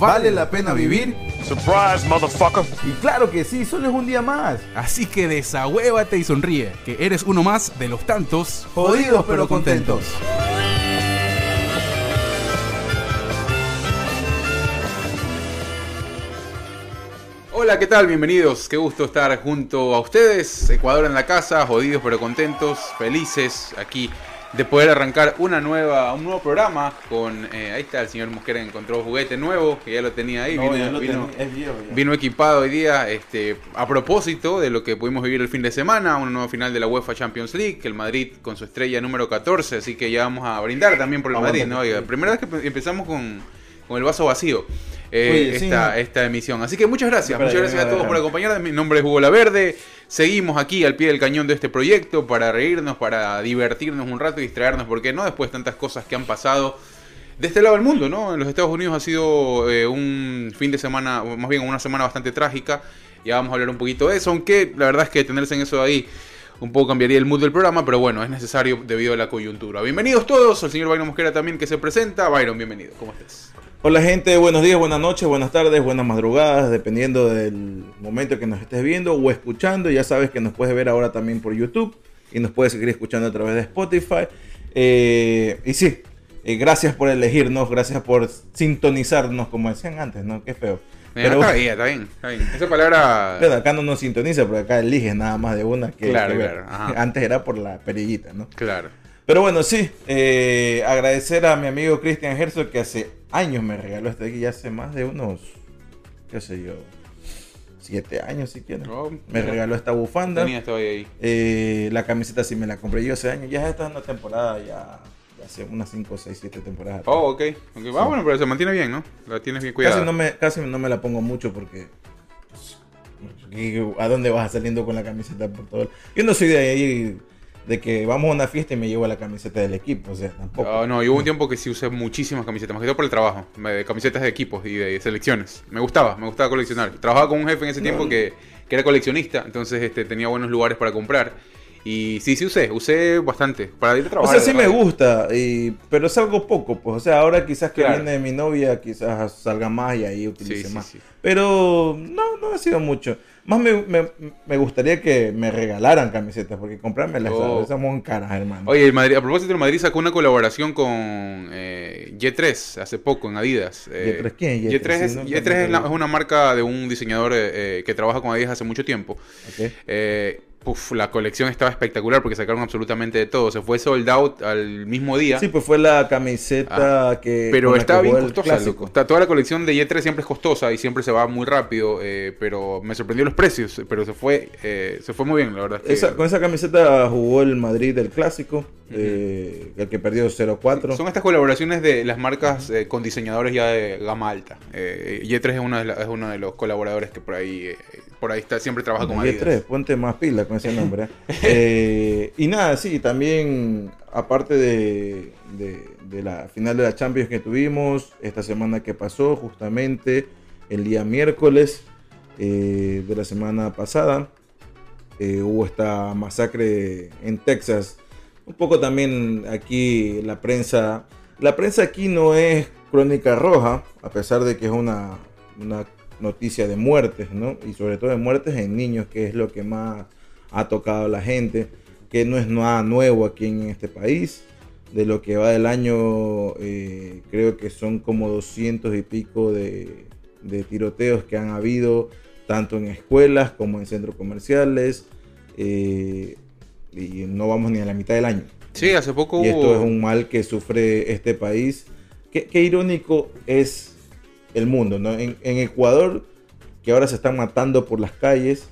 ¿Vale la pena vivir? Surprise, motherfucker. Y claro que sí, solo es un día más. Así que desahuévate y sonríe, que eres uno más de los tantos Jodidos pero contentos. Hola, ¿qué tal? Bienvenidos. Qué gusto estar junto a ustedes. Ecuador en la casa, jodidos pero contentos, felices aquí de poder arrancar una nueva, un nuevo programa con eh, ahí está el señor Mosquera encontró juguete nuevo que ya lo tenía ahí No, vino, vino- tenía, es viejo ya. vino equipado hoy día este a propósito de lo que pudimos vivir el fin de semana una nueva final de la UEFA Champions League que el Madrid con su estrella número 14 así que ya vamos a brindar también por el Madrid no Oiga, primera vez que empe- empezamos con, con el vaso vacío eh, Oye, esta, esta emisión. Así que muchas gracias muchas gracias a todos por acompañarnos. Mi nombre es Hugo Laverde Seguimos aquí al pie del cañón de este proyecto para reírnos, para divertirnos un rato y distraernos, porque no después de tantas cosas que han pasado de este lado del mundo, ¿no? En los Estados Unidos ha sido eh, un fin de semana, más bien una semana bastante trágica. Ya vamos a hablar un poquito de eso, aunque la verdad es que tenerse en eso ahí un poco cambiaría el mood del programa, pero bueno, es necesario debido a la coyuntura. Bienvenidos todos, al señor Byron Mosquera también que se presenta. Byron, bienvenido, ¿cómo estás? Hola gente, buenos días, buenas noches, buenas tardes, buenas madrugadas, dependiendo del momento que nos estés viendo o escuchando. Ya sabes que nos puedes ver ahora también por YouTube y nos puedes seguir escuchando a través de Spotify. Eh, y sí, eh, gracias por elegirnos, gracias por sintonizarnos, como decían antes, ¿no? Qué feo. Pero, Pero está bien, está bien, está bien. Esa palabra... bueno, acá no nos sintoniza, porque acá eliges nada más de una que, Claro, que claro, ajá. Antes era por la perillita, ¿no? Claro. Pero bueno, sí, eh, agradecer a mi amigo Christian Herzog que hace años me regaló este aquí, hace más de unos, qué sé yo, siete años si quieres. Oh, me regaló esta bufanda. Tenía esto ahí. Eh, la camiseta sí me la compré yo hace años, ya esta es una temporada, ya, ya hace unas 5, 6, 7 temporadas. atrás. Oh, ok. ok. Ah, bueno, pero se mantiene bien, ¿no? La tienes bien cuidada. casi, no me, casi no me la pongo mucho porque... pues, ¿y ¿A dónde vas saliendo con la camiseta por todo? el- Yo no soy de ahí de que vamos a una fiesta y me llevo la camiseta del equipo, o sea, tampoco. Ah, no, y hubo un tiempo que sí usé muchísimas camisetas, más que todo por el trabajo, me- camisetas de equipos y de selecciones. Me gustaba, me gustaba coleccionar. Trabajaba con un jefe en ese tiempo que, que era coleccionista, entonces este, tenía buenos lugares para comprar. Y sí, sí usé, usé bastante para ir a O trabajar. sea, sí me gusta, y, pero salgo poco, pues. O sea, ahora quizás que Claro. viene mi novia, quizás salga más y ahí utilice Sí, más. sí. Pero no, no ha sido mucho. Más me, me- me gustaría que me regalaran camisetas, porque comprármelas Oh. esas son caras, hermano. Oye, el Madrid, a propósito, el Madrid sacó una colaboración con eh, Y3 hace poco en Adidas. Eh, ¿Y3 quién? Y3, Y3, es, sí, nunca Y3 me es, la- acuerdo. es una marca de un diseñador eh, eh, que trabaja con Adidas hace mucho tiempo. Ok. Puf, la colección estaba espectacular porque sacaron absolutamente de todo. Se fue sold out al mismo día. Sí, pues fue la camiseta que. Ah, pero con la estaba que bien costosa, loco. Está, toda la colección de Y3 siempre es costosa y siempre se va muy rápido. eh, pero me sorprendió los precios. Pero se fue, eh, se fue muy bien, la verdad. es que- Esa- con esa camiseta jugó el Madrid del clásico, eh, el que perdió 0-4. Son estas colaboraciones de las marcas eh, con diseñadores ya de gama alta. Eh, Y3 es uno, de la- es uno de los colaboradores que por ahí, eh, por ahí está, siempre trabaja con Y3, Adidas. ponte más pila con ese nombre. Eh, y nada, sí, también, aparte de, de- de la final de la Champions que tuvimos, esta semana que pasó, justamente el día miércoles eh, de la semana pasada, eh, hubo esta masacre en Texas. Un poco también aquí la prensa, la prensa aquí no es crónica roja, a pesar de que es una, una noticia de muertes, ¿no? Y sobre todo de muertes en niños, que es lo que más ha tocado a la gente, que no es nada nuevo aquí en este país. De lo que va del año, eh, creo que son como 200 y pico de, de tiroteos que han habido, tanto en escuelas como en centros comerciales. eh, y no vamos ni a la mitad del año. Sí, hace poco Y esto hubo- es un mal que sufre este país. Qué, qué irónico es el mundo, ¿no? En, en Ecuador, que ahora se están matando por las calles,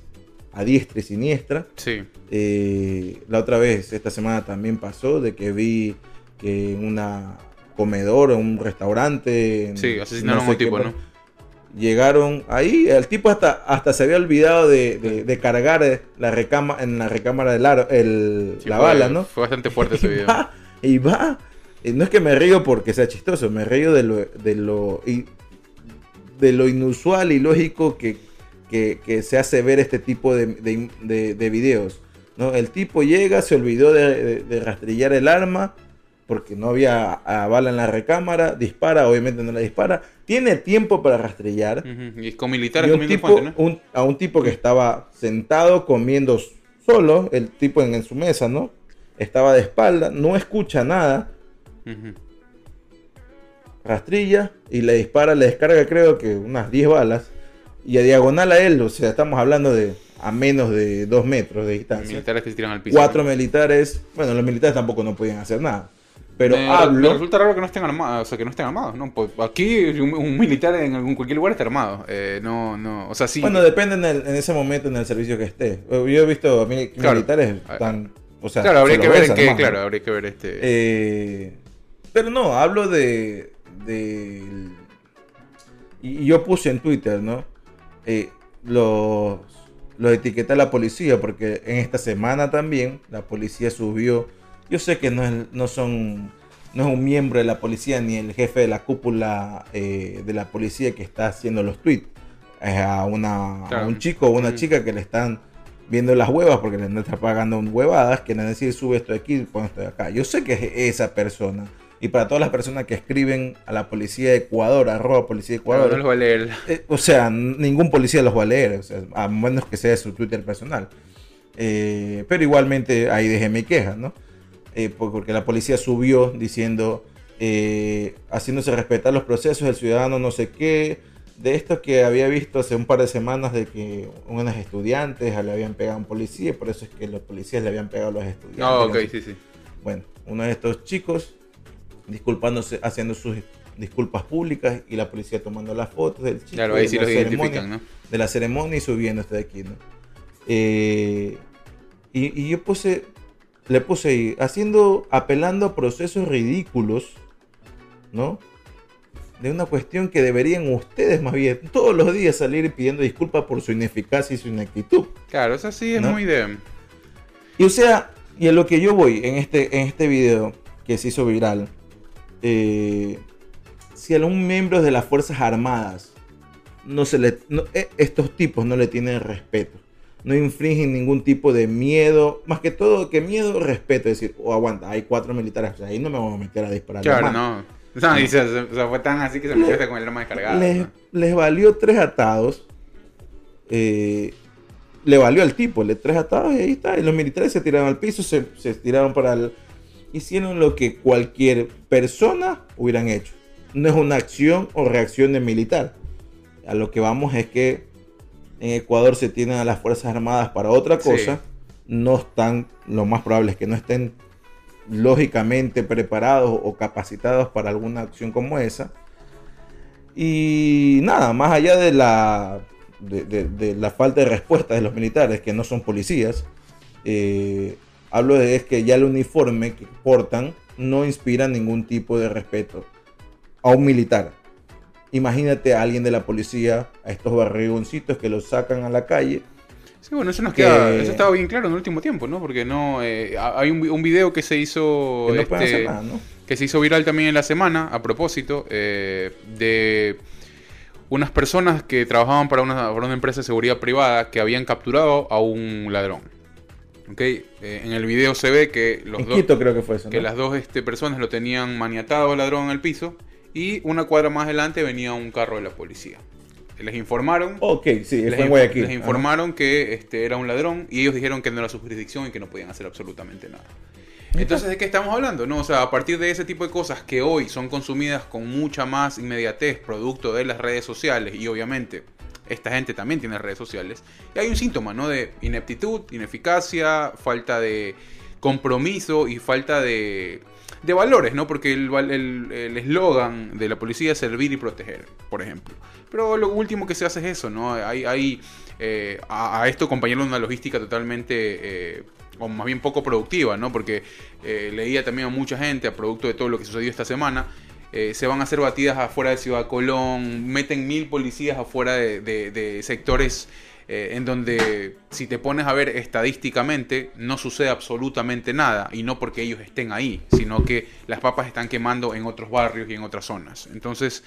a diestra y siniestra. Sí, Eh, la otra vez, esta semana también pasó, de que vi que en una comedor o un restaurante... sí, asesinaron a sé un tipo, ¿no? Llegaron ahí, el tipo hasta, hasta se había olvidado de, de- de cargar la recama, en la recámara del aro, el, Sí, la fue- bala, ¿no? Fue bastante fuerte ese y video. va, y va. Y no es que me río porque sea chistoso, me río de lo, de lo, y- de lo inusual y lógico que, que- que se hace ver este tipo de, de- de- de videos. ¿no? El tipo llega, se olvidó de, rastrillar el arma porque no había bala en la recámara, dispara, obviamente no la dispara, tiene tiempo para rastrillar. Ujú, Y con militares un tipo, fuente, ¿no? un- a un tipo que estaba sentado comiendo solo, el tipo en, en su mesa, ¿no? Estaba de espalda, no escucha nada, Ujú. Rastrilla y le dispara, le descarga creo que unas 10 balas y a diagonal a él, o sea, estamos hablando de a menos de 2 metros de distancia. Militares que se tiran al piso. Cuatro militares, bueno, los militares tampoco no podían hacer nada, pero me, me hablo... resulta raro que no estén armados, o sea, que no estén armados, ¿no? Pues aquí un, un militar en algún, cualquier lugar está armado. Eh, no, no, o sea, sí. Bueno, depende en, el- en ese momento en el servicio que esté. Yo he visto mil- Claro. militares tan... O sea, claro, habría se que ver en qué, claro, habría que ver este. Eh, pero no, hablo de, de- Y y yo puse en Twitter, ¿no? Eh, los, los etiqueté a la policía porque en esta semana también la policía subió... Yo sé que no, es, no son... No es un miembro de la policía ni el jefe de la cúpula eh, de la policía que está haciendo los tweets. Es a, una, a un chico o una chica que le están viendo las huevas porque le están pagando huevadas, que le decir sube esto de aquí, pon esto de acá. Yo sé que es esa persona. Y para todas las personas que escriben a la policía de Ecuador, arroba policía de Ecuador, no los va a leer. eh, o sea, ningún policía los va a leer, o sea, a menos que sea su Twitter personal. Eh, pero igualmente ahí dejé mi queja, ¿no? Eh, por- porque la policía subió diciendo, eh, haciéndose respetar los procesos del ciudadano, no sé qué, de esto que había visto hace un par de semanas de que unos estudiantes le habían pegado a un policía, y por eso es que los policías le habían pegado a los estudiantes. No, no ok, sí, sí. bueno, uno de estos chicos disculpándose, haciendo sus disculpas públicas y la policía tomando las fotos del chico. Claro, ahí de sí la los ceremonia- ¿no? De la ceremonia y subiendo este de aquí, ¿no? Eh, y, y yo puse, le puse ahí, haciendo, apelando a procesos ridículos, ¿no? De una cuestión que deberían ustedes más bien todos los días salir pidiendo disculpas por su ineficacia y su inactitud. Claro, eso sí es ¿No? muy de. Y o sea, y a lo que yo voy en este, en este video que se hizo viral, eh, si algún miembro de las Fuerzas Armadas no se le, no- eh, estos tipos no le tienen respeto, no infringen ningún tipo de miedo, más que todo que miedo, respeto, es decir, o aguanta, hay cuatro militares, o sea, ahí no me voy a meter a disparar. Claro, no. O sea, y se- se- o sea, fue tan así que se metió con el arma descargada. les, ¿no? les valió tres atados. eh, le valió al tipo, le tres atados y ahí está. Y los militares se tiraron al piso, se, se tiraron para el. Hicieron lo que cualquier persona hubieran hecho. No es una acción o reacción de militar. A lo que vamos es que en Ecuador se tienen a las Fuerzas Armadas para otra Sí. cosa. No están, lo más probable es que no estén lógicamente preparados o capacitados para alguna acción como esa. Y nada, más allá de la, de, de- de la falta de respuesta de los militares, que no son policías, eh, hablo de es que ya el uniforme que portan no inspira ningún tipo de respeto a un militar. Imagínate a alguien de la policía, a estos barrigoncitos que los sacan a la calle. Sí, bueno, eso nos que- queda. Eso estaba bien claro en el último tiempo, ¿no? Porque no. eh, ha- hay un, vi- un video que se hizo. Que no este, hacer nada, ¿no? que se hizo viral también en la semana, a propósito, eh, de unas personas que trabajaban para una, para una empresa de seguridad privada que habían capturado a un ladrón. ¿Ok? Eh, en el video se ve que, los En dos, Quito creo que fue eso. que ¿no? las dos este, personas lo tenían maniatado al ladrón en el piso y una cuadra más adelante venía un carro de la policía. Les informaron. Ok, sí, les, inf- Guayaquil. informaron que este, era un ladrón y ellos dijeron que no era su jurisdicción y que no podían hacer absolutamente nada. Entonces, ¿de qué estamos hablando? No, o sea, a partir de ese tipo de cosas que hoy son consumidas con mucha más inmediatez, producto de las redes sociales, y obviamente esta gente también tiene redes sociales, y hay un síntoma, ¿no? De ineptitud, ineficacia, falta de compromiso y falta de, de valores, ¿no? Porque el val- el eslogan de la policía es servir y proteger, por ejemplo. Pero lo último que se hace es eso, ¿no? Hay, hay eh, a, a esto acompañarlo una logística totalmente, eh, o más bien poco productiva, ¿no? Porque eh, leía también a mucha gente, a producto de todo lo que sucedió esta semana, eh, se van a hacer batidas afuera de Ciudad Colón, meten mil policías afuera de, sectores eh, en donde si te pones a ver estadísticamente no sucede absolutamente nada y no porque ellos estén ahí, sino que las papas están quemando en otros barrios y en otras zonas. Entonces,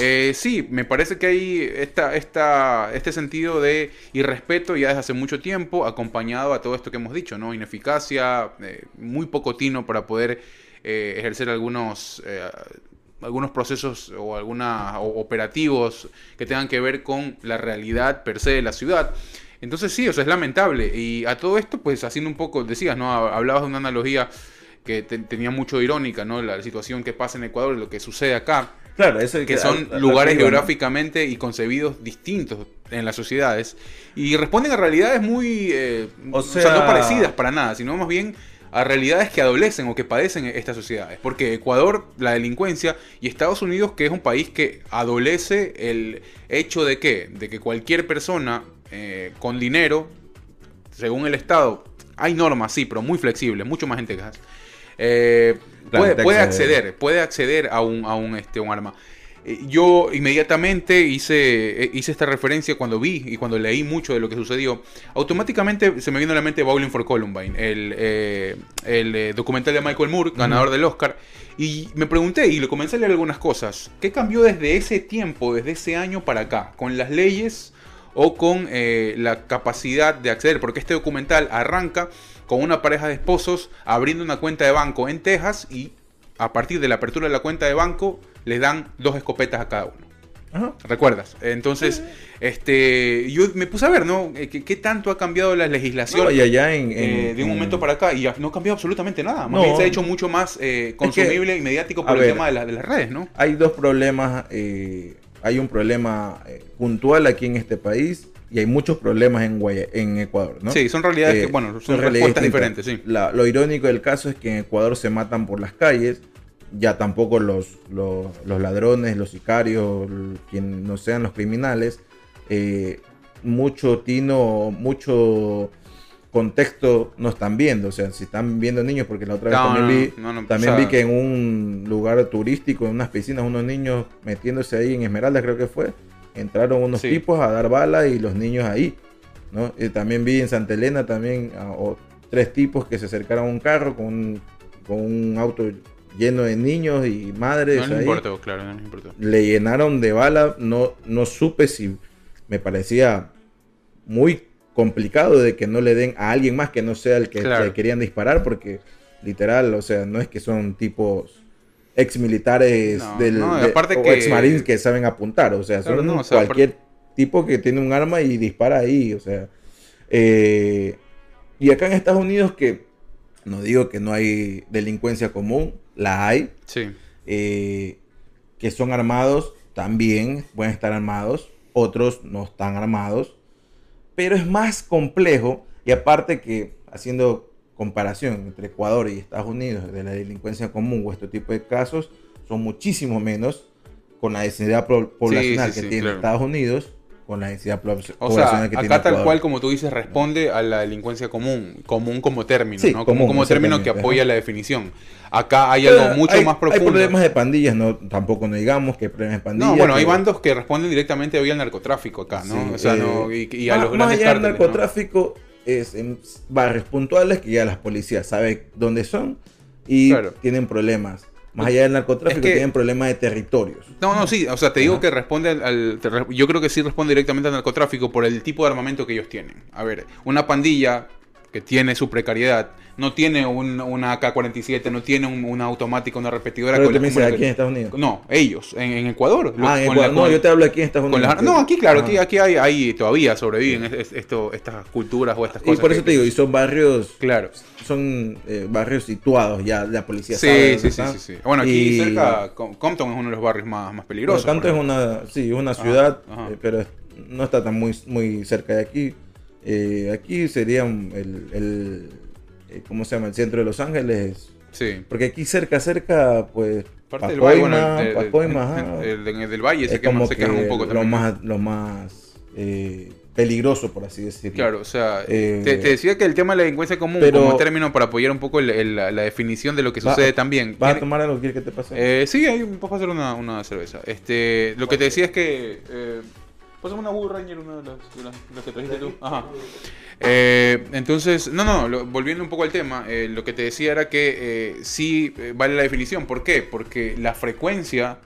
eh, sí, me parece que hay esta, esta, este sentido de irrespeto ya desde hace mucho tiempo, acompañado a todo esto que hemos dicho, ¿no? Ineficacia, eh, muy poco tino para poder ejercer algunos, algunos procesos o alguna, o operativos que tengan que ver con la realidad per se de la ciudad. Entonces sí, o sea, es lamentable. Y a todo esto, pues haciendo un poco, decías, ¿no? Hablabas de una analogía que te- tenía mucho irónica, ¿no? La situación que pasa en Ecuador, lo que sucede acá Claro, eso es que que- son a- a- lugares geográficamente y concebidos distintos en las sociedades y responden a realidades muy eh, O sea- no parecidas para nada sino más bien a realidades que adolecen o que padecen estas sociedades porque Ecuador la delincuencia y Estados Unidos que es un país que adolece el hecho de que de que cualquier persona eh, con dinero según el Estado hay normas sí pero muy flexibles mucho más gente que eh, puede, puede accede. acceder, puede acceder a un, a un, este, un arma. Eh, Yo inmediatamente hice, eh, hice esta referencia cuando vi y cuando leí mucho de lo que sucedió. Automáticamente se me vino a la mente Bowling for Columbine, el, eh, el eh, documental de Michael Moore, ganador del Oscar. Y me pregunté y le comencé a leer algunas cosas. ¿Qué cambió desde ese tiempo, desde ese año para acá? ¿Con las leyes o con eh, la capacidad de acceder? Porque este documental arranca con una pareja de esposos abriendo una cuenta de banco en Texas y a partir de la apertura de la cuenta de banco les dan dos escopetas a cada uno. Ajá. ¿Recuerdas? Entonces, este, yo me puse a ver, ¿no? Eh, ¿Qué, qué tanto ha cambiado la legislación No, y allá en, en- eh, de un en- momento para acá? Y no ha cambiado absolutamente nada. Más No. bien se ha hecho mucho más eh, consumible y mediático por el ver, tema de, la- de las redes, ¿no? Hay dos problemas. eh, hay un problema eh, puntual aquí en este país y hay muchos problemas en, Guaya- en Ecuador, ¿no? Sí, son realidades Eh, que, bueno, son, respuestas diferentes, sí. La- lo irónico del caso es que en Ecuador se matan por las calles. Ya tampoco los, los, los ladrones, los sicarios, l- quien no sean los criminales. eh, mucho tino, mucho contexto no están viendo. O sea, si están viendo niños, porque la otra vez No, también no, vi, no, también o sea- vi que en un lugar turístico, en unas piscinas, unos niños metiéndose ahí en Esmeralda, creo que fue. Entraron unos Sí. tipos a dar balas y los niños ahí. ¿no? Y también vi en Santa Elena también a- o- tres tipos que se acercaron a un carro con un, con un auto lleno de niños y madres. No les ahí. importó, claro, no les importó. Le llenaron de bala. No, no supe si me parecía muy complicado de que no le den a alguien más que no sea el que Claro. le querían disparar porque literal, o sea, no es que son tipos ex militares No, del no, de- o que- ex marines que saben apuntar, o sea, Claro, son no, o sea, cualquier tipo que tiene un arma y dispara ahí, o sea, eh, y acá en Estados Unidos que no digo que no hay delincuencia común, la hay, Sí. eh, que son armados, también pueden estar armados, otros no están armados, pero es más complejo. Y aparte que haciendo comparación entre Ecuador y Estados Unidos de la delincuencia común o este tipo de casos, son muchísimo menos con la densidad poblacional sí, que sí, tiene claro. Estados Unidos con la densidad pro- O sea, poblacional tiene acá tal cual como tú dices responde a la delincuencia común, común como término, Sí, ¿no? común, como, como término que apoya ajá. la definición. Acá hay Pero algo mucho hay- más Hay profundo. problemas de pandillas, no, tampoco no digamos que hay problemas de pandillas. No, bueno, hay bandos que responden directamente hoy al narcotráfico acá, ¿no? Sí, o sea, eh, no, y, y a más, los más grandes allá del narcotráfico es en barrios puntuales que ya las policías saben dónde son y Claro. tienen problemas. Más allá del narcotráfico Es que- tienen problemas de territorios. No, no, sí, o sea, te digo Ajá. que responde al, al- te Yo creo que sí responde directamente al narcotráfico por el tipo de armamento que ellos tienen. A ver, una pandilla que tiene su precariedad, no tiene un, una AK-47, no tiene un- una automática, una repetidora Pero con tú me dices aquí en Estados Unidos. No, ellos, en, en Ecuador. ah, en la- Ecuador. no, yo te hablo aquí en Estados Unidos. no, aquí claro, aquí, aquí hay, hay todavía sobreviven es- es- esto, estas culturas o estas Y cosas. por que- eso te digo, y son barrios, Claro. son eh, barrios situados ya, la policía Sí, sabe sí, sí, sí, sí. Bueno, aquí Y- cerca, Com- Compton es uno de los barrios más, más Bueno, peligrosos. Canto por es una, sí, una ciudad, ajá. eh, pero no está tan muy, muy cerca de aquí. Eh, aquí sería el, el ¿cómo se llama? El centro de Los Ángeles. Sí. Porque aquí cerca, cerca, pues, Parte del valle, bueno, el- el- el- el- el del valle se, es quema- como se que quejan un poco lo también. más, lo más eh, peligroso, por así decirlo. Claro, o sea, Eh, te, te decía que el tema de la delincuencia común pero- como término para apoyar un poco la, la definición de lo que Va- sucede también. ¿Vas a tomar algo? ¿Quieres que te pase? Eh, sí, ahí puedo hacer una, una cerveza. Este, lo que te decía es que. Pásame una Blue una de las, que trajiste tú. Ajá. Eh, entonces, no, no, volviendo un poco al tema, eh, lo que te decía era que eh, sí vale la definición. ¿Por qué? Porque la frecuencia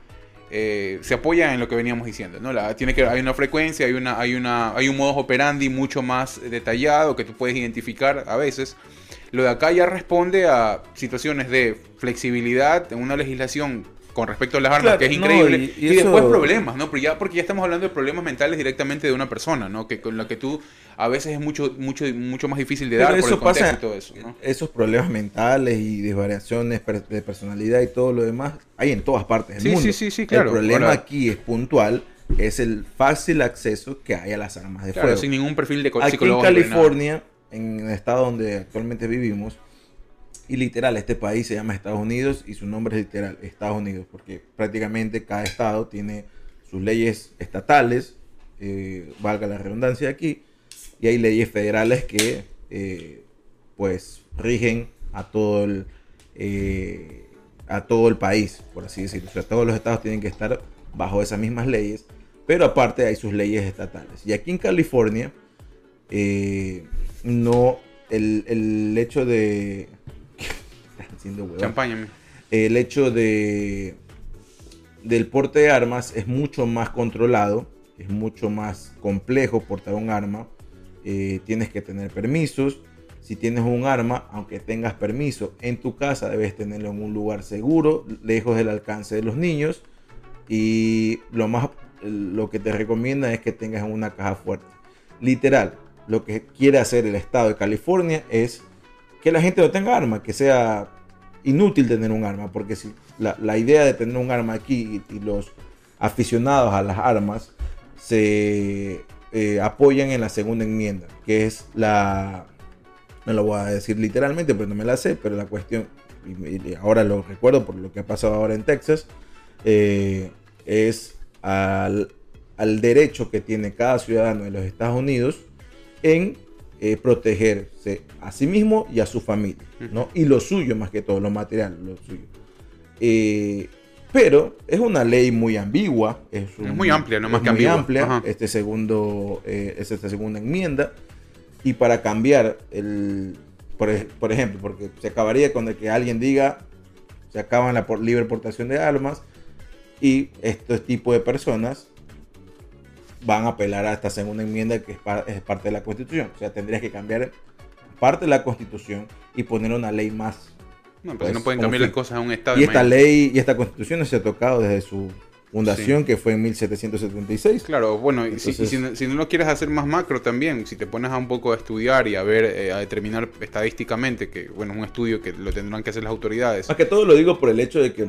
se apoya en lo que veníamos diciendo, ¿no? La, tiene que hay una frecuencia, hay una, hay una, hay un modus operandi mucho más detallado que tú puedes identificar a veces. Lo de acá ya responde a situaciones de flexibilidad en una legislación con respecto a las armas, Claro, que es no, increíble, y- y, y eso- después problemas, ¿no? Pero ya, porque ya estamos hablando de problemas mentales directamente de una persona, ¿no? Que con la que tú a veces es mucho, mucho, mucho más difícil de Pero dar el eso contexto pasa, y todo eso, ¿no? esos problemas mentales y desvariaciones de personalidad y todo lo demás, hay en todas partes del Sí, mundo. sí, sí, sí, claro. El problema Ahora- aquí es puntual, es el fácil acceso que hay a las armas de Claro, fuego. sin ningún perfil de Aquí en. California, en el estado donde actualmente vivimos, y literal, este país se llama Estados Unidos y su nombre es literal Estados Unidos, porque prácticamente cada estado tiene sus leyes estatales, eh, valga la redundancia aquí, y hay leyes federales que eh, pues rigen a todo el eh, a todo el país, por así decirlo. O sea, todos los estados tienen que estar bajo esas mismas leyes, pero aparte hay sus leyes estatales. Y aquí en California, no, el, el hecho de... Haciendo huevón. Champaña, el hecho de del porte de armas es mucho más controlado, es mucho más complejo portar un arma. eh, tienes que tener permisos. Si tienes un arma, aunque tengas permiso en tu casa, debes tenerlo en un lugar seguro, lejos del alcance de los niños. Y lo más, lo que te recomienda es que tengas en una caja fuerte. Literal, lo que quiere hacer el estado de California es que la gente no tenga arma, que sea inútil tener un arma, porque si la, la idea de tener un arma aquí y, los aficionados a las armas se eh, apoyan en la segunda enmienda, que es la, no lo voy a decir literalmente, pero no me la sé, pero la cuestión, y, y ahora lo recuerdo por lo que ha pasado ahora en Texas, eh, es al, al derecho que tiene cada ciudadano de los Estados Unidos en eh, protegerse a sí mismo y a su familia, ¿no? Y lo suyo más que todo, lo material, lo suyo. Eh, pero es una ley muy ambigua. Es, un- Es muy amplia, no es más que muy ambigua. amplia, este segundo, eh, es esta segunda enmienda. Y para cambiar el, por, por ejemplo, porque se acabaría con el que alguien diga, se acaban la por- libre portación de armas y este tipo de personas van a apelar a esta segunda enmienda que es, par- es parte de la constitución. O sea, tendrías que cambiar parte de la constitución y poner una ley más. No, pues, Pues, no pueden como cambiar las cosas a un estado. Y esta ley y esta constitución no se ha tocado desde su fundación, que fue en 1776. Claro, bueno, y si- y si, si no lo quieres hacer más macro también, si te pones a un poco a estudiar y a ver, eh, a determinar estadísticamente, que bueno, es un estudio que lo tendrán que hacer las autoridades. Más que todo lo digo por el hecho de que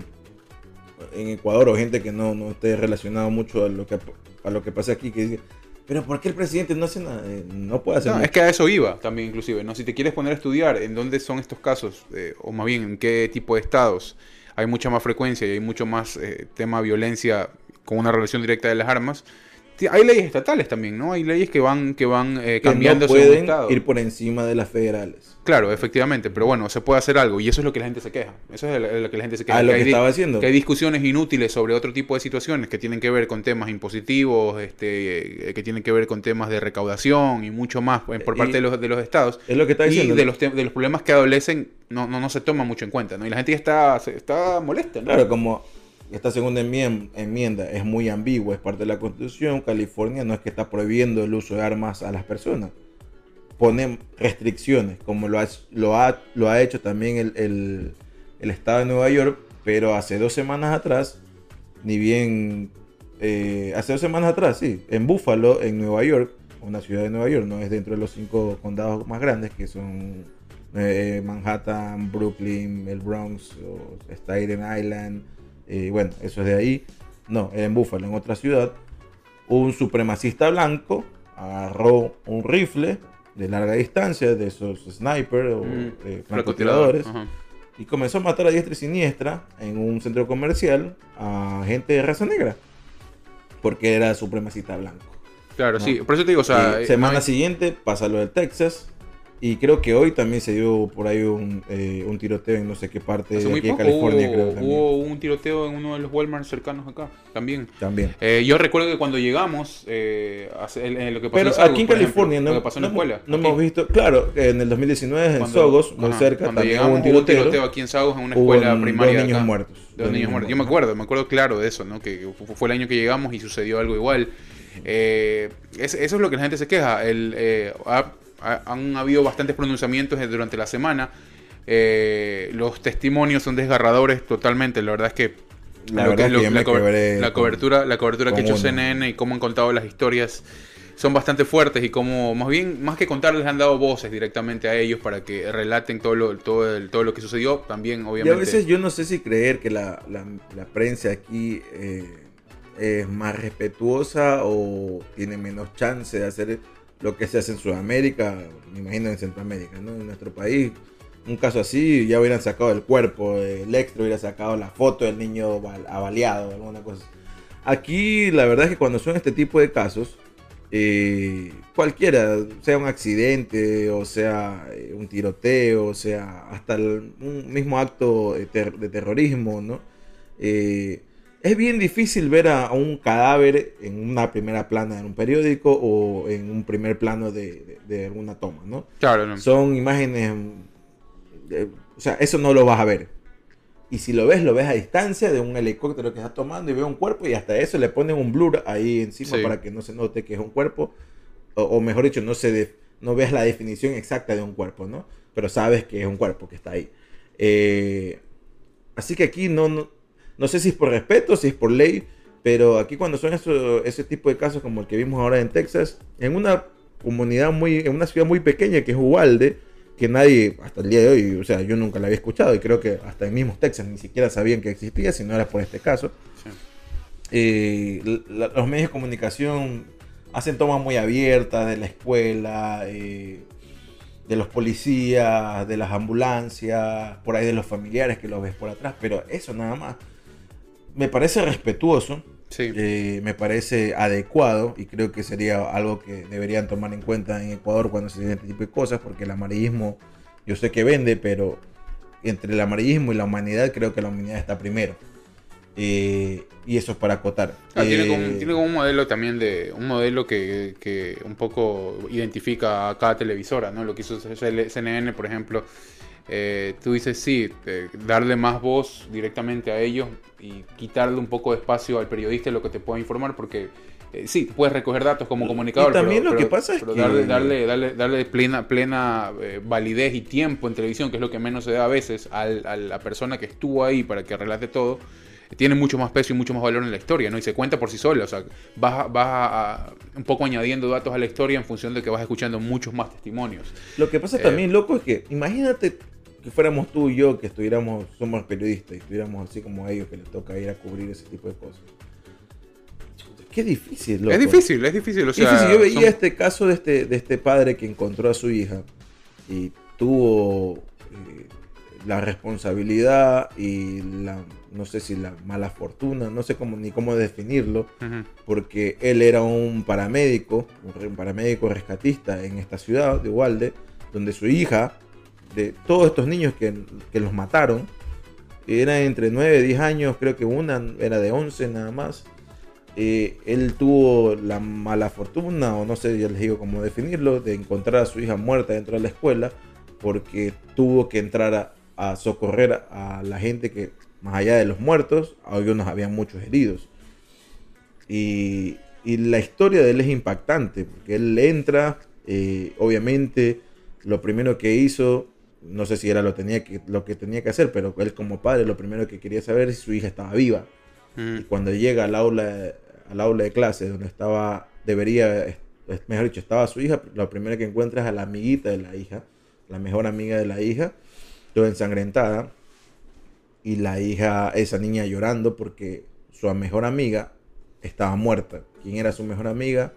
en Ecuador o gente que no, no esté relacionado mucho a lo que a lo que pasa aquí, que dice, pero ¿por qué el presidente no hace nada? Eh, No puede hacer No, mucho. es que a eso iba también inclusive, ¿no? Si te quieres poner a estudiar en dónde son estos casos, eh, o más bien en qué tipo de estados hay mucha más frecuencia y hay mucho más eh, tema violencia con una relación directa de las armas, hay leyes estatales también, ¿no? Hay leyes que van, que van eh, que no cambiando pueden estado. ir por encima de las federales. Claro, efectivamente, pero bueno, se puede hacer algo y eso es lo que la gente se queja. Eso es lo lo que la gente se queja. Ah, lo que hay di- estaba haciendo. que hay discusiones inútiles sobre otro tipo de situaciones que tienen que ver con temas impositivos, este, eh, que tienen que ver con temas de recaudación y mucho más eh, por Y- parte de los, de los estados. Es lo que está Y diciendo. de ¿no? los, de los problemas que adolecen no, no, no se toma mucho en cuenta, ¿no? Y la gente ya está, está molesta, ¿no? Claro, como esta segunda enmien- enmienda es muy ambigua, es parte de la constitución, California no es que está prohibiendo el uso de armas a las personas. Pone restricciones, como lo ha, lo ha, lo ha hecho también el, el- estado de Nueva York, pero hace dos semanas atrás, ni bien, eh, hace dos semanas atrás, sí, en Buffalo, en Nueva York, una ciudad de Nueva York, no es dentro de los cinco condados más grandes, que son eh, Manhattan, Brooklyn, el Bronx, Staten Island, eh, bueno, eso es de ahí. No, en Buffalo, en otra ciudad. Un supremacista blanco agarró un rifle de larga distancia, de esos sniper o Mm, eh, francotirador, francotiradores, y comenzó a matar a diestra y siniestra en un centro comercial a gente de raza negra, porque era supremacista blanco. Claro, ¿no? sí. Por eso te digo, o sea. Eh, semana no hay- siguiente pasa lo del Texas. Y creo que hoy también se dio por ahí un, eh, un tiroteo en no sé qué parte hace de aquí de California, hubo, creo también. hubo un tiroteo en uno de los Walmart cercanos acá, también. También. Eh, yo recuerdo que cuando llegamos, eh, eh, lo que pasó Pero en Saugus, aquí en por ejemplo, California no, lo que pasó en no hemos- escuela. no hemos visto, claro, en el 2019 en Cuando- Sogos, muy ajá, cerca, Cuando también llegamos hubo un hubo tiroteo. aquí en Saugus en una escuela un- primaria. dos de niños acá. muertos. Dos niños muertos. Yo me acuerdo, me acuerdo claro de eso, ¿no? Que fu- fue el año que llegamos y sucedió algo igual. Eh, es- eso es lo que la gente se queja. El, eh, ha- ha- han habido bastantes pronunciamientos durante la semana. Eh, los testimonios son desgarradores totalmente. La verdad es que La verdad que con- cobertura, la cobertura que ha hecho uno. CNN y cómo han contado las historias son bastante fuertes y como más bien más que contarles han dado voces directamente a ellos para que relaten todo lo todo el- todo lo que sucedió también Y obviamente a veces yo no sé si creer que la, la- la prensa aquí eh, es más respetuosa o tiene menos chance de hacer lo que se hace en Sudamérica, me imagino en Centroamérica, ¿no? En nuestro país, un caso así, ya hubieran sacado el cuerpo, el extra hubiera sacado la foto del niño avaliado, alguna cosa. Aquí la verdad es que cuando son este tipo de casos, eh, cualquiera, sea un accidente, o sea eh, un tiroteo, o sea hasta el- un mismo acto de, ter- de terrorismo, ¿no? Eh, es bien difícil ver a, a un cadáver en una primera plana en un periódico o en un primer plano de, de- de alguna toma, ¿no? claro no. Son imágenes, eh, o sea, eso no lo vas a ver. Y si lo ves, lo ves a distancia de un helicóptero que está tomando y ve un cuerpo y hasta eso le ponen un blur ahí encima Sí. para que no se note que es un cuerpo. O, o mejor dicho, no, se no ves la definición exacta de un cuerpo, ¿no? Pero sabes que es un cuerpo que está ahí. Eh, así que aquí no, no, no sé si es por respeto, si es por ley, pero aquí cuando son eso- ese tipo de casos como el que vimos ahora en Texas, en una comunidad muy, en una ciudad muy pequeña que es Uvalde, que nadie hasta el día de hoy, o sea, yo nunca la había escuchado y creo que hasta en mismos Texas ni siquiera sabían que existía, si no era por este caso. Sí. Eh, la- los medios de comunicación hacen tomas muy abiertas de la escuela, eh, de los policías, de las ambulancias, por ahí de los familiares que los ves por atrás, pero eso nada más. Me parece respetuoso, Sí. eh, me parece adecuado y creo que sería algo que deberían tomar en cuenta en Ecuador cuando se den este tipo de cosas, porque el amarillismo yo sé que vende, pero entre el amarillismo y la humanidad creo que la humanidad está primero. Eh, y eso es para acotar. Ah, tiene, Eh, como, tiene como un modelo también de un modelo que, que un poco identifica a cada televisora, ¿no? Lo que hizo CNN, por ejemplo, eh, tú dices sí, eh, darle más voz directamente a ellos y quitarle un poco de espacio al periodista lo que te pueda informar, porque eh, sí, puedes recoger datos como comunicador, Y también pero, lo que pasa es pero que- darle, darle, darle, darle plena, plena eh, validez y tiempo en televisión, que es lo que menos se da a veces al- a la persona que estuvo ahí para que relate todo, tiene mucho más peso y mucho más valor en la historia, ¿no? Y se cuenta por sí sola, o sea, vas, vas a, a- un poco añadiendo datos a la historia en función de que vas escuchando muchos más testimonios. Lo que pasa Eh, también, loco, es que imagínate que fuéramos tú y yo, que estuviéramos, somos periodistas y estuviéramos así como ellos que les toca ir a cubrir ese tipo de cosas. Qué difícil, loco. Es difícil, es difícil, o sea... difícil. Yo veía son- este caso de este, de este padre que encontró a su hija y tuvo eh, la responsabilidad y la, no sé si la mala fortuna, no sé cómo, ni cómo definirlo, porque él era un paramédico, un paramédico rescatista en esta ciudad de Ubalde, donde su hija, de todos estos niños que, que los mataron, eran entre 9 y 10 años, creo que una era de 11 nada más. Eh, él tuvo la mala fortuna, o no sé, ya les digo cómo definirlo, de encontrar a su hija muerta dentro de la escuela, porque tuvo que entrar a, socorrer a la gente que, más allá de los muertos, algunos habían muchos heridos. Y, y la historia de él es impactante, porque él entra, eh, obviamente, lo primero que hizo, no sé si era lo, tenía que, lo que tenía que hacer, pero él como padre lo primero que quería saber es si su hija estaba viva. Y Ujú. cuando llega al aula, al aula de clase, donde estaba, debería, mejor dicho, estaba su hija, lo primero que encuentra es a la amiguita de la hija, la mejor amiga de la hija, toda ensangrentada, y la hija, esa niña llorando porque su mejor amiga estaba muerta. ¿Quién era su mejor amiga?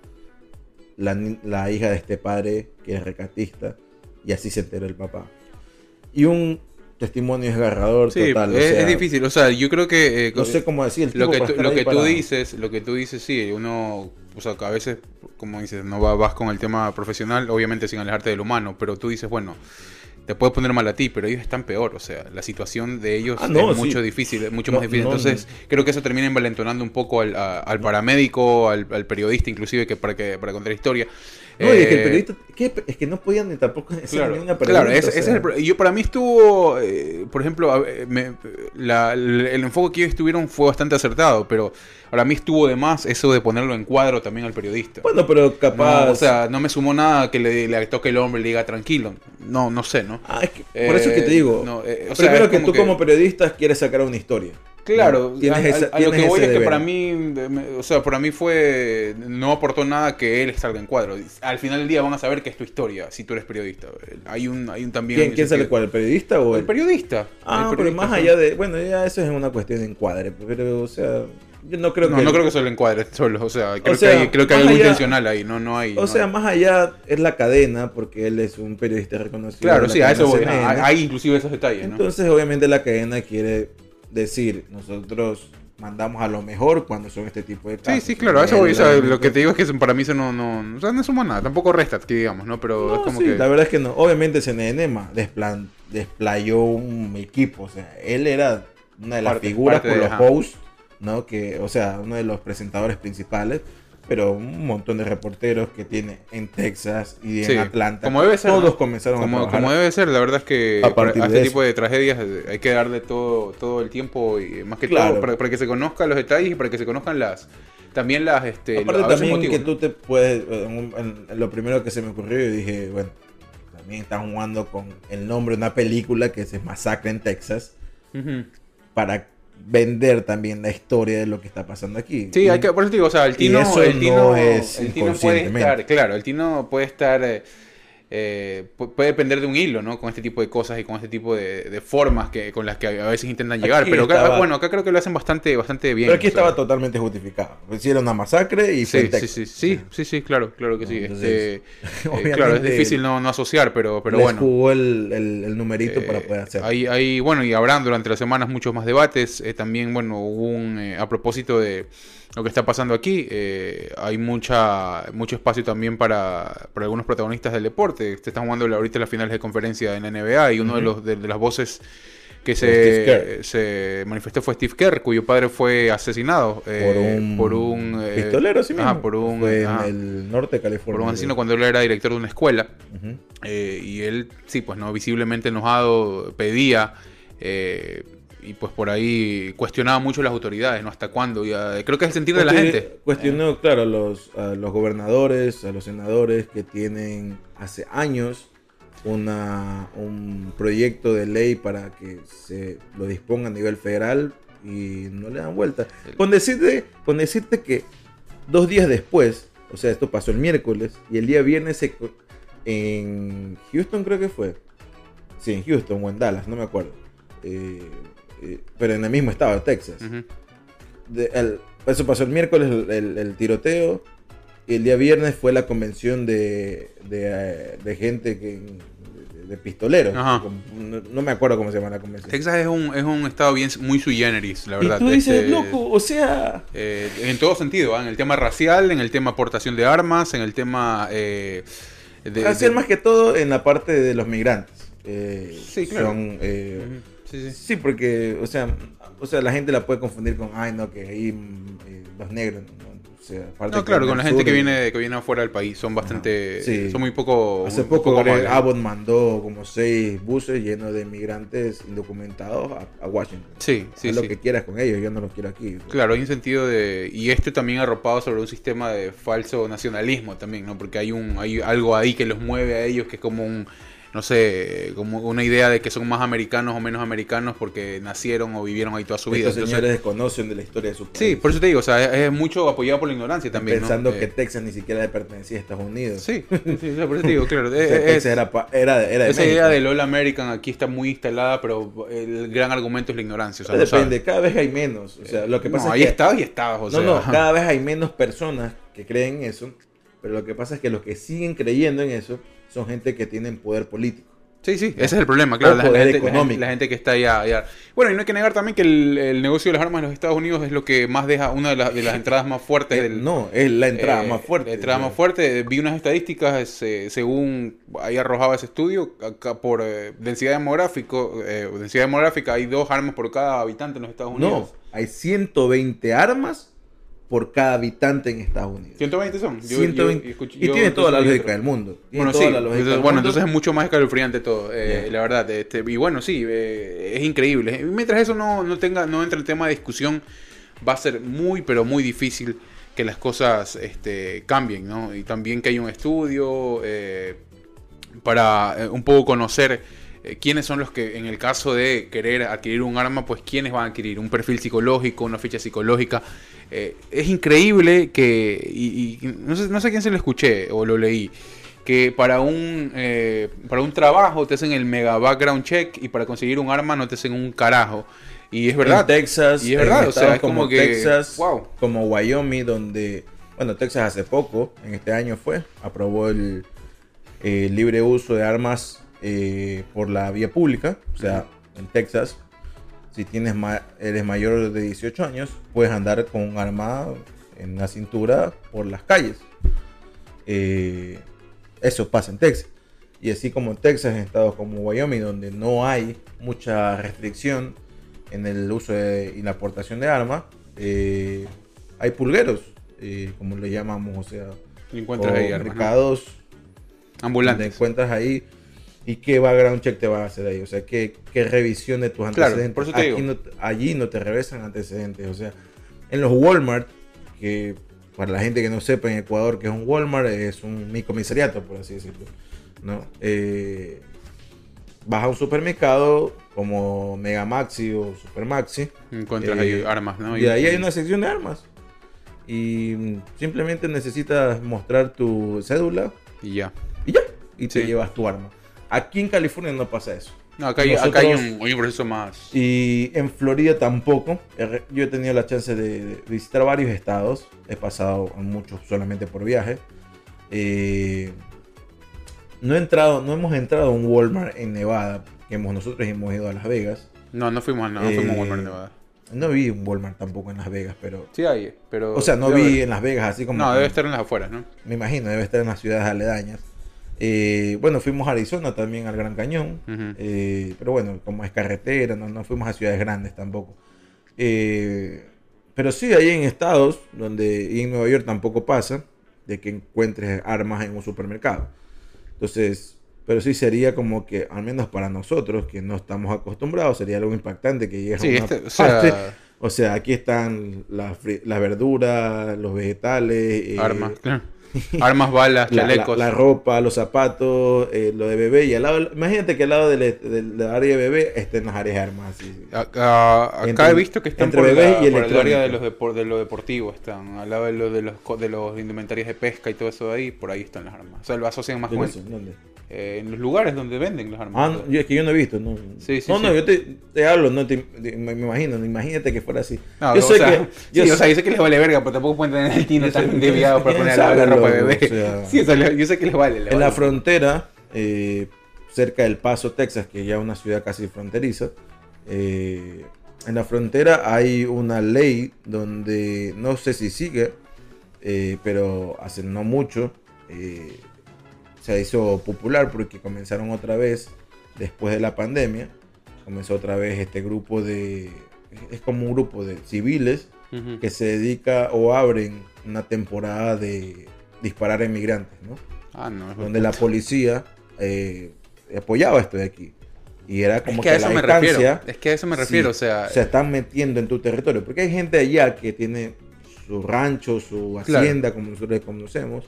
La, la hija de este padre que es recatista, y así se enteró el papá. Y un testimonio desgarrador Sí, total. o es, sea, es difícil. O sea, yo creo que... eh, No sé cómo decir. el lo que, tú, lo que tú dices, lo que tú dices, sí, uno, o sea, que a veces, como dices, no va- vas con el tema profesional, obviamente sin alejarte del humano, pero tú dices, bueno, te puede poner mal a ti, pero ellos están peor, o sea, la situación de ellos Ah, no, es mucho difícil, es mucho No, más difícil. no, Entonces, creo que eso termina envalentonando un poco al, a- al paramédico, al, al periodista, inclusive, que para que para contar historia. No, y es que el Eh, periodista. ¿qué? Es que no podían ni tampoco hacer Claro, ninguna pregunta. claro ese, o ese es el yo para mí estuvo, eh, por ejemplo, eh, me- la- el, enfoque que ellos tuvieron fue bastante acertado, pero para mí estuvo de más eso de ponerlo en cuadro también al periodista. Bueno, pero capaz. No, o sea, no me sumó nada que le, le toque el hombre y le diga tranquilo. No, no sé, ¿no? Ah, es que- por eso es que te digo. no, o sea, primero es que tú que- como periodista quieres sacar una historia. Claro, a, esa- a- lo que voy es que para mí, o sea, para mí fue, no aportó nada que él salga en cuadro. Al final del día van a saber que es tu historia, si tú eres periodista. Hay un, hay un también... ¿Quién, quién sale cuál? ¿El periodista o El el.? periodista. Ah, El pero más allá de. Bueno, ya eso es una cuestión de encuadre. Pero, o sea. Yo no creo no, que. no creo que solo encuadre solo, o sea, creo sea, que hay, creo que hay algo allá- intencional ahí, no, no hay. O no sea, hay. más allá es la cadena, porque él es un periodista reconocido. claro, sí, a eso voy. Ah, Hay inclusive esos detalles, ¿no? Entonces, obviamente, la cadena quiere decir: nosotros mandamos a lo mejor cuando son este tipo de Sí, casos. sí, claro, a eso Él, voy. O sea, lo que te digo es que eso- para mí eso no, no, o sea, no suma nada, tampoco resta, que digamos, ¿no? Pero No, es como sí, que... La verdad es que no. Obviamente, CNN desplan- desplayó un equipo. O sea, él era una de las Parte- figuras parte por de- los ajá. hosts, ¿no? Que, o sea, uno de los presentadores principales. Pero un montón de reporteros que tiene en Texas y en Sí, Atlanta. como debe ser, Todos ¿no? comenzaron a Como, trabajar. como debe ser, la verdad es que A partir a este tipo de tragedias eh, hay que darle todo, todo el tiempo y más que Claro. todo para, para que se conozcan los detalles y para que se conozcan las también las este Aparte a también motivos, que tú te puedes, en un- en- en lo primero que se me ocurrió, yo dije, bueno, también están jugando con el nombre de una película que se Masacre en Texas ¿no? Ujú. para vender también la historia de lo que está pasando aquí. Sí, Y- hay que, por eso te digo, o sea, el Tino, el no Tino, es el Tino puede estar, claro, el Tino puede estar, eh, pu- puede depender de un hilo, ¿no? Con este tipo de cosas y con este tipo de, de formas que con las que a veces intentan llegar. Aquí Pero acá, estaba- bueno, acá creo que lo hacen bastante, bastante bien. Pero aquí o sea. estaba totalmente justificado. Hicieron una masacre y Sí, sí, sí, sí, sí, sí, claro, claro que sí. Entonces, Este, eh, claro, es difícil no, no asociar, pero, pero Les bueno. jugó el, el- el numerito Eh, para poder hacer. Hay, hay, bueno, y habrán durante las semanas muchos más debates. Eh, también, bueno, hubo un, eh, a propósito de lo que está pasando aquí, eh, hay mucha mucho espacio también para, para algunos protagonistas del deporte. Se están jugando ahorita las finales de conferencia en NBA y uno de, los, de, de las voces que se, Kerr. se manifestó fue Steve Kerr, cuyo padre fue asesinado eh, por un, por un, eh, pistolero, sí mismo. ajá, por un, Fue ajá, en el norte de California. por un asesino cuando él era director de una escuela. Eh, y él, sí, pues no, visiblemente enojado, pedía, eh, y pues por ahí cuestionaba mucho las autoridades, ¿no? ¿Hasta cuándo? Ya, creo que es el sentir de la gente. Cuestionó, claro, a los, a los gobernadores, a los senadores que tienen hace años una, un proyecto de ley para que se lo disponga a nivel federal y no le dan vuelta. Con decirte, con decirte que dos días después, o sea, esto pasó el miércoles y el día viernes se en Houston creo que fue. Sí, en Houston o en Dallas, no me acuerdo. Eh, pero en el mismo estado de Texas Ujú. de- el- eso pasó el miércoles, el, tiroteo. Y el día viernes fue la convención de, de, eh, de gente que de, pistoleros. No, no me acuerdo cómo se llama la convención. Texas es un, es un estado bien muy sui generis, la y verdad. tú dices, Este, loco, o sea, eh, en todo sentido, ¿ah? en el tema racial, en el tema aportación de armas, en el tema... eh, de, de- más que todo en la parte de los migrantes. Eh, Sí, claro. Son. Sí, sí. Sí, porque, o sea, o sea, la gente la puede confundir con, ay, no, que ahí eh, los negros, ¿no? O sea, aparte No, claro, con la gente sur que viene, que viene afuera del país, son bastante... Sí. Son muy poco... Hace poco poco Greg. Abbott mandó como seis buses llenos de migrantes indocumentados a, a Washington. Sí, sí, Haz lo que quieras con ellos, yo no los quiero aquí. Claro, hay un sentido de... Y esto también arropado sobre un sistema de falso nacionalismo también, ¿no? Porque hay un hay algo ahí que los mueve a ellos que es como un... No sé, como una idea de que son más americanos o menos americanos porque nacieron o vivieron ahí toda su vida. Estos Entonces- señores desconocen de la historia de su país. sí, por eso te digo, o sea, es, es mucho apoyado por la ignorancia también, ¿no? Pensando Eh, que Texas ni siquiera le pertenecía a Estados Unidos. Sí, sí, por eso te digo, claro. O sea, es- Texas era, pa- era, era de esa México. idea del All American aquí está muy instalada, pero el gran argumento es la ignorancia. O sea, Depende, cada vez hay menos. O sea, lo que pasa no, es ahí que... estabas y estabas, o no, sea. no, cada vez hay menos personas que creen en eso. Pero lo que pasa es que los que siguen creyendo en eso son gente que tienen poder político. Sí, sí, ese es el problema, claro. La, gente, la gente- la gente que está allá, allá. Bueno, y no hay que negar también que el, el negocio de las armas en los Estados Unidos es lo que más deja, una de, las- de las entradas más fuertes Eh, del. no, es la entrada eh, más fuerte. La entrada más fuerte. Vi unas estadísticas, eh, según ahí arrojaba ese estudio, acá por eh, densidad demográfico, eh, densidad demográfica, hay dos armas por cada habitante en los Estados No, Unidos. hay 120 armas por cada habitante en Estados Unidos. 120 son. Yo- yo- 120. yo escuché- y tiene toda la lógica del mundo. Tiene Bueno, sí. entonces, bueno, entonces es mucho más escalofriante todo, eh, la verdad. Este, y bueno, sí, eh, es increíble. Mientras eso no, no tenga, no entre el tema de discusión, va a ser muy, pero muy difícil que las cosas este, cambien, ¿no? Y también que haya un estudio eh, para eh, un poco conocer eh, quiénes son los que, en el caso de querer adquirir un arma, pues quiénes van a adquirir un perfil psicológico, una ficha psicológica. Eh, es increíble que, y, y no, sé, no sé quién se lo escuché o lo leí, que para un, eh, para un trabajo te hacen el mega background check y para conseguir un arma no te hacen un carajo. Y es verdad. En Texas, Y es verdad, o sea, es como que- Texas, wow. como Wyoming, donde, bueno, Texas hace poco, en este año fue, aprobó el, eh, libre uso de armas eh, por la vía pública, o sea, en Texas, si tienes ma- eres mayor de 18 años, puedes andar con un arma en la cintura por las calles. Eh, eso pasa en Texas. Y así como en Texas, en estados como Wyoming, donde no hay mucha restricción en el uso de- y la aportación de armas, eh, hay pulgueros, eh, como le llamamos, o sea, encuentras o ahí armas, ¿no? mercados donde Ambulantes. encuentras ahí y qué background check te van a hacer ahí, o sea, qué, qué revisión de tus Claro, antecedentes. por eso te Aquí digo. no- allí no te revisan antecedentes, o sea, en los Walmart, que para la gente que no sepa en Ecuador que es un Walmart, es un mi comisariato, por así decirlo, ¿no? Eh, vas a un supermercado como Mega Maxi o Super Maxi, Encuentras eh, ahí armas, ¿no? y ahí hay una sección de armas. Y simplemente necesitas mostrar tu cédula Y ya. y ya, y te Sí. llevas tu arma. Aquí en California no pasa eso. No, acá hay, acá hay Nosotros- un, proceso más. Y en Florida tampoco. He- Yo he tenido la chance de, de visitar varios estados. He pasado muchos solamente por viaje. Eh, no, he entrado, no hemos entrado a un Walmart en Nevada, que hemos, nosotros hemos ido a Las Vegas. No, no fuimos a no, no fuimos a Eh, Walmart Nevada. No vi un Walmart tampoco en Las Vegas, pero... Sí hay, pero... O sea, no vi en Las Vegas así como... No, debe estar en las afueras, ¿no? Me imagino, debe estar en las ciudades aledañas. Eh, bueno, fuimos a Arizona también, al Gran Cañón. Ujú. Eh, pero bueno, como es carretera, no, no fuimos a ciudades grandes tampoco. Eh, pero sí, hay en estados donde, y en Nueva York tampoco pasa, de que encuentres armas en un supermercado. Entonces, pero sí sería como que, al menos para nosotros, que no estamos acostumbrados, sería algo impactante que llegue a Sí, una este, o sea. O sea, aquí están las, las verduras, los vegetales, eh, armas, claro. Armas, balas, la, la- chalecos. la ropa, los zapatos, eh, lo de bebé. Y al lado, imagínate que al lado del, del- del área de bebé estén las áreas de armas. así. Acá, acá Entre- he visto que están entre por, bebés la- y por el área de, los depor- de lo deportivo, están al lado de, lo, de, los, de los indumentarios de pesca y todo eso de ahí, por ahí están las armas. O sea, lo asocian más con sé, ¿dónde? Eh, en los lugares donde venden las Ah, armas. no, yo- es que yo no he visto. No, Sí, sí, no, no, yo te, te hablo, no te, te- me, imagino, no, imagínate que fuera así. No, yo o sé sea, que. Yo o sea, sé- yo sé que les vale verga, pero tampoco pueden tener el tino tan desviado para poner la, ropa de bebé. o sea. sí, yo sé que les vale. les en la frontera, eh, cerca del Paso, Texas, que ya es una ciudad casi fronteriza, eh, en la frontera hay una ley donde no sé si sigue, pero hace no mucho eh, se hizo popular porque comenzaron otra vez, después de la pandemia, comenzó otra vez este grupo de, es como un grupo de civiles Ujú. que se dedica o abren una temporada de disparar a inmigrantes, ¿no? Ah, no. donde la policía eh, apoyaba esto de aquí. Y era Es como que a eso la me distancia refiero. Es que a eso me refiero, sí, o sea, se están metiendo en tu territorio. Porque hay gente allá que tiene su rancho, su Claro. hacienda, como nosotros conocemos,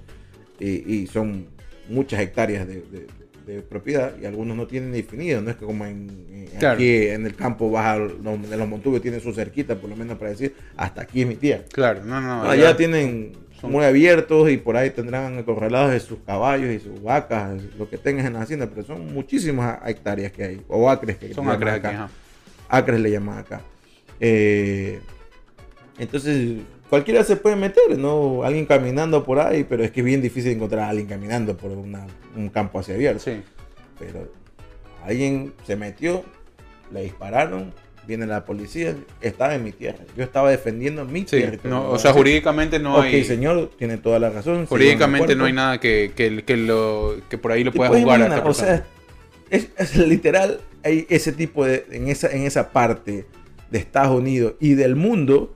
y, y son muchas hectáreas de, de- de propiedad y algunos no tienen definido. No es que como en, en- Claro. aquí en el campo baja de los montubios tienen su cerquita, por lo menos para decir, hasta aquí es mi tía. claro, no, no. No, allá ya- tienen son- muy abiertos y por ahí tendrán acorralados de sus caballos y sus vacas, lo que tengas en la hacienda, pero son muchísimas hectáreas que hay, o acres que son acres aquí, acá. Acres le llaman acá. Eh, entonces, cualquiera se puede meter, ¿no? Alguien caminando por ahí, pero es que es bien difícil encontrar a alguien caminando por una- un campo hacia abierto. Sí. Pero alguien se metió, le dispararon, viene la policía, estaba en mi tierra. Yo estaba defendiendo mi Sí, territorio. no, o sea, jurídicamente no ok, hay. señor, tiene toda la razón. Jurídicamente no hay nada que, que, que lo, que por ahí lo ¿Te pueda jugar a esta O persona. sea, es, es literal, hay ese tipo de, en esa, en esa parte de Estados Unidos y del mundo,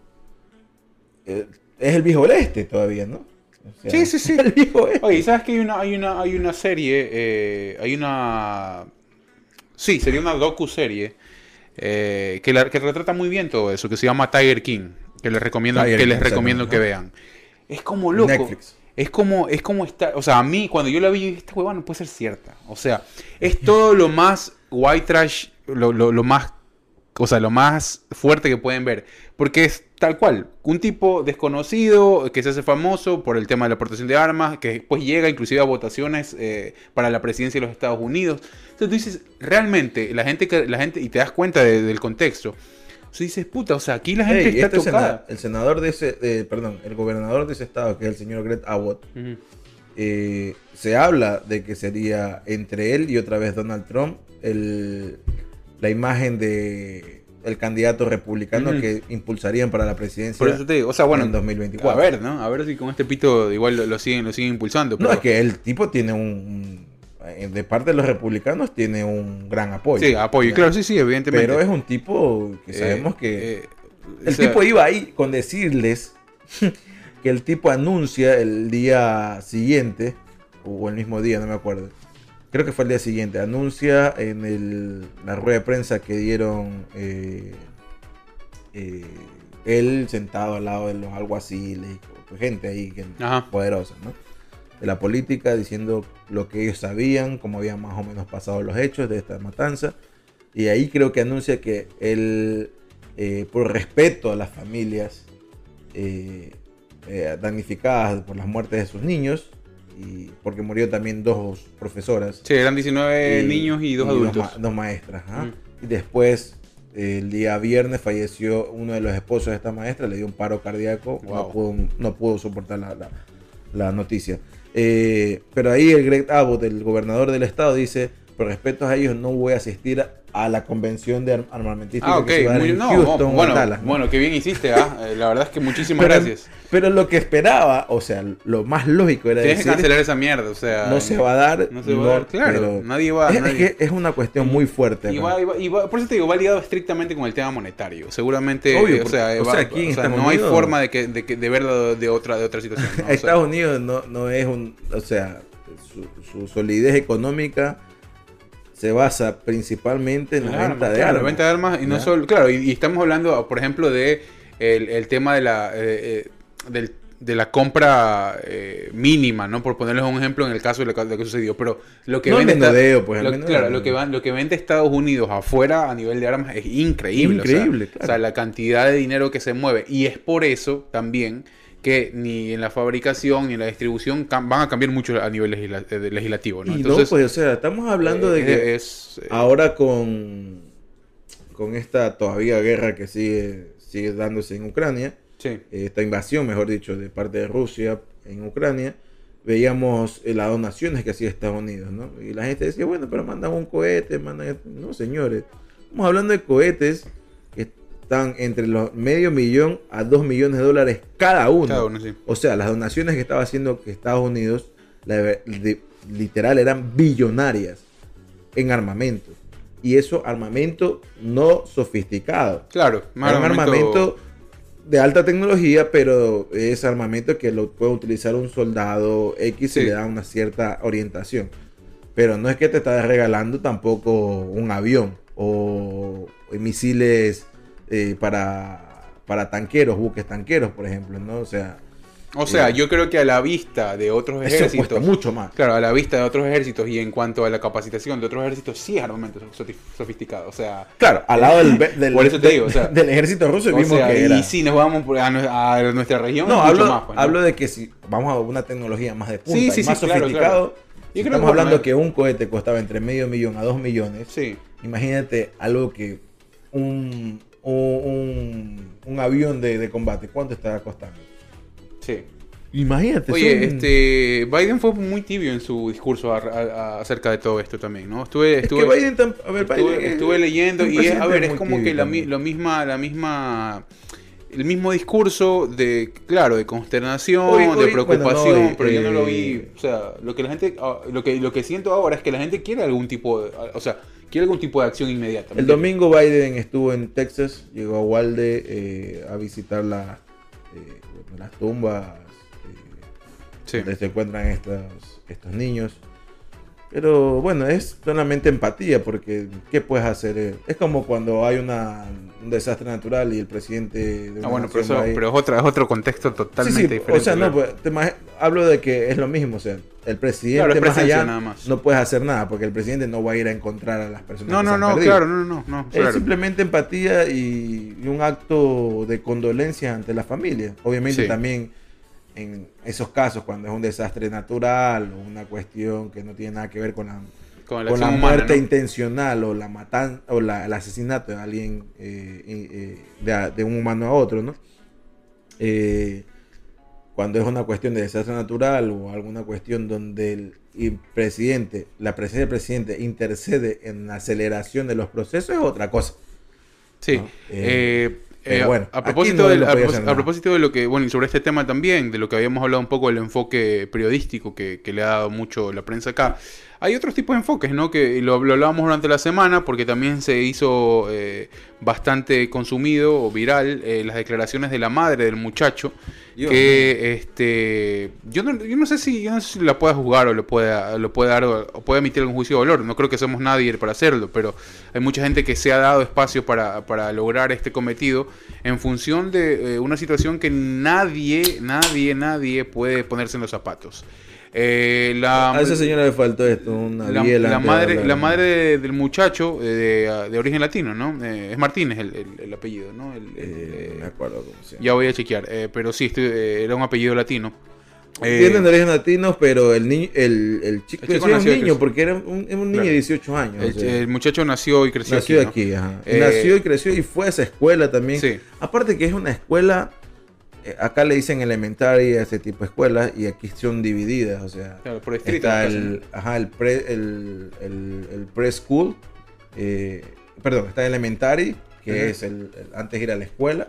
eh, es el viejo oeste todavía, ¿no? O sea, Sí, sí, sí. El viejo oeste. Oye, ¿sabes que hay una, hay una, hay una serie? eh, hay una. Sí, sería una docu-serie eh, que, la- que retrata muy bien todo eso, que se llama Tiger King. Que les recomiendo, Tiger que les King, recomiendo que vean. Es como loco. Netflix. Es como, es como estar. O sea, a mí, cuando yo la vi, esta hueva no puede ser cierta. O sea, es todo lo más white trash, lo, lo- lo más. O sea, lo más fuerte que pueden ver. Porque es tal cual. Un tipo desconocido que se hace famoso por el tema de la aportación de armas, que después llega inclusive a votaciones eh, para la presidencia de los Estados Unidos. Entonces tú dices, realmente, la gente, que, la gente y te das cuenta de- del contexto. Tú dices, puta, o sea, aquí la gente Ey, está este tocada. el senador de ese, eh, perdón, el gobernador de ese estado, que es el señor Greg Abbott, eh, se habla de que sería entre él y otra vez Donald Trump el, la imagen de el candidato republicano que impulsarían para la presidencia Por eso te digo, o sea, bueno, en 2024. a ver, ¿no? A ver si con este pito igual lo, lo siguen, lo siguen impulsando. No, es que el tipo tiene un, un- de parte de los republicanos tiene un gran apoyo. Sí, apoyo, claro, sí, sí, evidentemente. Pero es un tipo que Eh, sabemos que eh, el o sea, tipo iba ahí con decirles que el tipo anuncia el día siguiente, o el mismo día, no me acuerdo. Creo que fue el día siguiente. Anuncia en el- la rueda de prensa que dieron eh, eh, él sentado al lado de los alguaciles, gente ahí que, poderosa, ¿no? De la política, diciendo lo que ellos sabían, cómo habían más o menos pasado los hechos de esta matanza. Y ahí creo que anuncia que él, eh, por respeto a las familias damnificadas por las muertes de sus niños, y porque murió también dos profesoras. Sí, eran 19 y- niños y dos adultos. ma- dos maestras. Mm. Y después, el día viernes, falleció uno de los esposos de esta maestra, le dio un paro cardíaco, no, Wow. pudo, no pudo soportar la, la- la noticia. Eh, pero ahí el Greg Abbott, el gobernador del estado, dice, por respeto a ellos, no voy a asistir a, la convención de arm- armamentística Ah, ok. que se va a dar muy- en no, Houston bueno, Dallas, ¿no? bueno, qué bien hiciste, ¿ah? Eh, La verdad es que muchísimas Pero- gracias. Pero lo que esperaba, o sea, lo más lógico era Tienes que cancelar esa mierda, o sea. no se va a dar. No se va a dar, claro. pero- Nadie va. es, es nadie- que es una cuestión muy fuerte. Y ¿no? va- y va- y va- por eso te digo, va ligado estrictamente con el tema monetario. Seguramente, Obvio, o porque- sea, o va- sea, aquí en o sea, no hay forma de, que, de, que- de verlo de otra, de otra situación. Estados Unidos no, no es un, o sea, su, su solidez económica se basa principalmente en la Claro, venta de claro, armas. la venta de armas y no ¿Ya? solo, claro, y, y estamos hablando, por ejemplo, de el, el tema de la eh, eh, del- de la compra eh, mínima, ¿no? Por ponerles un ejemplo en el caso de lo que, sucedió, pero lo que No vende menudeo, pues, lo- claro, lo que van, lo que vende Estados Unidos afuera a nivel de armas es increíble, o sea, Increíble, o sea, claro. la cantidad de dinero que se mueve y es por eso también que ni en la fabricación ni en la distribución van a cambiar mucho a nivel legisla- eh, legislativo, ¿no? Y Entonces, no, pues, o sea, estamos hablando de eh, que es, eh, ahora con, con esta todavía guerra que sigue, sigue dándose en Ucrania, sí. esta invasión, mejor dicho, de parte de Rusia en Ucrania, veíamos las donaciones que hacía Estados Unidos, ¿no? Y la gente decía, bueno, pero mandan un cohete, mandan... esto". No, señores, estamos hablando de cohetes están entre los medio millón a dos millones de dólares cada uno. Cada uno, sí. O sea, las donaciones que estaba haciendo que Estados Unidos, la de- de- literal, eran billonarias en armamento. Y eso, armamento no sofisticado. Claro, más Era un armamento de alta tecnología, pero es armamento que lo puede utilizar un soldado X Sí. y le da una cierta orientación. Pero no es que te estás regalando tampoco un avión o misiles eh, para, para tanqueros, buques tanqueros, por ejemplo, ¿no? O sea, O sea, Eh, yo creo que a la vista de otros ejércitos, mucho más. claro, a la vista de otros ejércitos y en cuanto a la capacitación de otros ejércitos, sí es armamento sofi- sofisticado. O sea, Claro, al lado del, del, Por eso te del- digo, o sea, del ejército ruso vimos sea, que era... y si nos vamos a, nue- a nuestra región, No, mucho hablo, más. pues, ¿no? hablo de que si vamos a una tecnología más de punta Sí, y sí, sí, más claro, sofisticado, claro. si estamos que, hablando que un cohete costaba entre medio millón a dos millones, Sí, imagínate algo que un, un, un- avión de, de combate, ¿cuánto estará costando? sí. Imagínate. Oye, son- este Biden fue muy tibio en su discurso a- a- a- acerca de todo esto también, ¿no? Estuve, Es estuve, que Biden tam- a ver, estuve, Biden es- estuve leyendo y es, a ver, es como que la, lo misma, la misma, el mismo discurso de, claro, de consternación, Hoy- de preocupación, bueno, no, pero yo no lo eh, vi, o sea, lo que la gente, ah, lo que, lo que siento ahora es que la gente quiere algún tipo, de, o sea, quiere algún tipo de acción inmediata. ¿me El domingo Biden estuvo en Texas, llegó a Walde eh, a visitar la, eh, las tumbas eh, Sí. donde se encuentran estos, estos niños. Pero bueno, es solamente empatía, porque ¿qué puedes hacer? Eh, Es como cuando hay una, un desastre natural y el presidente de Ah, bueno, pero, nación eso, va ahí- pero es, otra, es otro contexto totalmente sí, diferente. o sea, no, pues, te hablo de que es lo mismo, o sea, el presidente Claro, más allá nada más. no puedes hacer nada, porque el presidente no va a ir a encontrar a las personas no, que se no, han no, perdido. claro, no, no, no, Es simplemente empatía y, y un acto de condolencia ante la familia. Obviamente Sí. también en esos casos, cuando es un desastre natural o una cuestión que no tiene nada que ver con la, con la con la acción humana, muerte ¿no? intencional o la matan o la- el asesinato de alguien eh, eh, eh, de, de un humano a otro, ¿no? Eh, cuando es una cuestión de desastre natural o alguna cuestión donde el, el presidente, la presencia del presidente intercede en la aceleración de los procesos es otra cosa. Sí. ¿no? Eh, bueno, a, propósito no- no a, propósito de lo que, bueno, y sobre este tema también, de lo que habíamos hablado un poco del enfoque periodístico que, que le ha dado mucho la prensa acá, hay otros tipos de enfoques, ¿no? Que lo, lo hablábamos durante la semana porque también se hizo eh, bastante consumido o viral eh, las declaraciones de la madre del muchacho Dios que este yo no, yo no sé si yo no sé si la pueda juzgar o le pueda lo puede dar o puede emitir algún juicio de valor. No creo que somos nadie para hacerlo pero hay mucha gente que se ha dado espacio para, para lograr este cometido en función de eh, una situación que nadie nadie nadie puede ponerse en los zapatos Eh, la, A esa señora le faltó esto, una la, la madre, la madre de- del muchacho eh, de, de origen latino, ¿no? Eh, es Martínez el, el- el apellido, ¿no? El- el- Eh, no me acuerdo cómo se llama. ya voy a chequear, pero sí, estoy- era un apellido latino. Tienen origen latinos, pero el niño, el, el chico, chico era un niño, porque era un, era un niño Claro. de 18 años. el, o sea, el muchacho nació y creció nació aquí. aquí, ajá. Nació y creció y fue a esa escuela también. Sí. Aparte que es una escuela, acá le dicen elemental a ese tipo de escuelas y aquí son divididas, o sea, Claro, por distrito. está el, ajá, el pre, el, el, el preschool, eh, perdón, está elementary, que es el, el- antes de ir a la escuela.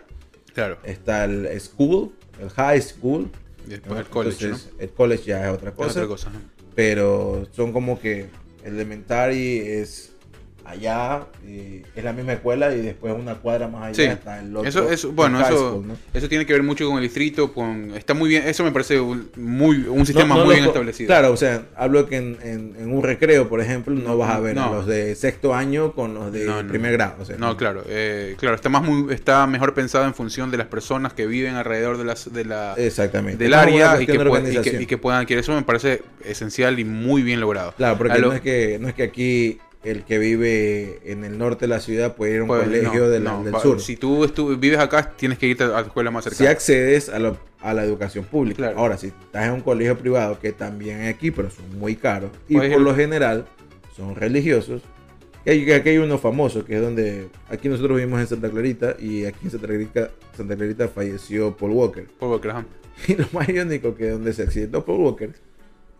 Claro. está el school, el high school, Después ¿no? el college, Entonces, el college ya es otra cosa, otra cosa. ¿no? pero son como que elementary es allá, y es la misma escuela y después una cuadra más allá Sí. está el otro. Eso, eso, bueno, eso, eso tiene que ver mucho con el distrito, con, está muy bien, eso me parece un, muy, un sistema No- no muy bien establecido. Claro, o sea, hablo que en, en- en un recreo, por ejemplo, no vas a ver a los de sexto año con los de primer grado. O sea, No, claro, eh, claro, está más muy, está mejor pensado en función de las personas que viven alrededor de las de la Exactamente. del área y que, cuestión de pue- y, que, y que puedan adquirir eso me parece esencial y muy bien logrado. Claro, porque lo- no, es que, no es que aquí el que vive en el norte de la ciudad puede ir a un pues, colegio no, de la- no, del sur. Si tú vives acá, tienes que irte a la escuela más si cercana. accedes a, lo- a la educación pública. Claro. Ahora, si estás en un colegio privado, que también hay aquí, pero son muy caros, y por ir- lo general son religiosos, que hay, que aquí hay uno famoso, que es donde, aquí nosotros vivimos en Santa Clarita, y aquí en Santa Clarita, Santa Clarita falleció Paul Walker. Por Walker, ajá. Y lo más irónico que donde se accidentó Paul Walker,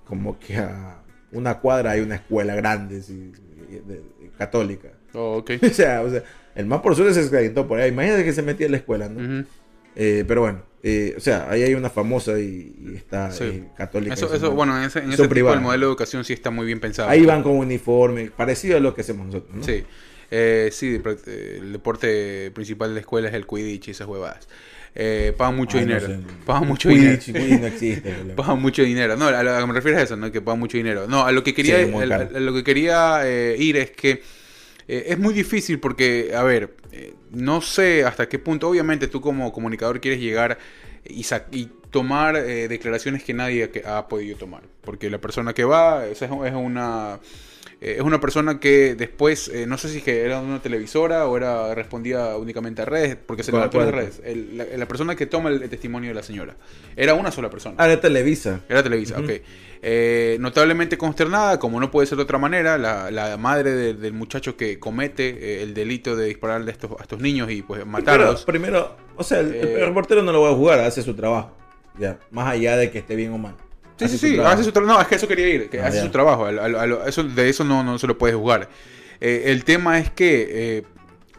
como que a una cuadra hay una escuela grande, sí, de- de- católica. Oh. O sea, o sea, el más por suerte se accidentó por ahí. Imagínate que se metía en la escuela, ¿no? Eh, pero bueno, eh, o sea, ahí hay una famosa y, y está Sí. eh, católica. Eso, eso, bueno, en ese, en ese tipo el modelo de educación sí está muy bien pensado. Ahí van con uniforme, parecido a lo que hacemos nosotros, ¿no? Sí, sí, el deporte principal de la escuela es el Quidditch y esas huevadas. Eh, pagan mucho Ay, no dinero. sé. Pagan mucho dinero. No existe. Pagan mucho dinero. No, a lo que me refiero a eso, ¿no? Que pagan mucho dinero. No, a lo que quería, Sí, a lo que quería eh, ir es que eh, es muy difícil porque, a ver, eh, no sé hasta qué punto, obviamente tú como comunicador quieres llegar y, y tomar eh, declaraciones que nadie ha- podido tomar. Porque la persona que va esa es, es una... eh, es una persona que después, eh, no sé si que era una televisora o era respondía únicamente a redes, porque se ¿Cuál- levantó las redes. El- la, la persona que toma el, testimonio de la señora. Era una sola persona. Ah, de Televisa. Era Televisa, Ujú. ok. Eh, notablemente consternada, como no puede ser de otra manera, la, la madre de- del muchacho que comete eh, el delito de dispararle a estos, a estos niños y pues Pero matarlos. primero, o sea, el, el reportero no lo va a jugar, hace su trabajo. Ya, más allá de que esté bien o mal. Sí, Hace sí, sí, trabajo. hace su trabajo. No, es que eso quería ir, que Ah, hace su trabajo. eso, de eso no, no se lo puedes jugar. Eh, el tema es que, eh,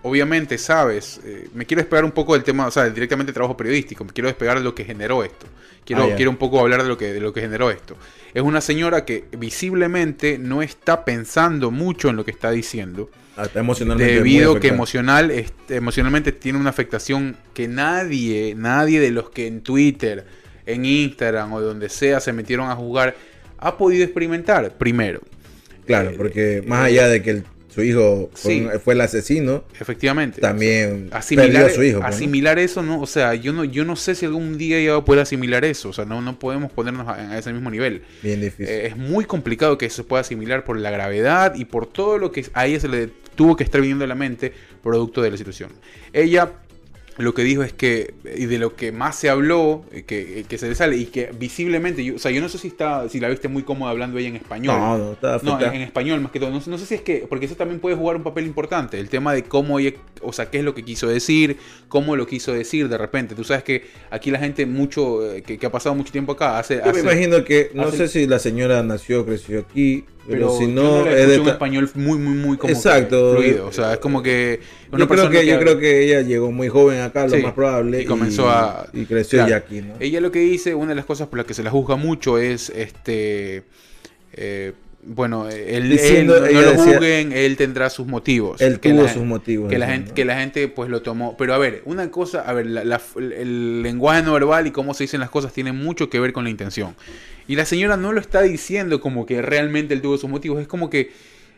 obviamente, sabes, eh, me quiero despegar un poco del tema, o sea, directamente del trabajo periodístico, me quiero despegar de lo que generó esto. Quiero, Ah, quiero un poco hablar de lo, que, de lo que generó esto. Es una señora que visiblemente no está pensando mucho en lo que está diciendo. Ah, está emocionalmente. Debido que emocional, este, emocionalmente tiene una afectación que nadie, nadie de los que en Twitter, en Instagram o donde sea se metieron a jugar ha podido experimentar. Primero, Claro, Eh, porque más eh, allá de que el- su hijo fue, sí. un- fue el asesino, efectivamente. también asimilar, perdió a su hijo. pues, ¿no? asimilar eso, no, o sea, yo no, yo no sé si algún día ella va a poder asimilar eso, o sea, no, no podemos ponernos a, a ese mismo nivel. Bien difícil. Eh, es muy complicado que se pueda asimilar por la gravedad y por todo lo que a ella se le tuvo que estar viniendo a la mente producto de la situación. Ella lo que dijo es que, y de lo que más se habló, eh, que, que se le sale, y que visiblemente, yo, o sea, yo no sé si está, si la viste muy cómoda hablando ella en español. no, no, está No, en, en español más que todo. No, no sé si es que, porque eso también puede jugar un papel importante. El tema de cómo ella, o sea, qué es lo que quiso decir, cómo lo quiso decir de repente. Tú sabes que aquí la gente mucho, eh, que, que ha pasado mucho tiempo acá, hace... Yo me hace- imagino que, no hace- sé si la señora nació creció aquí, pero, pero si yo no, es de un español muy, muy, muy como Exacto. fluido. O sea, es como que una Yo creo que, yo creo que ella llegó muy joven acá, lo Sí, más probable. y comenzó a- Y creció Claro. ya aquí, ¿no? Ella lo que dice, una de las cosas por las que se la juzga mucho es este. eh, bueno, él, Diciendo- él- no, lo juzguen, él tendrá sus motivos. Él Que tuvo la- sus motivos. Que la, gente, que la gente pues lo tomó. Pero a ver, una cosa, a ver, la- la- el lenguaje no verbal y cómo se dicen las cosas tiene mucho que ver con la intención. Y la señora no lo está diciendo como que realmente él tuvo sus motivos, es como que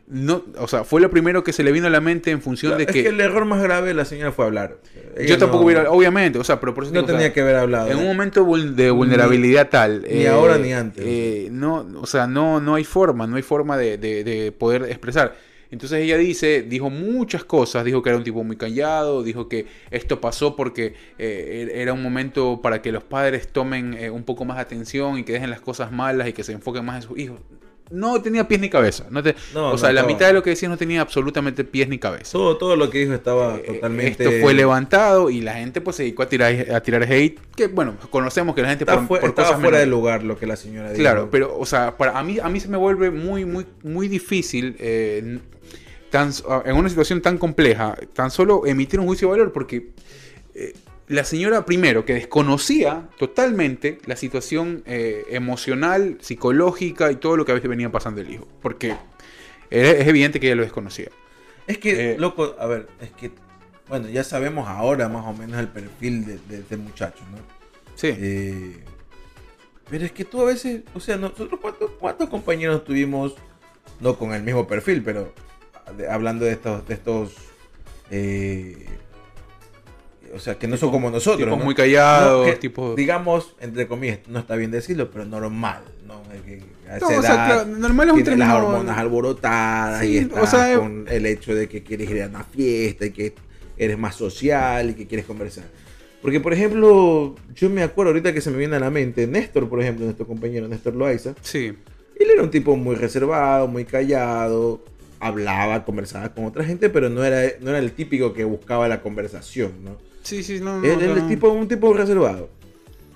no, o sea, fue lo primero que se le vino a la mente en función de es que, que el error más grave de la señora fue hablar. Ella yo tampoco no- hubiera, obviamente, o sea, pero por eso No digo, o sea, tenía que haber hablado. en un momento de vulnerabilidad tal. ni ahora ni antes. eh, no, o sea, no, no hay forma, no hay forma de, de- de poder expresar. Entonces ella dice, dijo muchas cosas, dijo que era un tipo muy callado, dijo que esto pasó porque eh, er- era un momento para que los padres tomen eh, un poco más atención y que dejen las cosas malas y que se enfoquen más en sus hijos. No tenía pies ni cabeza. No te- No, o no, sea, la mitad de lo que decía no tenía absolutamente pies ni cabeza. Todo, todo lo que dijo estaba Eh, totalmente. Esto fue levantado y la gente pues se dedicó a tirar, a tirar hate. Que bueno, conocemos que la gente Está por, estaba cosas fuera de lugar lo que la señora dijo. Claro, pero o sea, para a mí a mí se me vuelve muy muy muy difícil eh, tan, en una situación tan compleja tan solo emitir un juicio de valor porque eh, la señora primero que desconocía totalmente la situación eh, emocional, psicológica y todo lo que a veces venía pasando el hijo, porque es, evidente que ella lo desconocía. Es que, Eh, loco, a ver, es que, bueno, ya sabemos ahora más o menos el perfil de, de- del muchacho, ¿no? Sí. Eh, pero es que tú a veces, o sea, nosotros cuántos, cuántos compañeros tuvimos, no con el mismo perfil, pero hablando de estos, de estos, eh, o sea, que no son como nosotros. tipos ¿no? muy callados, No, tipo- Digamos, entre comillas, no está bien decirlo, pero normal, ¿no? A esa No, o sea, claro, normal es un tiene las término- hormonas alborotadas Sí, y o estás sea, eh, con el hecho de que quieres ir a una fiesta y que eres más social y que quieres conversar. Porque, por ejemplo, yo me acuerdo ahorita que se me viene a la mente, Néstor, por ejemplo, nuestro compañero Néstor Loaiza, Sí. él era un tipo muy reservado, muy callado, hablaba, conversaba con otra gente, pero no era, no era el típico que buscaba la conversación, ¿no? Sí, sí, no, no, Él no. tipo, un tipo reservado.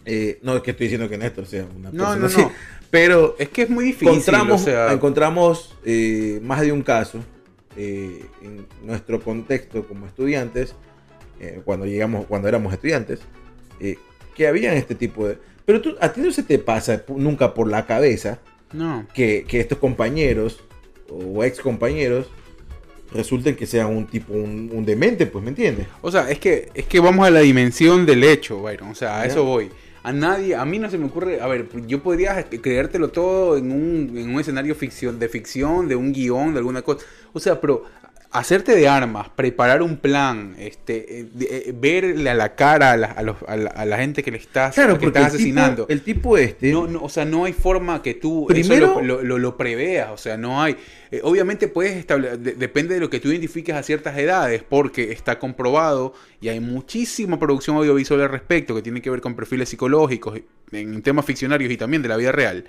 Eh, no es que estoy diciendo que Néstor sea una No, persona no, así, no. pero Es que es muy difícil, encontramos, o sea, encontramos eh, más de un caso eh, en nuestro contexto como estudiantes, cuando llegamos, cuando éramos estudiantes, que habían este tipo de... Pero tú, a ti no se te pasa nunca por la cabeza no. que, que estos compañeros o ex compañeros resulten que sean un tipo, un, un demente, pues, ¿me entiendes? O sea, es que, es que vamos a la dimensión del hecho, Byron. O sea, a Ya. eso voy. A nadie, a mí no se me ocurre, a ver, yo podría creértelo todo en un, en un escenario ficción, de ficción, de un guion, de alguna cosa. O sea, pero hacerte de armas, preparar un plan, este, eh, eh, verle a la cara a la, a los- a la- a la gente que le estás, que porque estás el tipo- asesinando. el tipo este... No, no, o sea, no hay forma que tú Primero- eso lo, lo- lo- lo preveas, o sea, no hay. eh, obviamente puedes establecer, depende de lo que tú identifiques a ciertas edades, porque está comprobado y hay muchísima producción audiovisual al respecto que tiene que ver con perfiles psicológicos en temas ficcionarios y también de la vida real,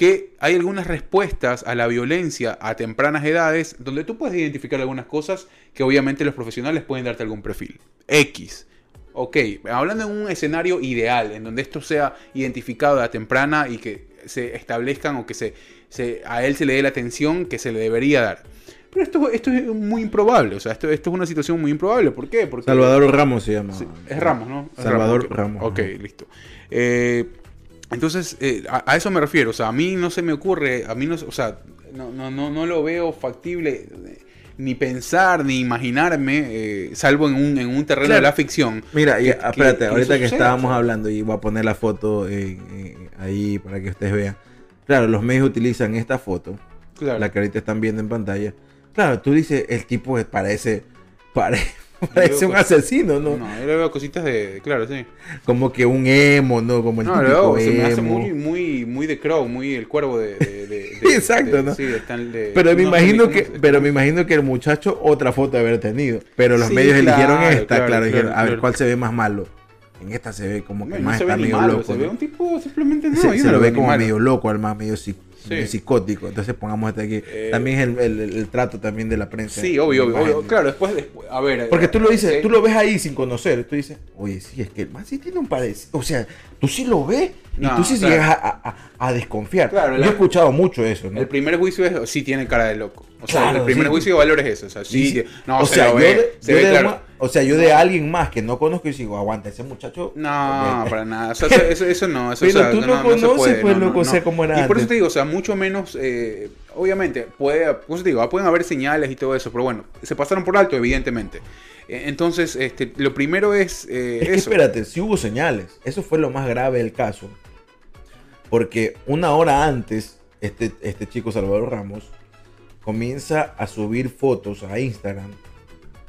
que hay algunas respuestas a la violencia a tempranas edades donde tú puedes identificar algunas cosas que obviamente los profesionales pueden darte algún perfil. X. Ok, hablando en un escenario ideal, en donde esto sea identificado a temprana y que se establezcan o que se, se- a él se le dé la atención que se le debería dar. Pero esto, esto es muy improbable, o sea, esto, esto es una situación muy improbable. ¿Por qué? Porque Salvador Ramos se llama. Sí, es Ramos, ¿no? Es Salvador ok. Ramos. Ok, listo. Eh, entonces, eh, a, a eso me refiero. O sea, a mí no se me ocurre, a mí no, o sea, no, no, no, no lo veo factible eh, ni pensar, ni imaginarme, eh, salvo en un, en un terreno Claro. de la ficción. Mira, y, espérate, que ahorita que estábamos o sea. hablando y voy a poner la foto en- ahí para que ustedes vean. Claro, los medios utilizan esta foto, Claro. la que ahorita están viendo en pantalla. Claro, tú dices, el tipo parece, pare- parece un cosas- asesino, ¿no? No, yo le veo cositas de, claro, sí. Como que un emo, ¿no? Como el No, típico veo, se me hace muy, muy, muy de Crow, muy el cuervo de... de- de- de- Exacto, ¿no? Sí, de Stan- de- Pero me no imagino que, cómo pero me imagino que el muchacho otra foto de haber tenido. Pero los Sí, medios eligieron claro, esta, claro, claro, dijeron, a ver cuál se ve más malo. En esta se ve como que más no se está medio malo, loco. se ve un tipo simplemente no, se, se lo ve como medio loco, además medio, psi- Sí. psicótico. Entonces pongamos este aquí. Eh, también el, el- el trato también de la prensa. Sí, obvio, obvio, obvio. Claro, después, después, a ver. Porque tú lo dices, sí. tú lo ves ahí sin conocer. Tú dices, oye, sí, es que el man sí tiene un parecido. O sea, tú sí lo ves y No, tú sí claro. llegas a, a- a desconfiar. Claro, Yo he escuchado mucho eso, ¿no? El primer juicio es, sí tiene cara de loco. O sea, Claro, el primer sí. juicio de valor es eso. O sea, sí, Sí, no, o se sea, yo ve, de, se yo ve de claro. uma- o sea, yo de alguien más que no conozco y digo, aguanta, ese muchacho. No, para nada. O sea, eso, eso, no. Eso, Pero o sea, tú no, conoces, puede, pues, no, loco, no. cómo era Y por eso te digo, o sea, mucho menos. eh, obviamente, puede, por eso te digo, pueden haber señales y todo eso, pero bueno, se pasaron por alto, evidentemente. Eh, Entonces, este, lo primero es. eh, Es que eso. espérate, si hubo señales. Eso fue lo más grave del caso. Porque una hora antes, este, este chico Salvador Ramos comienza a subir fotos a Instagram.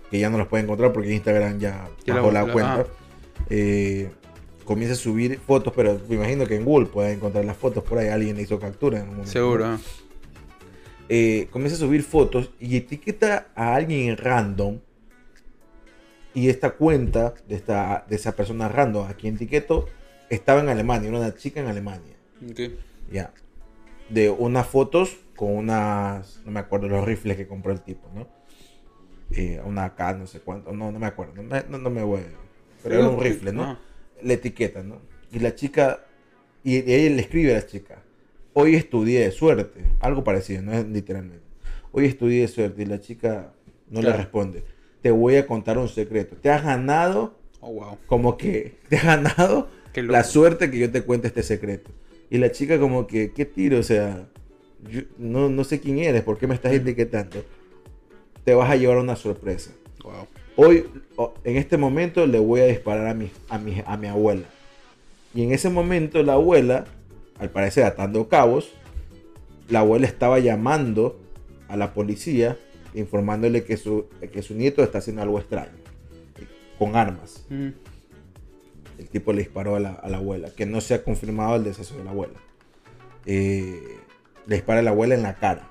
Que ya no las puede encontrar porque Instagram ya Ya bajó la- cuenta. ajá. Eh, comienza a subir fotos, pero me imagino que en Google puede encontrar las fotos por ahí. Alguien le hizo captura en un momento. Seguro. comienza a subir fotos y etiqueta a alguien random. Y esta cuenta de, esta, de esa persona random a quien etiqueto estaba en Alemania, era una chica en Alemania. Ok. Ya. De unas fotos con unas, no me acuerdo los rifles que compró el tipo, ¿no? Eh, una AK, no sé cuánto, no, no me acuerdo, no me, no, no me voy. Pero era un rifle, ¿no? Le etiqueta, ¿no? Y la chica, y y ella le escribe a la chica, hoy es tu día de suerte, algo parecido, no es literalmente. Hoy es tu día de suerte y la chica no le responde. Te voy a contar un secreto. Te has ganado, Oh, wow. como que, te has ganado la suerte que yo te cuente este secreto. Y la chica como que, ¿qué tiro? O sea, yo no, no sé quién eres, ¿por qué me estás etiquetando? Te vas a llevar una sorpresa. Wow. Hoy, en este momento, le voy a disparar a mi, a mi, a mi abuela. Y en ese momento la abuela, al parecer atando cabos, la abuela estaba llamando a la policía, informándole que su, que su nieto está haciendo algo extraño, con armas. Mm. El tipo le disparó a la, a la abuela, que no se ha confirmado el deceso de la abuela. Eh, le dispara a la abuela en la cara.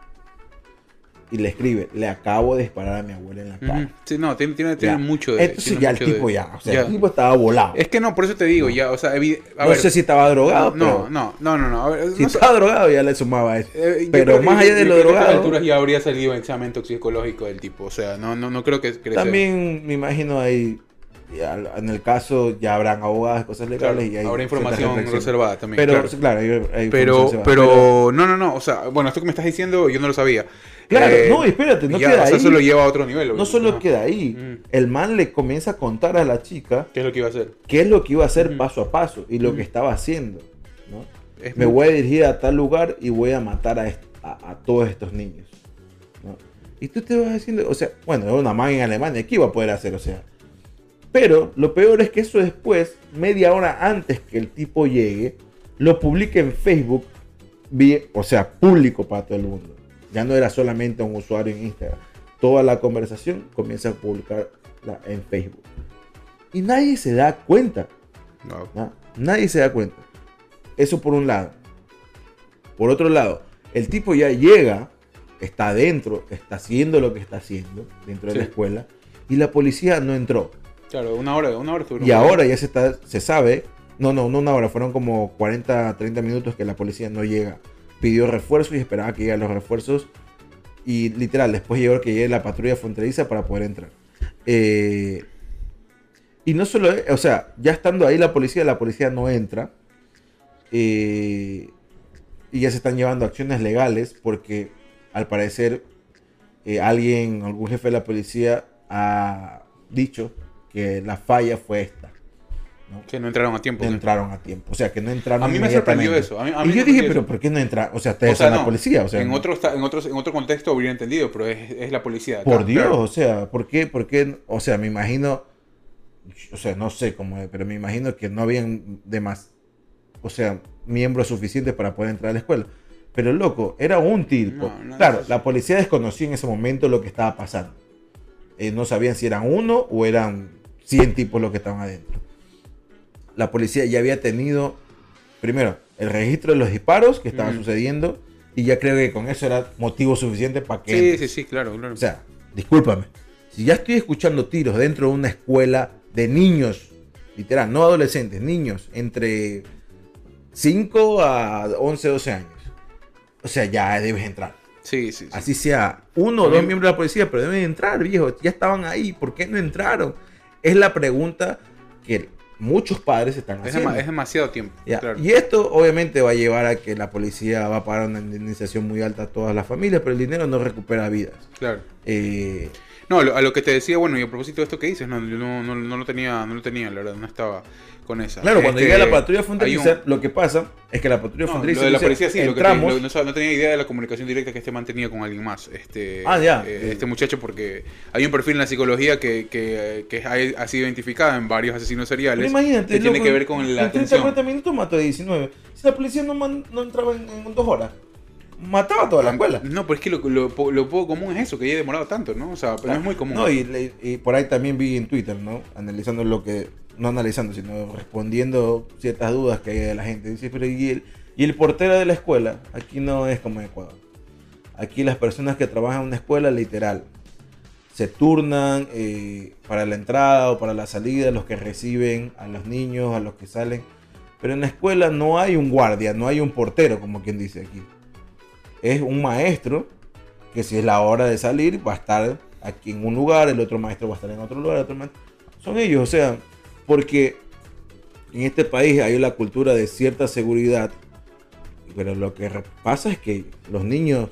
Y le escribe, le acabo de disparar a mi abuela en la cara. Sí, no, tiene, tiene, mucho de. Entonces tiene ya el de- tipo ya, o sea, ya. el tipo estaba volado. Es que no, por eso te digo, ya, o sea, evi- a no ver, sé si estaba drogado, no, pero no, no, no, no, a ver, si no sé, estaba drogado ya le sumaba eso. eh, pero creo más allá de lo que a drogado, alturas ya habría salido un examen toxicológico del tipo, o sea, no, no, no creo que, sea- también me imagino ahí, ya, en el caso ya habrán abogados, cosas claro, legales y hay habrá información reservada también. Pero claro. claro, hay- hay Pero, reservada. pero, no, no, no, o sea, bueno, esto que me estás diciendo yo no lo sabía. Claro, Eh, no, espérate, no ya, queda o sea, ahí. eso lo lleva a otro nivel. No solo Ajá. queda ahí, Mm. el man le comienza a contar a la chica ¿Qué es lo que iba a hacer? qué es lo que iba a hacer Ujú. paso a paso y lo Ujú. que estaba haciendo. ¿no? Es Me muy- voy a dirigir a tal lugar y voy a matar a, a- a todos estos niños. ¿no? Y tú te vas diciendo, o sea, bueno, es una man en Alemania, ¿qué iba a poder hacer? O sea, pero lo peor es que eso después, media hora antes que el tipo llegue, lo publica en Facebook, o sea, público para todo el mundo. Ya no era solamente un usuario en Instagram. Toda la conversación comienza a publicarla en Facebook. Y nadie se da cuenta. ¿no? Nadie se da cuenta. Eso por un lado. Por otro lado, el tipo ya llega, está adentro, está haciendo lo que está haciendo dentro de la escuela y la policía no entró. Claro, una hora, una hora Y ahora ya se, está, se sabe, no, no, no una hora, fueron como 40, 30 minutos que la policía no llega. Pidió refuerzos y esperaba que lleguen los refuerzos. Y literal, después llegó que llegue la patrulla fronteriza para poder entrar. Eh, Y no solo, o sea, ya estando ahí la policía, la policía no entra. eh, y ya se están llevando acciones legales porque al parecer eh, alguien, algún jefe de la policía ha dicho que la falla fue esta. ¿No? Que no entraron a tiempo. No entraron a tiempo. O sea, que no entraron A mí me sorprendió eso. A mí- a y mí yo dije, pero. ¿por qué no entra? O sea, ustedes O sea, la policía. O sea, en, no- otro, en, otros, en otro contexto hubiera entendido, pero es, es la policía. Por Claro, Dios, o sea, ¿por qué? ¿por qué? O sea, me imagino, o sea, no sé cómo es, pero me imagino que no habían demás, o sea, miembros suficientes para poder entrar a la escuela. Pero loco, era un. No, no, claro, la policía desconocía en ese momento lo que estaba pasando. Eh, no sabían si eran uno o eran 100 tipos los que estaban adentro. La policía ya había tenido, primero, el registro de los disparos que estaban sucediendo y ya creo que con eso era motivo suficiente para que... Sí, entres. sí, sí, claro, claro. O sea, discúlpame. Si ya estoy escuchando tiros dentro de una escuela de niños, literal, no adolescentes, niños, entre 5 a 11, 12 años. O sea, ya debes entrar. sí, sí, sí. Así sea uno o dos miembros de la policía, pero deben entrar, viejo. Ya estaban ahí, ¿por qué no entraron? Es la pregunta que muchos padres están Es, haciendo. es demasiado tiempo. Claro. Y esto obviamente va a llevar a que la policía va a pagar una indemnización muy alta a todas las familias, pero el dinero no recupera vidas. claro. Eh, No, a lo que te decía, bueno, y a propósito de esto que dices, no, yo no, no, no lo tenía, no lo tenía, la verdad, no estaba con esa. Claro, cuando Este, llega la patrulla fronteriza, un- lo que pasa es que la patrulla No, fronteriza lo de la policía sí, lo que entramos, lo- no, no tenía idea de la comunicación directa que este man tenía con alguien más. Este, Ah, ya. eh, este muchacho, porque hay un perfil en la psicología que, que, que ha, ha sido identificado en varios asesinos pero seriales. imagínate, que tiene loco, que ver con la en 30, atención. 40 minutos mató a 19. Si la policía no, man- no entraba en, en dos horas, mataba a toda la escuela. No, pero es que lo, lo, lo poco común es eso, que haya demorado tanto, ¿no? O sea, pero no es muy común. No, y, y por ahí también vi en Twitter, ¿no? Analizando lo que, no analizando, sino respondiendo ciertas dudas que hay de la gente. Dice, pero ¿y el, portero de la escuela? Aquí no es como en Ecuador. Aquí las personas que trabajan en una escuela, literal, se turnan eh, para la entrada o para la salida, los que reciben a los niños, a los que salen. Pero en la escuela no hay un guardia, no hay un portero, como quien dice aquí. Es un maestro que si es la hora de salir va a estar aquí en un lugar, el otro maestro va a estar en otro lugar, otro maestro- son ellos, o sea, porque en este país hay la cultura de cierta seguridad, pero lo que pasa es que los niños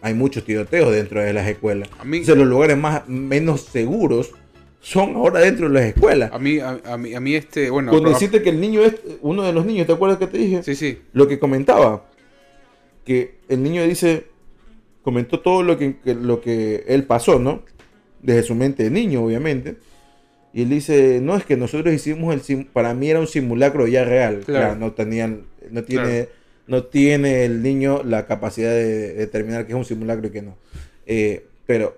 hay muchos tiroteos dentro de las escuelas. A mí- Entonces los lugares más menos seguros son ahora dentro de las escuelas. A mí, a, a mí, a mí este, bueno... Cuando a- decirte que el niño es uno de los niños, ¿te acuerdas que te dije? Sí, sí. lo que comentaba, que el niño dice, comentó todo lo que, que- lo que él pasó, ¿no? Desde su mente de niño, obviamente. Y él dice, no, es que nosotros hicimos el sim- para mí era un simulacro ya real. Claro. Claro, no tenían, no tiene, no tiene el niño la capacidad de determinar que es un simulacro y que no. Eh, pero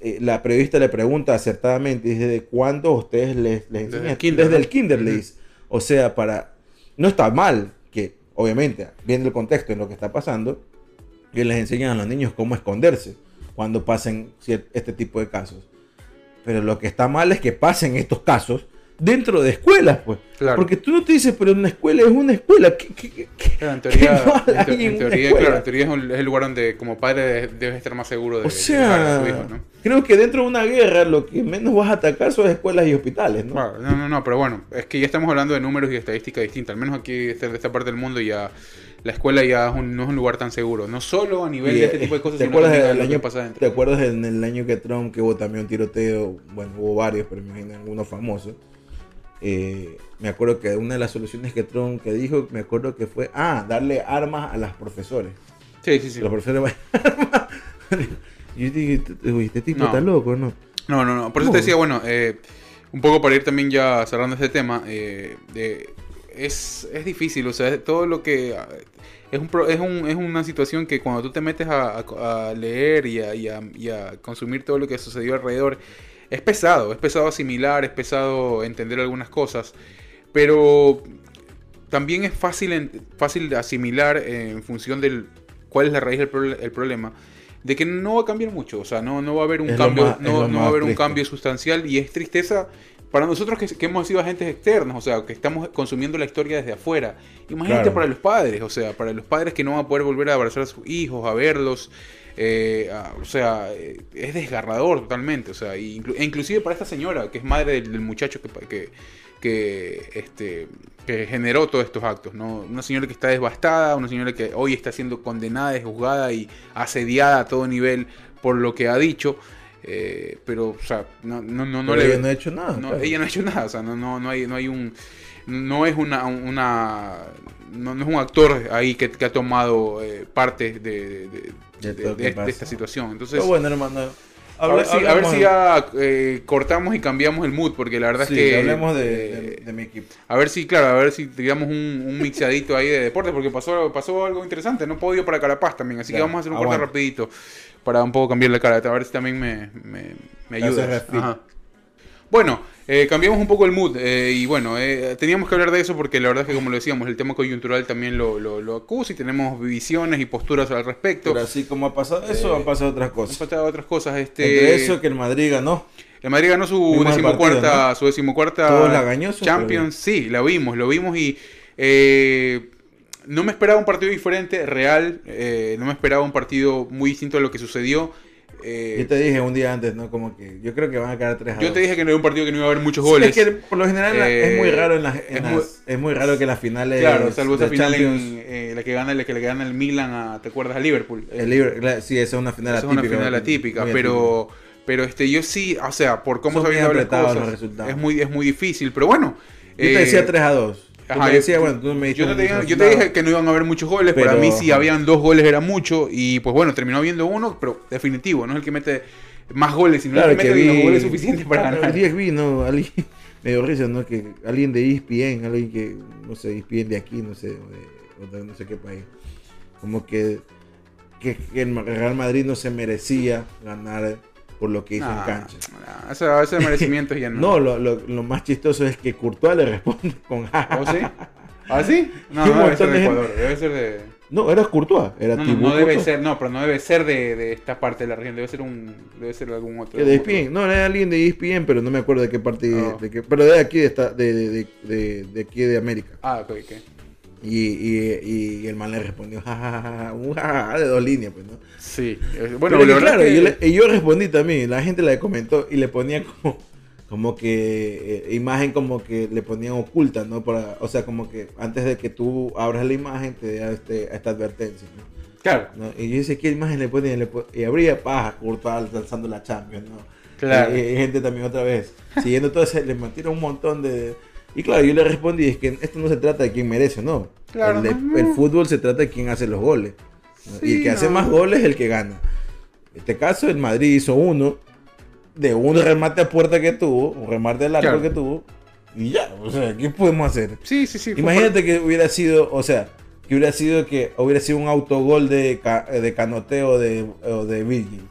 eh, la periodista le pregunta acertadamente, dice, ¿de cuándo ustedes les, les Desde enseñan? el kinder, Desde ¿no? el kinder, le dice. O sea, para... No está mal que, obviamente, viendo el contexto en lo que está pasando, que les enseñan a los niños cómo esconderse cuando pasen este tipo de casos. Pero lo que está mal es que pasen estos casos dentro de escuelas, pues. Claro. Porque tú no te dices, pero una escuela es una escuela. ¿Qué, qué- qué- qué- Claro, en teoría, qué mal en, hay te- en en una teoría, escuela? claro, en teoría es, un- es el lugar donde como padre de- debes estar más seguro de, O de dejar a tu sea, hijo, ¿no? creo que dentro de una guerra lo que menos vas a atacar son escuelas y hospitales, ¿no? No, no, no, pero bueno, es que ya estamos hablando de números y estadísticas distintas. Al menos aquí de esta parte del mundo ya la escuela ya es un- no es un lugar tan seguro. No solo a nivel Y, de este tipo de cosas, ¿Te sino acuerdas del año, pasa ¿Te acuerdas en el año que Trump que hubo también un tiroteo? Bueno, hubo varios, pero me imagino algunos famosos. Eh, me acuerdo que una de las soluciones que Trump que dijo, me acuerdo que fue, ah, darle armas a los profesores. Sí, sí, sí. Los profesores Yo dije, "Uy, este tipo No. está loco, ¿no? No, no, no. Por eso te decía, bueno, eh, un poco para ir también ya cerrando este tema, eh, de- es, es difícil, o sea, todo lo que... Es, un, pro- es, un- es una situación que cuando tú te metes a, a- a leer y a, y a- y a consumir todo lo que sucedió alrededor, es pesado, es pesado asimilar, es pesado entender algunas cosas, pero también es fácil, en- fácil de asimilar en función del cuál es la raíz del proble- el problema, de que no va a cambiar mucho, o sea, no, no va a haber un Es cambio, más- no, no va a haber un cambio sustancial y es tristeza para nosotros que, que hemos sido agentes externos, o sea, que estamos consumiendo la historia desde afuera. Imagínate Claro. para los padres, o sea, para los padres que no van a poder volver a abrazar a sus hijos, a verlos. Eh, o sea, eh, es desgarrador totalmente. O sea, inclu- e inclusive para esta señora, que es madre del, del muchacho que, que, que, este, que generó todos estos actos. ¿no? Una señora que está devastada, una señora que hoy está siendo condenada, juzgada y asediada a todo nivel por lo que ha dicho. Eh, pero, o sea, no, no, no, no le ella no ha hecho nada. no, claro. ella no ha hecho nada, o sea, no, no, no hay, no hay un, no es una, una, no, no es un actor ahí que, que ha tomado eh, parte de, de- esta situación. Entonces, Pero bueno, hermano. a ver si, a ver si ya eh, cortamos y cambiamos el mood, porque la verdad sí, es que hablemos de, eh, de- de mi equipo. a ver si, claro, a ver si digamos un, un mixadito ahí de deportes, porque pasó, pasó algo interesante, no puedo ir para Carapaz también, así que vamos a hacer un corte rapidito para un poco cambiar la cara, a ver si también me, me, me ayudas. Ajá. Bueno, eh, cambiamos un poco el mood eh, y bueno, eh, teníamos que hablar de eso porque la verdad es que como lo decíamos, el tema coyuntural también lo, lo, lo acusa y tenemos visiones y posturas al respecto. Pero así como ha pasado eso, Eh, han pasado otras Han cosas. pasado otras cosas. Este, Entre eso que el Madrid ganó. el Madrid ganó su decimocuarta, partido, su decimocuarta Champions. Sí, la vimos, lo vimos y eh, no me esperaba un partido diferente, real. eh, no me esperaba un partido muy distinto a lo que sucedió. eh, Yo te dije un día antes, ¿no? Como que yo creo que van a quedar 3 a yo 2. te dije que no era un partido que no iba a haber muchos Sí, goles. Es que por lo general Eh, es muy raro en las, en es las- muy- es muy raro que las finales Claro, salvo esa final en, eh, la que gana la que le gana el Milan a, ¿te acuerdas? a Liverpool. el la- sí, esa es una final Esa es una atípica. final atípica, pero pero este yo sí, o sea, por cómo se habían dado las cosas, los resultados. es muy es muy difícil, pero bueno. Yo te eh, decía 3 a 2. Yo ajá, te decía, yo- bueno, tú me dijiste Yo, no te, dije- yo te resultado. dije que no iban a haber muchos goles, para Pero, mí si habían dos goles era mucho y pues bueno, terminó viendo uno, pero definitivo, no es el que mete más goles, sino Claro, el que que mete vi, los goles suficientes para Claro, ganar. el vi, ¿no? Alguien, me dio risa, ¿no? Que alguien de ESPN, alguien que, no sé, ESPN de aquí, no sé, o de, o de no sé qué país, como que, que, que el Real Madrid no se merecía ganar por lo que hizo Nah, en cancha. nah, eso, eso de merecimientos ya no. No, lo, lo, lo más chistoso es que Courtois le responde con ¿Oh, sí? ¿Ah, sí? No, no debe ser de Ecuador, debe ser de... No, era Courtois, era No, no, no debe Courtois. ser, no, pero no debe ser de, de esta parte de la región, debe ser un, debe ser algún otro. De ESPN, no, era alguien de ESPN, pero no me acuerdo de qué parte, Oh. de qué, pero de aquí, de, esta, de, de, de, de- de aquí de América. Ah, ok, ok. Y, y, y el man le respondió, jajaja, un jajaja de dos líneas, pues, ¿no? Sí, eh, Bueno, Pero claro, que- yo, le- y yo respondí también, la gente le comentó y le ponía como, como que eh, imagen como que le ponían oculta, ¿no? Para, o sea, como que antes de que tú abras la imagen te da este, esta advertencia, ¿no? Claro, ¿no? Y yo decía, ¿qué imagen le ponían? Le y abría paja, Courtois lanzando la Champions, ¿no? Claro. Y, y gente también otra vez, siguiendo todo ese, le metieron un montón de... Y claro, yo le respondí, es que esto no se trata de quién merece no. Claro, el, no, fútbol se trata de quién hace los goles. ¿no? y el que hace más goles es el que gana. En este caso, el Madrid hizo uno de un remate a puerta que tuvo, un remate al arco Claro. que tuvo, y ya, o sea, ¿qué podemos hacer? sí, sí, sí. Imagínate que hubiera sido, o sea, que hubiera sido que hubiera sido un autogol de, ca- de canoteo de, o de Virgil.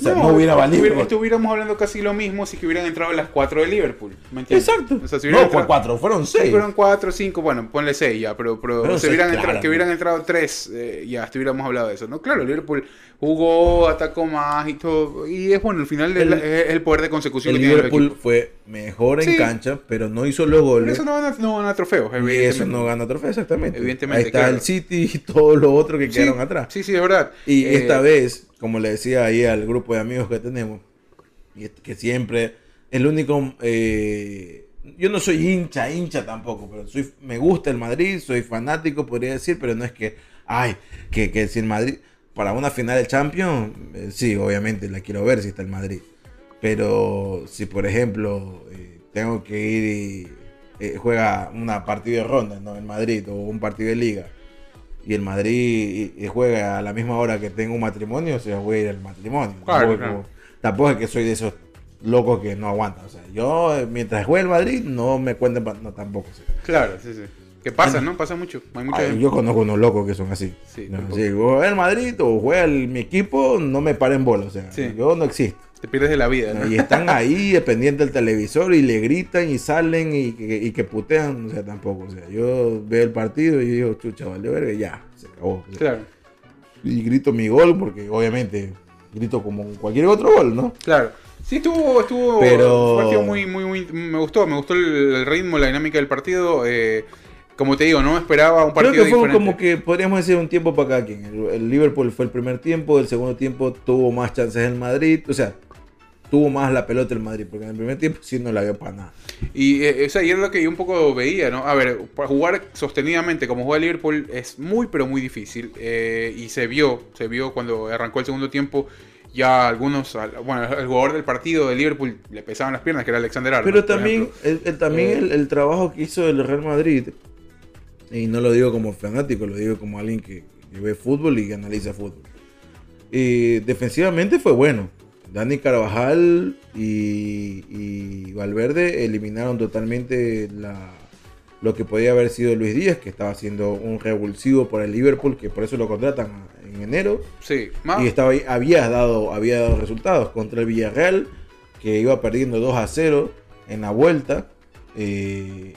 O sea, no, hubiera valido. Estuviéramos hablando casi lo mismo si que hubieran entrado las 4 de Liverpool. ¿me entiendes? Exacto. O sea, si no, entrado- cuatro, fueron Sí, seis. fueron 4, 5, bueno, ponle 6 ya, pero, pero hubieran entrado- que hubieran entrado 3, ya estuviéramos hablado de eso, ¿no? Claro, Liverpool jugó, atacó más y todo, y es bueno, al final es El- es el poder de consecución el que tiene el Liverpool fue mejor en Sí. cancha, pero no hizo los goles. eso no gana, no gana trofeos, y eso no gana trofeo, exactamente. Evidentemente, Ahí está claro. el City y todo lo otro que Sí, quedaron atrás. Sí, sí, es verdad. Y Eh, esta vez, como le decía ahí al grupo de amigos que tenemos, y que siempre, el único, eh, yo no soy hincha, hincha tampoco, pero soy, me gusta el Madrid, soy fanático, podría decir, pero no es que, ay, que, que si el Madrid, para una final de Champions, eh, sí, obviamente la quiero ver si está el Madrid, pero si por ejemplo eh, tengo que ir y eh, juega una partido de ronda, ¿no? El Madrid o un partido de liga y el Madrid y- y juega a la misma hora que tengo un matrimonio, o sea, voy a ir al matrimonio. Claro, tampoco, claro. tampoco es que soy de esos locos que no aguantan. O sea, yo mientras juegue el Madrid no me cuenten, no tampoco. o sea. Claro, sí, sí. Que pasa, ¿no? Pasa mucho. Hay mucha Ay, gente- yo conozco unos locos que son así. Sí, No, el Madrid o juega el- mi equipo, no me paren bola. O sea, Sí. yo no existo. Te pierdes de la vida, ¿no? Y están ahí pendientes del televisor y le gritan y salen y que, y que putean. O sea, tampoco. O sea, yo veo el partido y digo, chucha, vale, verga, ya, se acabó. O sea, Claro, y grito mi gol porque obviamente grito como cualquier otro gol, ¿no? claro. Sí, estuvo, estuvo Pero- un partido muy, muy, muy, me gustó, me gustó el, el ritmo, la dinámica del partido. eh, como te digo, no esperaba un partido Creo que fue diferente. como que podríamos decir un tiempo para cada quien. El, el Liverpool fue el primer tiempo, el segundo tiempo tuvo más chances el Madrid, o sea, tuvo más la pelota el Madrid, porque en el primer tiempo sí no la vio para nada. Y, eh, o sea, y era lo que yo un poco veía, ¿no? A ver, para jugar sostenidamente como juega el Liverpool es muy, pero muy difícil. eh, y se vio, se vio cuando arrancó el segundo tiempo. Ya algunos, al- bueno, el jugador del partido de Liverpool le pesaban las piernas, que era Alexander Arnold. Pero también, el, el- también Eh. el, el trabajo que hizo el Real Madrid, y no lo digo como fanático, lo digo como alguien que, que ve fútbol y que analiza fútbol. Eh, defensivamente fue bueno. Dani Carvajal y, y Valverde eliminaron totalmente la, lo que podía haber sido Luis Díaz, que estaba haciendo un revulsivo por el Liverpool, que por eso lo contratan en enero. Sí, más, Y estaba ahí- había dado, había dado resultados contra el Villarreal, que iba perdiendo 2 a 0 en la vuelta. eh,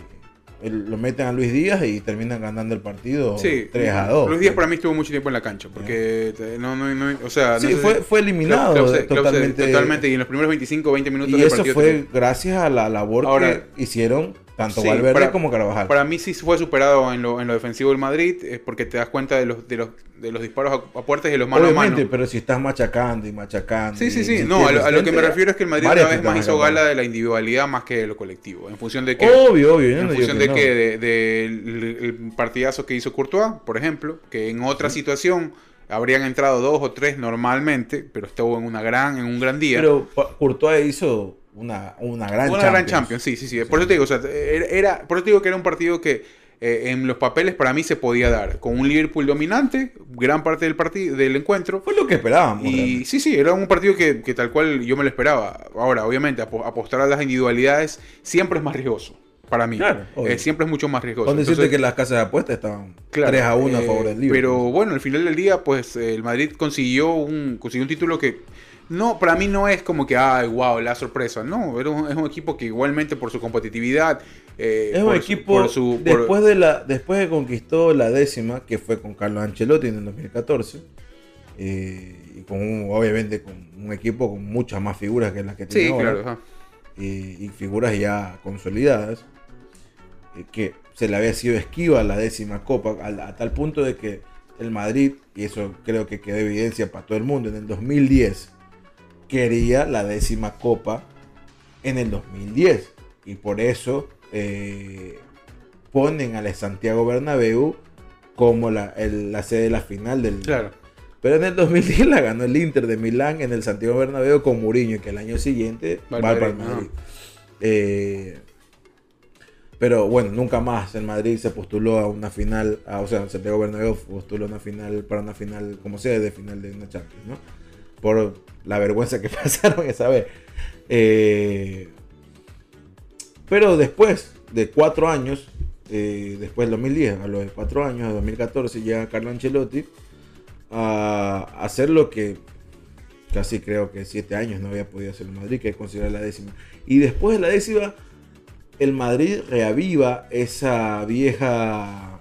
lo meten a Luis Díaz y terminan ganando el partido sí, 3 a 2. Luis Díaz para mí estuvo mucho tiempo en la cancha, porque te- no, no, no, o sea, Sí, fue, fue eliminado Klose- Klose- totalmente. totalmente, y en los primeros 25 20 minutos Y del eso partido fue gracias a la labor Ahora- que hicieron tanto Sí, Valverde para- como Carvajal. Para mí sí fue superado en lo, en lo defensivo del Madrid, es porque te das cuenta de los, de los, de los disparos a, a puertas y de los mano a Obviamente, mano. pero si estás machacando y machacando. Sí, sí, sí. No, a lo, a lo que me refiero es que el Madrid una vez más hizo gala de la individualidad más que de lo colectivo. En función de que. Obvio, obvio. en no función que de no. que de, de el, el partidazo que hizo Courtois, por ejemplo, que en otra situación habrían entrado dos o tres normalmente, pero estuvo en una gran, en un gran día. Pero Courtois hizo una, una gran una gran Champions, sí, sí, sí. Por eso te digo, o sea, era, por eso te digo que era un partido que eh, en los papeles para mí se podía dar. Con un Liverpool dominante, gran parte del partido, del encuentro. Fue lo que esperábamos. Y realmente. sí, sí, era un partido que, que tal cual yo me lo esperaba. Ahora, obviamente, apo- apostar a las individualidades siempre es más riesgoso. Para mí. Claro. Eh, siempre es mucho más riesgoso. Con decirte que las casas de apuestas estaban claro, 3 a 1 a eh, favor del Liverpool. Pero bueno, al final del día, pues eh, el Madrid consiguió un, consiguió un título que no, para mí no es como que, ay, wow, la sorpresa. No, era un- es un equipo que igualmente por su competitividad. eh, es un su- equipo por su- por- después de la después de conquistó la décima que fue con Carlos Ancelotti en el 2014 eh, y con un- obviamente con un equipo con muchas más figuras que las que tiene Sí, ahora claro. y, y figuras ya consolidadas eh, que se le había sido esquiva a la décima copa a, a tal punto de que el Madrid y eso creo que quedó evidencia para todo el mundo en el 2010 quería la décima copa en el 2010 y por eso eh, ponen a la Santiago Bernabéu como la, el- la sede de la final del Claro. pero en el 2010 la ganó el Inter de Milán en el Santiago Bernabéu con Mourinho, que el año siguiente Va va, al para el Madrid. Eh, pero bueno, nunca más el Madrid se postuló a una final, a- o sea, Santiago Bernabéu postuló una final, para una final, como sea, de final de una Champions, ¿no? Por la vergüenza que pasaron esa vez. Eh, pero después de cuatro años, eh, después del 2010, a los cuatro años, de 2014, llega Carlo Ancelotti a hacer lo que casi creo que siete años no había podido hacer el Madrid, que es considerar la décima. Y después de la décima, el Madrid reaviva esa vieja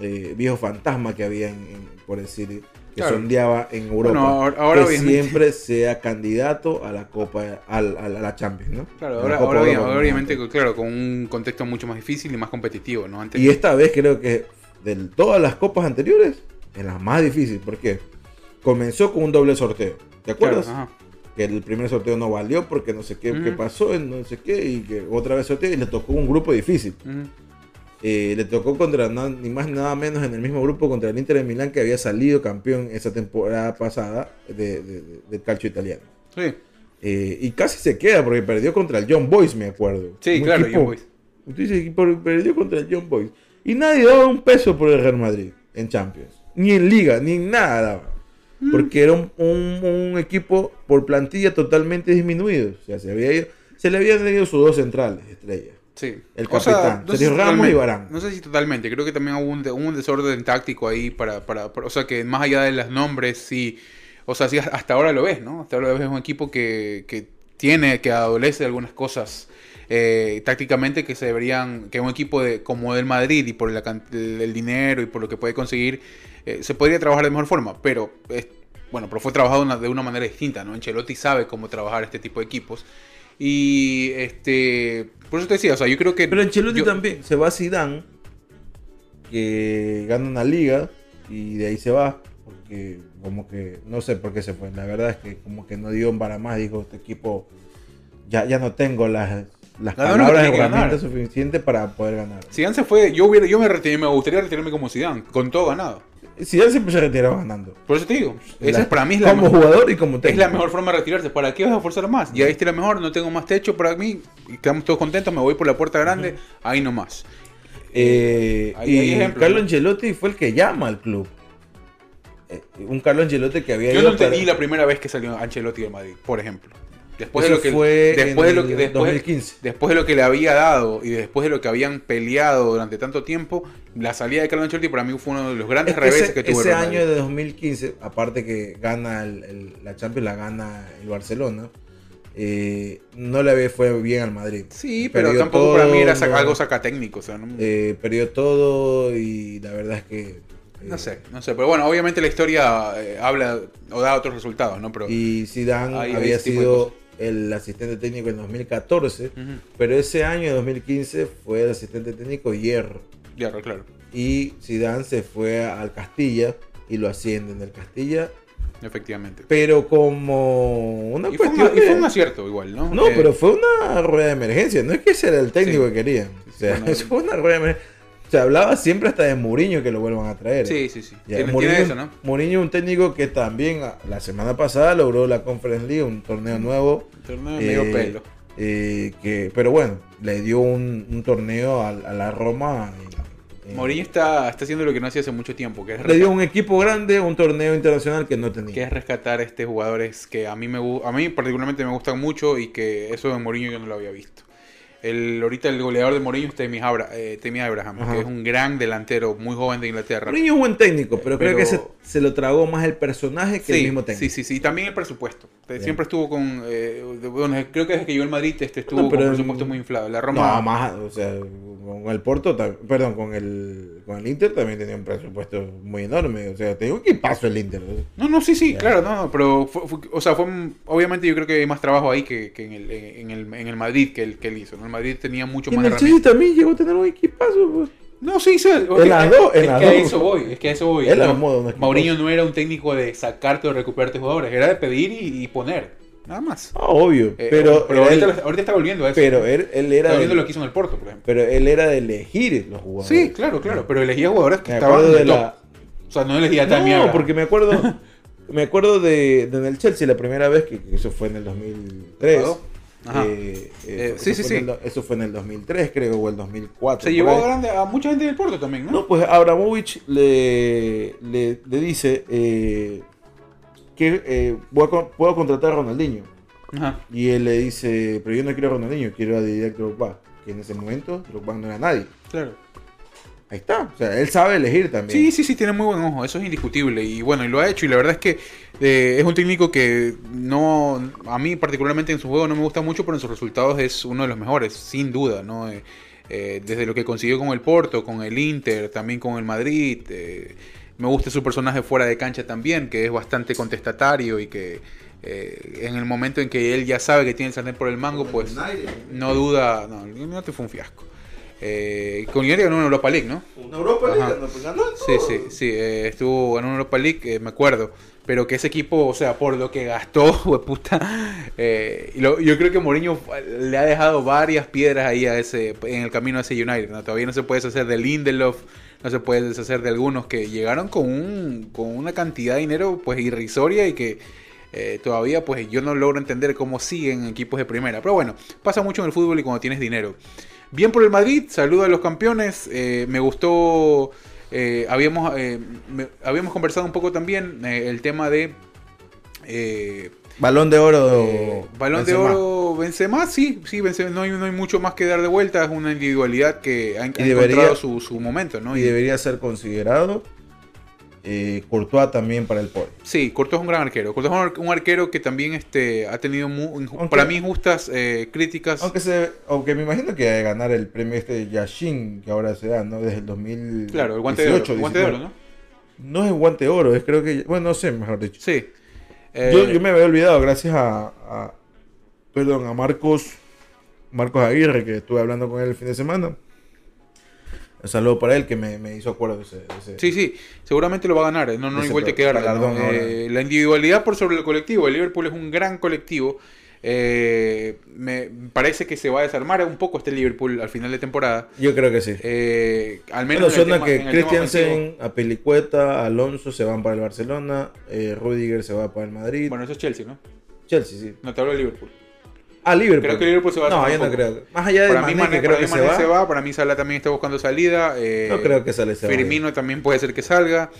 eh, viejo fantasma que había en, en- por decir que Claro. sondeaba en Europa Bueno, ahora- ahora que siempre sea candidato a la Copa a, la Champions ¿no? Claro, ahora, Copa ahora, Europa, obviamente, claro, con un contexto mucho más difícil y más competitivo, ¿no? Antes, y esta vez creo que de todas las copas anteriores es la más difícil porque comenzó con un doble sorteo ¿te claro, acuerdas? ajá. que el primer sorteo no valió porque no sé qué, Ujú. qué pasó, no sé qué, y que otra vez sorteo y le tocó un grupo difícil. Eh, le tocó contra na- ni más ni nada menos en el mismo grupo contra el Inter de Milán que había salido campeón esa temporada pasada de- de- de- del calcio italiano. Sí, Eh, y casi se queda porque perdió contra el John Boys, me acuerdo. sí, Un claro, equipo- dice que por- perdió contra el John Boys. Y nadie daba un peso por el Real Madrid en Champions. Ni en Liga, ni en nada daba. Mm. Porque era un, un- un equipo por plantilla totalmente disminuido. O sea, se, había ido- se le habían ido sus dos centrales, estrellas. Sí. El O sea, capitán, no sé si Ramos totalmente- y Varane. No sé si totalmente, creo que también hubo un, desorden táctico ahí para, para, para- O sea, que más allá de los nombres, sí. O sea, sí, hasta ahora lo ves, ¿no? Hasta ahora lo ves un equipo que, que tiene, que adolece de algunas cosas eh, tácticamente que se deberían. Que un equipo de, como el Madrid y por la el, el dinero y por lo que puede conseguir, eh, se podría trabajar de mejor forma. Pero. es- bueno, pero fue trabajado una- de una manera distinta, ¿no? Ancelotti sabe cómo trabajar este tipo de equipos. Y este. Por eso te decía, o sea, yo creo que. Pero Ancelotti yo- también se va a Zidane que gana una liga y de ahí se va. Porque como que, no sé por qué se fue. La verdad es que como que no dio para más. Dijo, este equipo ya, ya no tengo las, las que palabras herramientas ganar. suficientes para poder ganar. Zidane se fue, yo hubiera, yo me retiré, me gustaría retirarme como Zidane, con todo ganado. Si ya siempre se retiraba ganando. Por eso te digo, esa La- es para mí es la, como mejor, jugador y como técnico. es la mejor forma de retirarse. ¿Para qué vas a forzar más? Ya viste la mejor, no tengo más techo para mí, y estamos todos contentos, me voy por la puerta grande, ahí nomás. Eh, Ahí hay y Carlo. Ancelotti fue el que llama al club. Eh, un Carlo Ancelotti que había Yo ido no entendí para- la primera vez que salió Ancelotti del Madrid, por ejemplo. Después Eso de lo que fue después de en lo que el después, 2015. después de lo que le había dado y después de lo que habían peleado durante tanto tiempo, la salida de Carlo Ancelotti para mí fue uno de los grandes Es que reveses ese, que tuvo el ese año de 2015, aparte que gana el- el- la Champions, la gana el Barcelona, eh, no le fue bien al Madrid. Sí, pero Perdió tampoco para mí era saca- algo sacatécnico, o sea, no, eh, perdió todo y la verdad es que... eh, no sé, no sé, pero bueno, obviamente la historia eh, habla o da otros resultados, ¿no? Pero Y Zidane había sido. El asistente técnico en 2014, Ujú, pero ese año, de 2015, fue el asistente técnico Hierro. ya, claro, Y Zidane se fue al Castilla y lo ascienden del Castilla, efectivamente. pero como una Y fue, cuestión una- y fue un acierto igual, ¿no? No, Eh, pero fue una rueda de emergencia. No es que ese era el técnico Sí. que querían. O sea, fue una rueda de emergencia. Se hablaba siempre hasta de Mourinho que lo vuelvan a traer. Sí, sí, sí. Ya, Mourinho, tiene eso, ¿no? Mourinho, un técnico que también ah, la semana pasada logró la Conference League, un torneo nuevo. Torneo de medio eh, pelo. eh, que, pero bueno, le dio un, un torneo a, a la Roma. eh, eh, Mourinho está, está haciendo lo que no hacía hace mucho tiempo, que es, le dio un equipo grande, un torneo internacional que no tenía. que es rescatar a estos jugadores que a mí me a mí particularmente me gustan mucho y que eso de Mourinho yo no lo había visto. El, ahorita el goleador de Mourinho es Tammy, Abra- eh, Abraham, Ajá. que es un gran delantero, muy joven de Inglaterra. Mourinho es buen técnico, pero, creo que se, se lo tragó más el personaje que el mismo técnico. sí, sí, sí. Y también el presupuesto. Eh, Bien. Siempre estuvo con. eh, bueno, creo que desde que llegó el Madrid este estuvo No, pero con en- presupuesto muy inflado. La Roma. No, más, o sea, con el Porto, perdón, con el, con el Inter también tenía un presupuesto muy enorme. O sea, te digo que pasó el Inter. ¿no? No, sí, sí, Ya. claro, no, no, pero fue, fue- o sea, fue, un- obviamente yo creo que hay más trabajo ahí que, que en, el, en, el, en el Madrid que, el, que él hizo, ¿no? Madrid tenía mucho Y más en el. Chelsea también llegó a tener un equipazo. pues. No, sí, sí. En las dos, en es las que a eso voy, es que a eso voy. No. Mourinho no era un técnico de sacarte o recuperarte jugadores, era de pedir y, y poner, nada más. Ah, obvio. Eh, pero pero ahorita, él- ahorita está volviendo a eso. pero él, él era está volviendo de, lo que hizo en el Porto, por ejemplo. pero él era de elegir los jugadores. Sí, claro, claro, pero elegía jugadores que Me estaban en de la. O sea, no elegía Tammy No, porque me acuerdo me acuerdo de, de en el Chelsea la primera vez que, que eso fue en el 2003. Ajá. Eh, eh, eso sí, sí, sí. el eso fue en el 2003, creo, o el 2004. Se llevó grande, a mucha gente del Porto también, ¿no? No, pues Abramovich le, le, le dice eh, que eh, voy a puedo contratar a Ronaldinho. Ajá. Y él le dice, pero yo no quiero a Ronaldinho, quiero a Didier Drogba. Que en ese momento Drogba no era nadie. Claro. Ahí está. O sea, él sabe elegir también. Sí, sí, sí, tiene muy buen ojo, eso es indiscutible. Y bueno, y lo ha hecho. Y la verdad es que eh, es un técnico que no, a mí particularmente en su juego no me gusta mucho, pero en sus resultados es uno de los mejores, sin duda, ¿no? Eh, eh, desde lo que consiguió con el Porto, con el Inter, también con el Madrid. me gusta su personaje fuera de cancha también, que es bastante contestatario y que en el momento en que él ya sabe que tiene el sartén por el mango, pues no duda. No, el United fue un fiasco. Con United ganó una Europa League, ¿no? Una Europa. League, no, pues ganó Sí, todo. sí, sí, eh, estuvo en Europa League, eh, me acuerdo. Pero que ese equipo, o sea, por lo que gastó, hueputa, eh, y lo- yo creo que Mourinho le ha dejado varias piedras ahí a ese, en el camino a ese United. ¿no? Todavía no se puede deshacer de Lindelof, no se puede deshacer de algunos que llegaron con, un, con una cantidad de dinero pues irrisoria y que eh, todavía pues yo no logro entender cómo siguen equipos de primera. Pero bueno, pasa mucho en el fútbol y cuando tienes dinero. Bien por el Madrid, saludo a los campeones. eh, me gustó. eh, habíamos, eh, me- habíamos conversado un poco también eh, el tema de. eh, Balón de oro. eh, balón de oro Benzema, sí, sí, Benzema, no, hay, no hay mucho más que dar de vuelta. Es una individualidad que ha, ha debería- encontrado su, su momento, ¿no? Y Y- debería ser considerado. Eh, Courtois también para el Poli. Sí, Courtois es un gran arquero. Courtois es un ar- un arquero que también este, ha tenido Aunque- para mí injustas eh, críticas. Aunque, se, aunque me imagino que de ganar el premio este Yashin que ahora se da, ¿no? Desde el 2000. claro, el guante de oro. el guante de oro, ¿no? No es guante de oro, es creo que. Bueno, no sé, mejor dicho. Sí. Eh, Yo, yo me había olvidado, gracias a, a- Perdón, a Marcos. Marcos Aguirre, que estuve hablando con él el fin de semana. Un saludo para él que me, me hizo acuerdo de ese. de ese- Sí, sí, seguramente lo va a ganar, eh, no, no hay vuelta que dar. Eh, la individualidad por sobre el colectivo, el Liverpool es un gran colectivo. eh, me parece que se va a desarmar un poco este Liverpool al final de temporada. Yo creo que sí. Eh, al menos Bueno, suena que. Christiansen, Apelicueta, Alonso se van para el Barcelona, eh, Rudiger se va para el Madrid. Bueno, eso es Chelsea, ¿no? Chelsea, sí. No te hablo de Liverpool. Ah, Liverpool. Creo que Liverpool se va a No, yo no poco. creo. Más allá de Para mí, Mané, que creo que se Mané va. se va, para mí Salah también está buscando salida. eh, No creo que Salah se vaya. Firmino también puede ser que salga.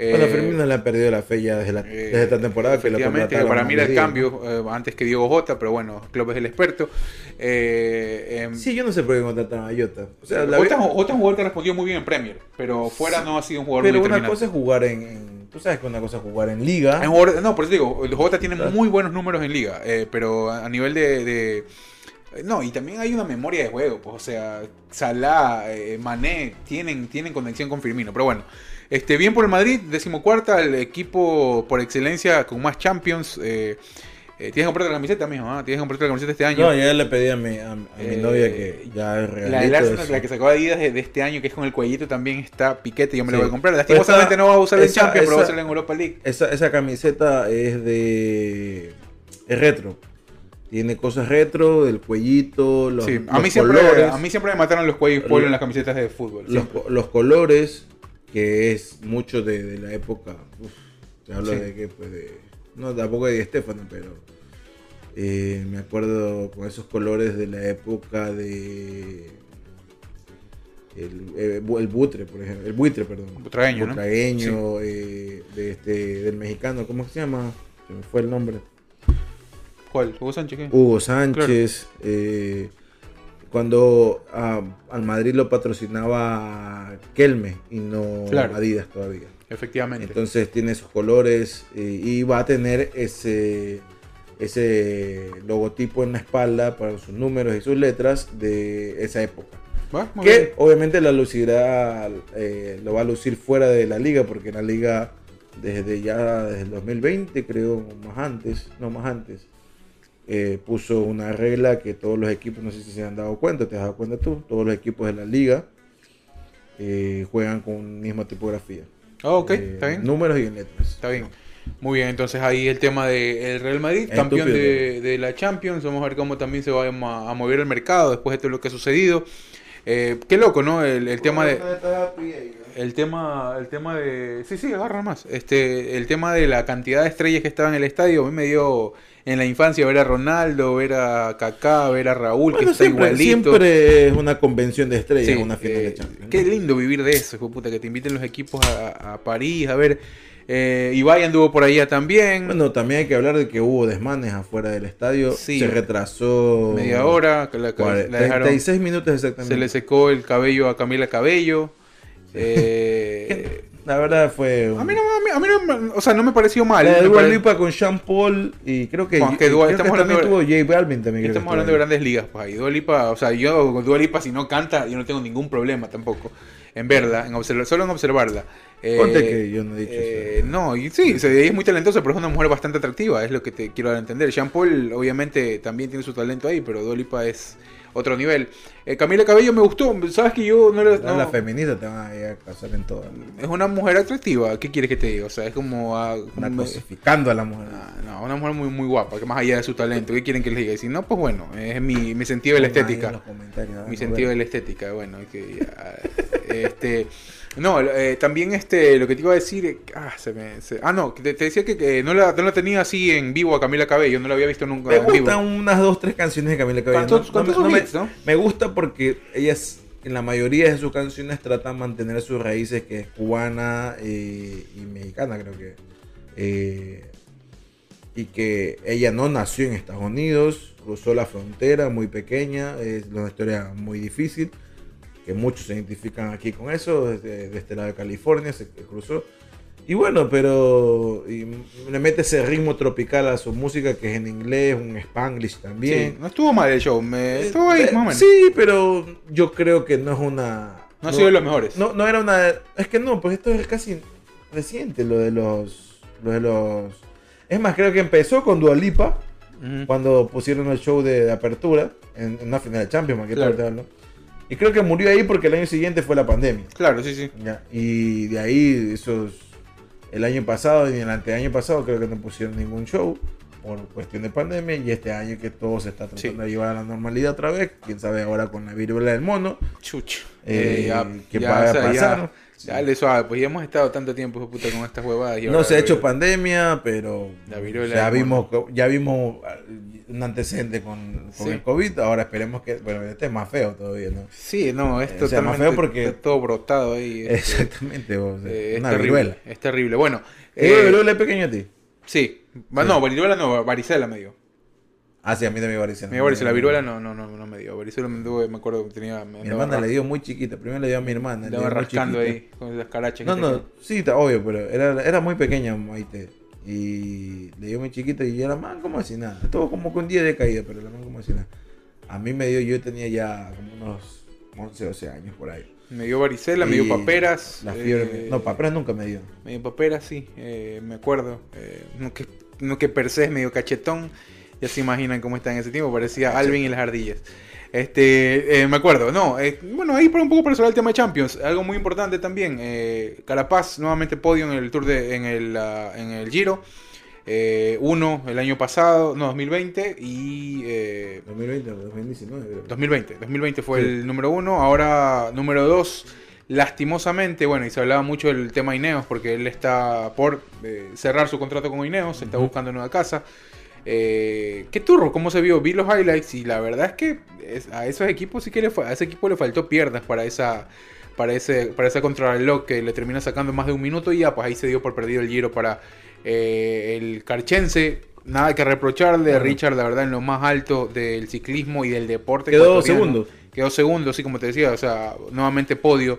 eh, Bueno, Firmino le ha perdido la fe ya desde, la, eh, desde esta temporada que lo para mí era el cambio eh, antes que Diego Jota, pero bueno, Klopp es el experto. Eh, em, Sí, yo no sé por qué contrataron a Jota. O sea, la Jota, verdad- Jota es un jugador que respondió muy bien en Premier, pero fuera no ha sido un jugador pero muy una determinante. cosa es jugar en, en- Tú sabes que una cosa es jugar en liga. Jugador- no, por eso digo, el Jota tiene muy buenos números en liga, eh, pero a a nivel de, de- No, y también hay una memoria de juego, pues, o sea, Salah, eh, Mané, tienen, tienen conexión con Firmino, pero bueno. Este, bien por el Madrid, decimocuarta, el equipo por excelencia con más Champions. Eh, eh, tienes que comprarte la camiseta, mijo, ¿ah? tienes que comprarte la camiseta este año. No, ya le pedí a mi, a, a mi Eh, novia que ya es La del regalito Arsenal, eso. la que sacó Adidas de, de este año, que es con el cuellito, también está piquete. Yo me la Sí. voy a comprar. Pero Lastimosamente no va a usar en esa- Champions, pero va a esa- usar en Europa League. Esa, esa camiseta es de. Es retro. Tiene cosas retro, del cuellito, los, Sí, a, los mí siempre, colores. a mí siempre me mataron los cuellos polo Lo- en las camisetas de fútbol. los, los colores, que es mucho de, de la época. Uf, te hablo Sí. de que, pues, de. No, tampoco de Di Stefano, pero. eh, me acuerdo con esos colores de la época de. El, eh, el butre, por ejemplo. El buitre, perdón. Butragueño, ¿no? Butragueño, eh, de este, del mexicano, ¿cómo se llama? Se me fue el nombre. ¿Cuál? ¿Hugo Sánchez qué? Hugo Sánchez. eh, cuando ah, al Madrid lo patrocinaba Kelme y no Claro. Adidas todavía. Efectivamente. Entonces tiene esos colores eh, y va a tener ese, ese logotipo en la espalda para sus números y sus letras de esa época. Que bien. obviamente la lucirá, eh, lo va a lucir fuera de la liga, porque en la liga desde ya desde el 2020, creo, más antes, no más antes, eh, puso una regla que todos los equipos, no sé si se han dado cuenta, te has dado cuenta tú, todos los equipos de la liga eh, juegan con misma tipografía. Ah, ok, Eh, está bien. Números y en letras. Está bien. Muy bien, entonces ahí el tema del Real Madrid, Estúpido, campeón de, de la Champions. Vamos a ver cómo también se va a, a mover el mercado después de todo lo que ha sucedido. Eh, qué loco, ¿no? El, el tema de. El tema, el tema de. Sí, sí, agarra más. Este, el tema de la cantidad de estrellas que estaban en el estadio. A mí me dio en la infancia ver a Ronaldo, ver a Kaká, ver a Raúl, que está siempre, igualito. siempre es una convención de estrellas, Sí, una final eh, de Champions. Qué lindo vivir de eso, hijo puta, que te inviten los equipos a, a París, a ver. Eh, Ibai anduvo por allá también. Bueno, también hay que hablar de que hubo desmanes afuera del estadio. Sí. Se retrasó. media hora, que la, cuare- la dejaron- 36 minutos exactamente. se le secó el cabello a Camila Cabello. Eh, La verdad fue. a mí no, a mí, a mí no me- o sea, no me pareció mal. La de Dua pare- Lipa con Sean Paul y creo que. Que y Dua- creo estamos que también hablando tuvo J Balvin también. creo Estamos hablando de grandes ligas, pues ahí Dua Lipa, o sea, yo con Dua Lipa si no canta, yo no tengo ningún problema tampoco en verla, en observar, solo en observarla. Eh, Ponte que yo no he dicho eh, eso. No, y sí, o sea, ella es muy talentosa, pero es una mujer bastante atractiva, es lo que te quiero dar a entender. Jean Paul obviamente también tiene su talento ahí, pero Dua Lipa es otro nivel. Eh, Camila Cabello me gustó, sabes que yo no le... No, no- Las feministas te van a ir a casar en todas. es una mujer atractiva, ¿qué quieres que te diga? O sea, es como... ah, Una como- cosificando a la mujer. Ah, no, una mujer muy, muy guapa, que más allá de su talento, ¿qué quieren que les diga? Y si no, pues bueno, es mi, mi sentido de la estética. Mi a sentido de la estética, bueno, que ya, este no, eh, también este lo que te iba a decir, ah, se me se- ah no, te, te decía que, que no, la, no la tenía así en vivo a Camila Cabello, no la había visto nunca Me en vivo. gustan unas dos, tres canciones de Camila Cabello. ¿Cuántos- No- cuántos no me- me- hits, no? Me gusta porque ellas, en la mayoría de sus canciones, tratan de mantener sus raíces, que es cubana eh, y mexicana, creo que. Eh, y que ella no nació en Estados Unidos, cruzó la frontera muy pequeña, es una historia muy difícil, que muchos se identifican aquí con eso, desde, de este lado de California se cruzó. Y bueno, pero y le mete ese ritmo tropical a su música que es en inglés, un spanglish Sí, también. no estuvo mal el show, me, estuvo ahí Eh, más o menos. Sí, pero yo creo que no es una. no ha sido de los mejores. No, no era una. Es que no, pues esto es casi reciente lo de los. Lo de los. Es más, creo que empezó con Dualipa Ujú. cuando pusieron el show de, de apertura en, en una final de Champions, más que Claro. todo, ¿no? Y creo que murió ahí porque el año siguiente fue la pandemia. Claro, sí, sí. Ya, Y de ahí, esos, el año pasado y el anteaño pasado, creo que no pusieron ningún show por cuestión de pandemia. Y este año que todo se está tratando Sí. de llevar a la normalidad otra vez, quién sabe ahora con la viruela del mono, Chucho. eh, Eh, ya, qué ya, va a o sea, ya- pasar. Dale suave, pues ya hemos estado tanto tiempo, hijo de puta, con estas huevadas. y No se ha hecho pandemia, pero La viruela ya del vimos, ya vimos un antecedente con, con Sí. el COVID. Ahora esperemos que, bueno, este es más feo todavía, ¿no? Sí, no, es Eh, o sea, más feo porque- está todo brotado ahí. este, Exactamente, o sea, eh, es una terrible, viruela. Es terrible. Bueno, ¿Eh, viruela es pequeña a ti? sí. Va- No, viruela no, varicela me dio. Ah, sí, a mí también varicela. Me dio varicela, viruela no, no, no, no me dio. Varicela me dio, me acuerdo que tenía. Mi hermana le dio muy chiquita. Primero le dio a mi hermana. le muy rascando ahí con esas carachas. No, que no, tenía. sí, está obvio, pero era, era muy pequeña Maite. Y le dio muy chiquita y era man como así nada. Estuvo como un día de caída, pero la man como así nada. A mí me dio, yo tenía ya como unos 11, 12 años por ahí. Me dio varicela, me dio Y paperas. La fiebre. eh, No, paperas nunca me dio. Me dio paperas, sí, eh, me acuerdo. Eh, no, que, no que per se es medio cachetón. Ya se imaginan cómo está en ese tiempo. Parecía Alvin y las ardillas. Este, eh, me acuerdo, no, eh, bueno, ahí por un poco para cerrar el tema de Champions, algo muy importante también, eh, Carapaz nuevamente podio en el Tour de, en el, ah, en el Giro, eh, uno el año pasado, no, 2020 y eh, 2020 o 2019, creo. 2020, 2020 fue Sí. el número uno, ahora número dos, lastimosamente, bueno, y se hablaba mucho del tema Ineos, porque él está por eh, cerrar su contrato con Ineos, está Ujú. buscando nueva casa. Eh, qué turro, cómo se vio, vi los highlights y la verdad es que es- a esos equipos sí que le, a ese equipo le faltó piernas para esa para ese para esa contrarreloj que le termina sacando más de un minuto y ya pues ahí se dio por perdido el giro para eh, el carchense nada que reprocharle Claro. Richard la verdad en lo más alto del ciclismo y del deporte Quedó segundo. quedó segundo así como te decía o sea nuevamente podio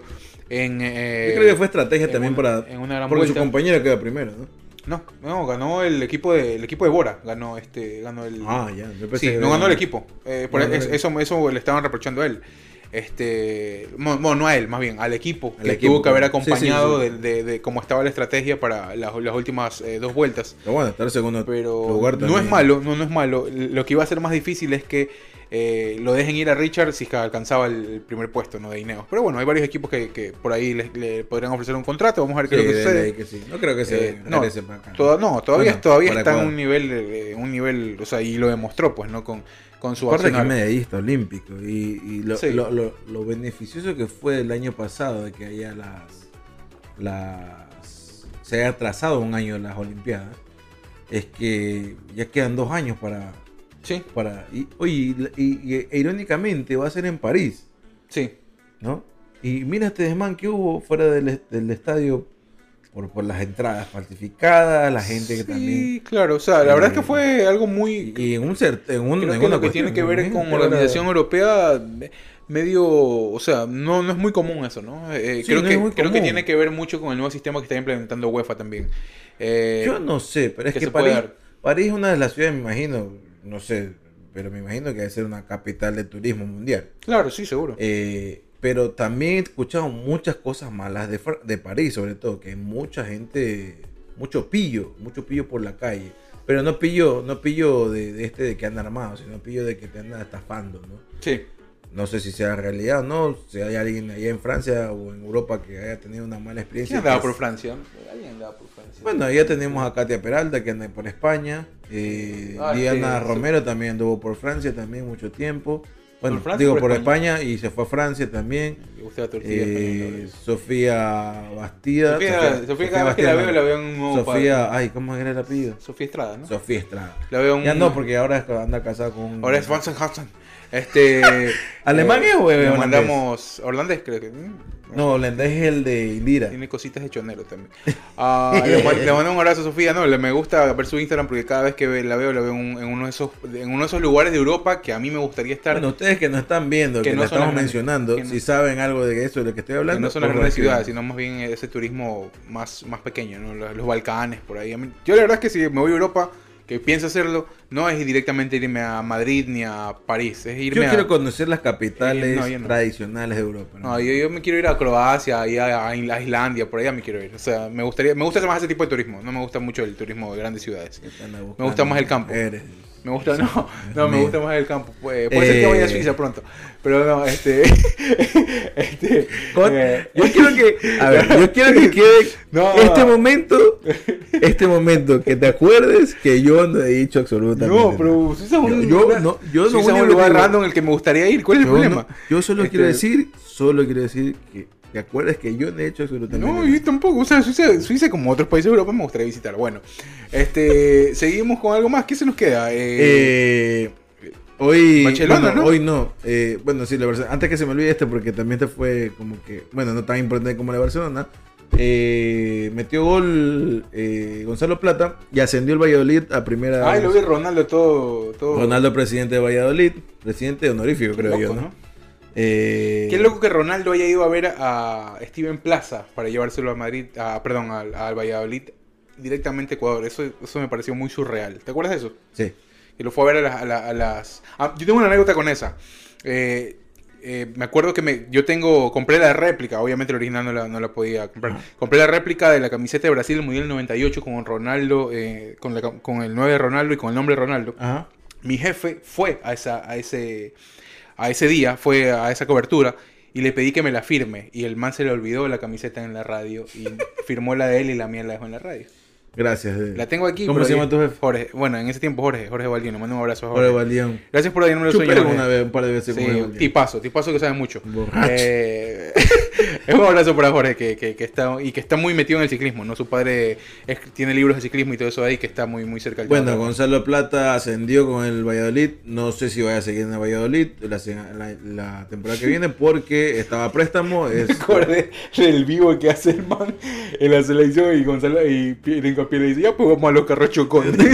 en eh, Yo creo que fue estrategia también para. en una gran porque su compañero queda primero, ¿no? No no ganó el equipo de el equipo de Bora ganó este ganó el Ah, ya. pensé Sí, no ganó el equipo. Eh, por No eso, eso le estaban reprochando a él. Este, bueno, no a él, más bien al equipo, Al que equipo, tuvo que haber claro. Sí, sí, acompañado sí. De, de- de cómo estaba la estrategia para las, las últimas eh, dos vueltas. Pero bueno, estar segundo Pero lugar no es malo, no, no es malo. Lo que iba a ser más difícil es que eh, lo dejen ir a Richard si alcanzaba el, el primer puesto ¿no? de Ineos. Pero bueno, hay varios equipos que, que por ahí les- le podrían ofrecer un contrato. Vamos a ver qué es lo que de sucede. que. No creo que se Eh, no. Toda- no, todavía, Bueno, todavía está en un nivel, un nivel, o sea, y lo demostró, pues, ¿no? Con, con su Aparte que es medallista olímpico y, y lo, Sí. lo, lo- lo beneficioso que fue el año pasado de que haya las, las se haya atrasado un año las Olimpiadas es que ya quedan dos años para Sí, para y, oye, y, y- e irónicamente va a ser en París sí. ¿no? y mira este desmán que hubo fuera del, del estadio por, por las entradas falsificadas la gente que sí, también claro, o sea, la verdad es que Eh, fue algo muy... y en un en un creo en que una lo que tiene que ver con organización europea, me- medio, o sea, no, no es muy común eso, ¿no? Eh, Sí, creo no que, creo que tiene que ver mucho con el nuevo sistema que está implementando UEFA también. Eh, Yo no sé, pero es que que, París. París es una de las ciudades, me imagino, no sé, pero me imagino que debe ser una capital de turismo mundial. Claro, sí, seguro. Eh, pero también he escuchado muchas cosas malas de, de París, sobre todo, que hay mucha gente, mucho pillo, mucho pillo por la calle. Pero no pillo, no pillo de, de este de que anda armado, sino pillo de que te anda estafando, ¿no? Sí. No sé si sea realidad o no, si hay alguien allá en Francia o en Europa que haya tenido una mala ¿Quién experiencia. andaba que por Francia? Alguien andaba por Francia. bueno, ya tenemos a Katia Peralta que anda por España. Eh, Ah, Diana sí, Romero también anduvo por Francia también mucho tiempo. Bueno, ¿Por Francia digo por España? España? y se fue a Francia también. Eh. Sofía Bastida. Sofía, Sofía, cada vez que la veo, la veo en un nuevo Sofía, ay, ¿cómo era el apellido? Sofía Estrada, ¿no? Sofía Estrada. La veo en Ya no, porque ahora anda casada con. Ahora es Vincent Hudson. Este. ¿Alemán es o holandés? mandamos. Holandés, creo que. No, holandés es el de Indira. Tiene cositas de chonero también. Ah, le, le mando un abrazo a Sofía. No, le, me gusta ver su Instagram porque cada vez que la veo, la veo en, en uno de esos, en uno de esos lugares de Europa que a mí me gustaría estar. Bueno, ustedes que nos están viendo, Que que, no la estamos grandes- mencionando, que no- si saben algo de eso de lo que estoy que hablando, no son las grandes ciudades, sino más bien ese turismo más, más pequeño, ¿no? los, los Balcanes, por ahí. Mí- yo la verdad es que si me voy a Europa, que pienso hacerlo, no es directamente irme a Madrid ni a París, es Yo irme a... quiero conocer las capitales No, yo no. tradicionales de Europa. ¿no? No, yo, yo me quiero ir a Croacia, y a, a Islandia, por allá me quiero ir. O sea, me gustaría, me gusta más ese tipo de turismo. No me gusta mucho el turismo de grandes ciudades. Me gusta más el campo. Me gusta, no, no, me gusta más el campo. Puede, puede ser que vaya a Eh. Suiza pronto. Pero no, este. este eh, yo quiero que, a ver, yo quiero que quede No. este momento, este momento, que te acuerdes que yo no he dicho absolutamente no, pero Suiza es un, Yo- yo no- yo no Suiza un lugar random en el que me gustaría ir. ¿Cuál es el problema? yo solo Este- quiero decir, solo quiero decir que te acuerdes que yo no he hecho absolutamente No, yo tampoco. O sea, Suiza, Suiza, como otros países de Europa, me gustaría visitar. Bueno, este, seguimos con algo más. ¿Qué se nos queda? Eh, Eh, hoy, bueno, ¿no? hoy no. Eh, bueno, sí, la Barcelona. Antes que se me olvide este, porque también te fue como que, bueno, no tan importante como la Barcelona. eh, metió gol eh, Gonzalo Plata y ascendió el Valladolid a primera. ay, lo vi Ronaldo todo. todo Ronaldo, presidente de Valladolid, presidente honorífico, creo loco, yo, ¿no? ¿no? Eh, Qué loco que Ronaldo haya ido a ver a Steven Plaza para llevárselo a Madrid, a, perdón, al, al Valladolid directamente a Ecuador. Eso, eso me pareció muy surreal. ¿Te acuerdas de eso? Sí. Que lo fue a ver a, las- a la- a las... Ah, yo tengo una anécdota con esa. Eh, eh, me acuerdo que me, yo tengo, compré la réplica, obviamente la original no la, no la podía comprar. Compré la réplica de la camiseta de Brasil Mundial 98 con Ronaldo, eh, con, la con el 9 de Ronaldo y con el nombre de Ronaldo Ajá. mi jefe fue a, esa, a, ese, a ese día, fue a esa cobertura y le pedí que me la firme. Y el man se le olvidó la camiseta en la radio y firmó la de él y la mía la dejó en la radio. Gracias. eh. La tengo aquí. ¿Cómo se llama tu jefe? Jorge. Bueno, en ese tiempo Jorge, Jorge Baldino. Mando un abrazo a Jorge Jorge. Baldión. Gracias por darme los sueños. una Jorge. vez, un par de veces con Sí, Jorge Baldión. tipazo, tipazo que sabe mucho. Borracho. Eh, es un abrazo para Jorge que, que- que está y que está muy metido en el ciclismo, ¿no? Su padre es- tiene libros de ciclismo y todo eso ahí que está muy muy cerca del Bueno. Gonzalo Plata ascendió con el Valladolid. No sé si vaya a seguir en el Valladolid la, se- la- la temporada que viene porque estaba a préstamo. Es, Me acordé del vivo que hace el man en la selección y Gonzalo y Pierre Hincapié le dice, ya pues vamos a los carros chocones.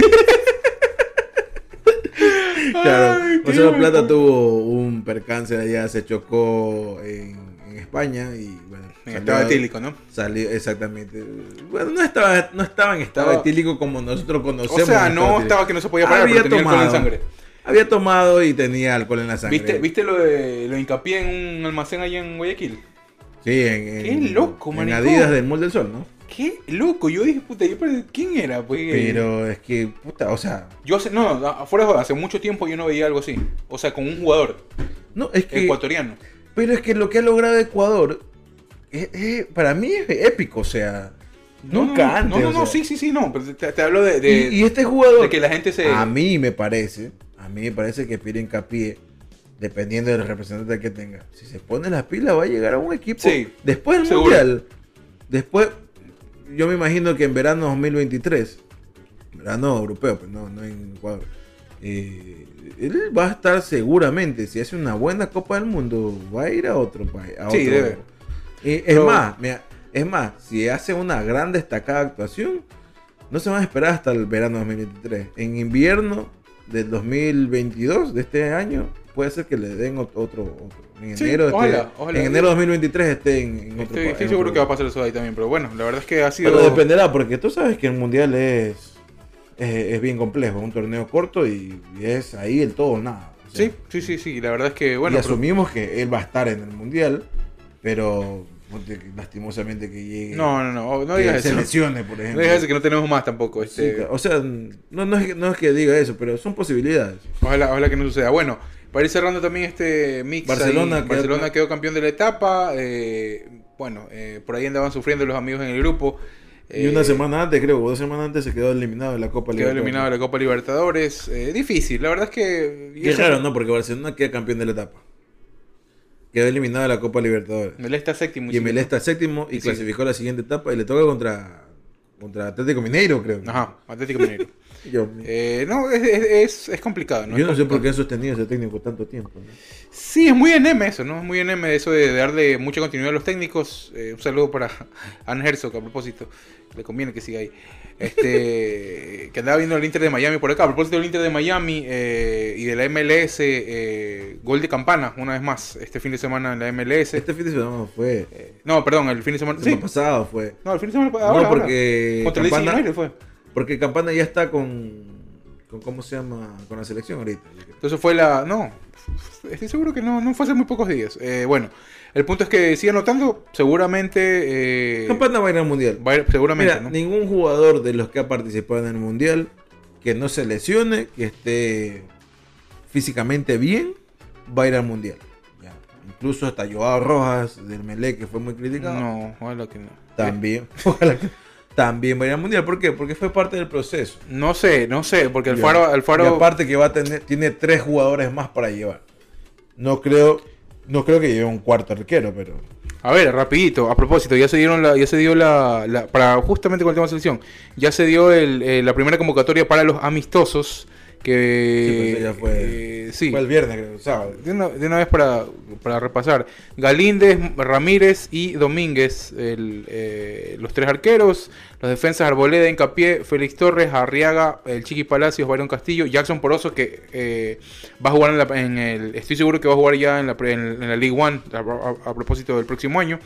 claro, Gonzalo. Plata tuvo un percance allá, se chocó en España y bueno. En estado etílico, ¿no? Salió, exactamente. Bueno, no estaba, no estaba en estado Estaba- etílico como nosotros O conocemos. sea, el no estaba que no se podía parar, Había pero tenía alcohol en tomado. sangre. Había tomado y tenía alcohol en la sangre. ¿Viste, ¿Viste lo de lo Hincapié en un almacén allá en Guayaquil? Sí, en, en- Qué loco, En. Adidas del Mall del Sol, ¿no? Qué loco, yo dije, puta, yo ¿quién era? Pues, Pero es que, puta, o sea, Yo hace, no, afuera hace mucho tiempo yo no veía algo así. O sea, con un jugador no, es que. ecuatoriano. Pero es que lo que ha logrado Ecuador, es- es- para mí es épico, o sea, No, nunca antes. No, no, o no, sea. sí, sí, sí, no. Pero te, te hablo de, de, y, y este jugador, de que la gente se. a mí me parece, a mí me parece que Pire Hincapié, dependiendo del representante que tenga, si se pone las pilas va a llegar a un equipo Sí, después del seguro. Mundial. Después, yo me imagino que en verano 2023, verano europeo, pues no, no en Ecuador, eh, él va a estar seguramente, si hace una buena Copa del Mundo, va a ir a otro país. a Sí, otro- debe. Y es Pero- más, mira, es más, si hace una gran destacada actuación, no se van a esperar hasta el verano 2023. En invierno del 2022, de este año, puede ser que le den ot- otro. otro. En Sí, enero, esté- ojalá, ojalá. en enero 2023 esté en, en otro Estoy, estoy en seguro otro- que va a pasar eso ahí también, pero bueno, la verdad es que ha sido. Pero dependerá, porque tú sabes que el mundial es, es, es bien complejo, un torneo corto y, y es ahí el todo o nada. O sea, Sí, sí, sí, sí, la verdad es que bueno. y pero- asumimos que él va a estar en el mundial, pero lastimosamente que llegue. No, no, no, no digas se eso. lesione, por No ejemplo. digas eso que no tenemos más tampoco. Sí, Este, o sea, no, no, es, que- no es que diga eso, pero son posibilidades. ojalá, ojalá que no suceda. Bueno, para ir cerrando también este mix. Barcelona ahí, quedó- Barcelona quedó campeón de la etapa. eh, bueno, eh, por ahí andaban sufriendo los amigos en el grupo. Y una eh, semana antes, creo, o dos semanas antes se quedó eliminado de la Copa Quedó Libertadores. eliminado de la Copa Libertadores. Eh, difícil, la verdad es que. Qué raro, ¿no? Porque Barcelona queda campeón de la etapa. Quedó eliminado de la Copa Libertadores. Melé está séptimo. Y está séptimo y Sí. clasificó a la siguiente etapa y le toca contra, contra Atlético Mineiro, creo. Ajá, Atlético Mineiro. Yo, Eh, no, es, es, es- complicado, ¿no? yo no sé por qué han sostenido ese técnico tanto tiempo. ¿no? Sí, es muy NM eso, ¿no? Es muy NM eso de darle mucha continuidad a los técnicos. Eh, un saludo para Anne Herzog a propósito. Le conviene que siga ahí. Este, que andaba viendo el Inter de Miami por acá. A propósito del Inter de Miami eh, y de la MLS, eh, gol de campana, una vez más, este fin de semana en la MLS. Este fin de semana fue. Eh, no, perdón, el fin de semana. El Sí. semana pasado fue. No, el fin de semana. No, Ahora, ahora. porque Contra el DC Campana- United fue. Porque Campana ya está con, con cómo se llama, con la selección ahorita. Entonces fue la. No, estoy seguro que no, no fue hace muy pocos días. Eh, bueno, el punto es que sigue anotando, seguramente. Eh, Campana va a ir al mundial. va a ir- seguramente, Mira, ¿no? ningún jugador de los que ha participado en el mundial que no se lesione, que esté físicamente bien, va a ir al mundial. Ya. Incluso hasta Joao Rojas del Melé, que fue muy criticado, No, ojalá que no. también, ojalá que- también va a ir al mundial. ¿Por qué? Porque fue parte del proceso. No sé, no sé, porque el. Faro, el Y Faro aparte que va a tener, tiene tres jugadores más para llevar. No creo, no creo que lleve un cuarto arquero, pero A ver, rapidito, a propósito, ya se dieron la, ya se dio la, la- para justamente con el tema de selección, ya se dio el, eh, la primera convocatoria para los amistosos que Sí, pues, ya fue- eh, sí. fue el viernes, creo, sábado. De una, de una vez para, para repasar. Galíndez, Ramírez y Domínguez, el, eh, los tres arqueros. Los defensas Arboleda, Incapié, Félix Torres, Arriaga, el Chiqui Palacios, Byron Castillo, Jackson Poroso, que eh, va a jugar en, la- en el. Estoy seguro que va a jugar ya en la, en, en la League One a, a- a propósito del próximo año.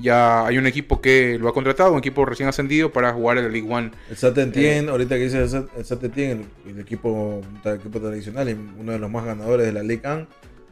Ya hay un equipo que lo ha contratado, un equipo recién ascendido para jugar en la League One. El Saint-Étienne, ahorita que dice el Saint- el equipo, el equipo tradicional y uno de los más ganadores de la Ligue 1,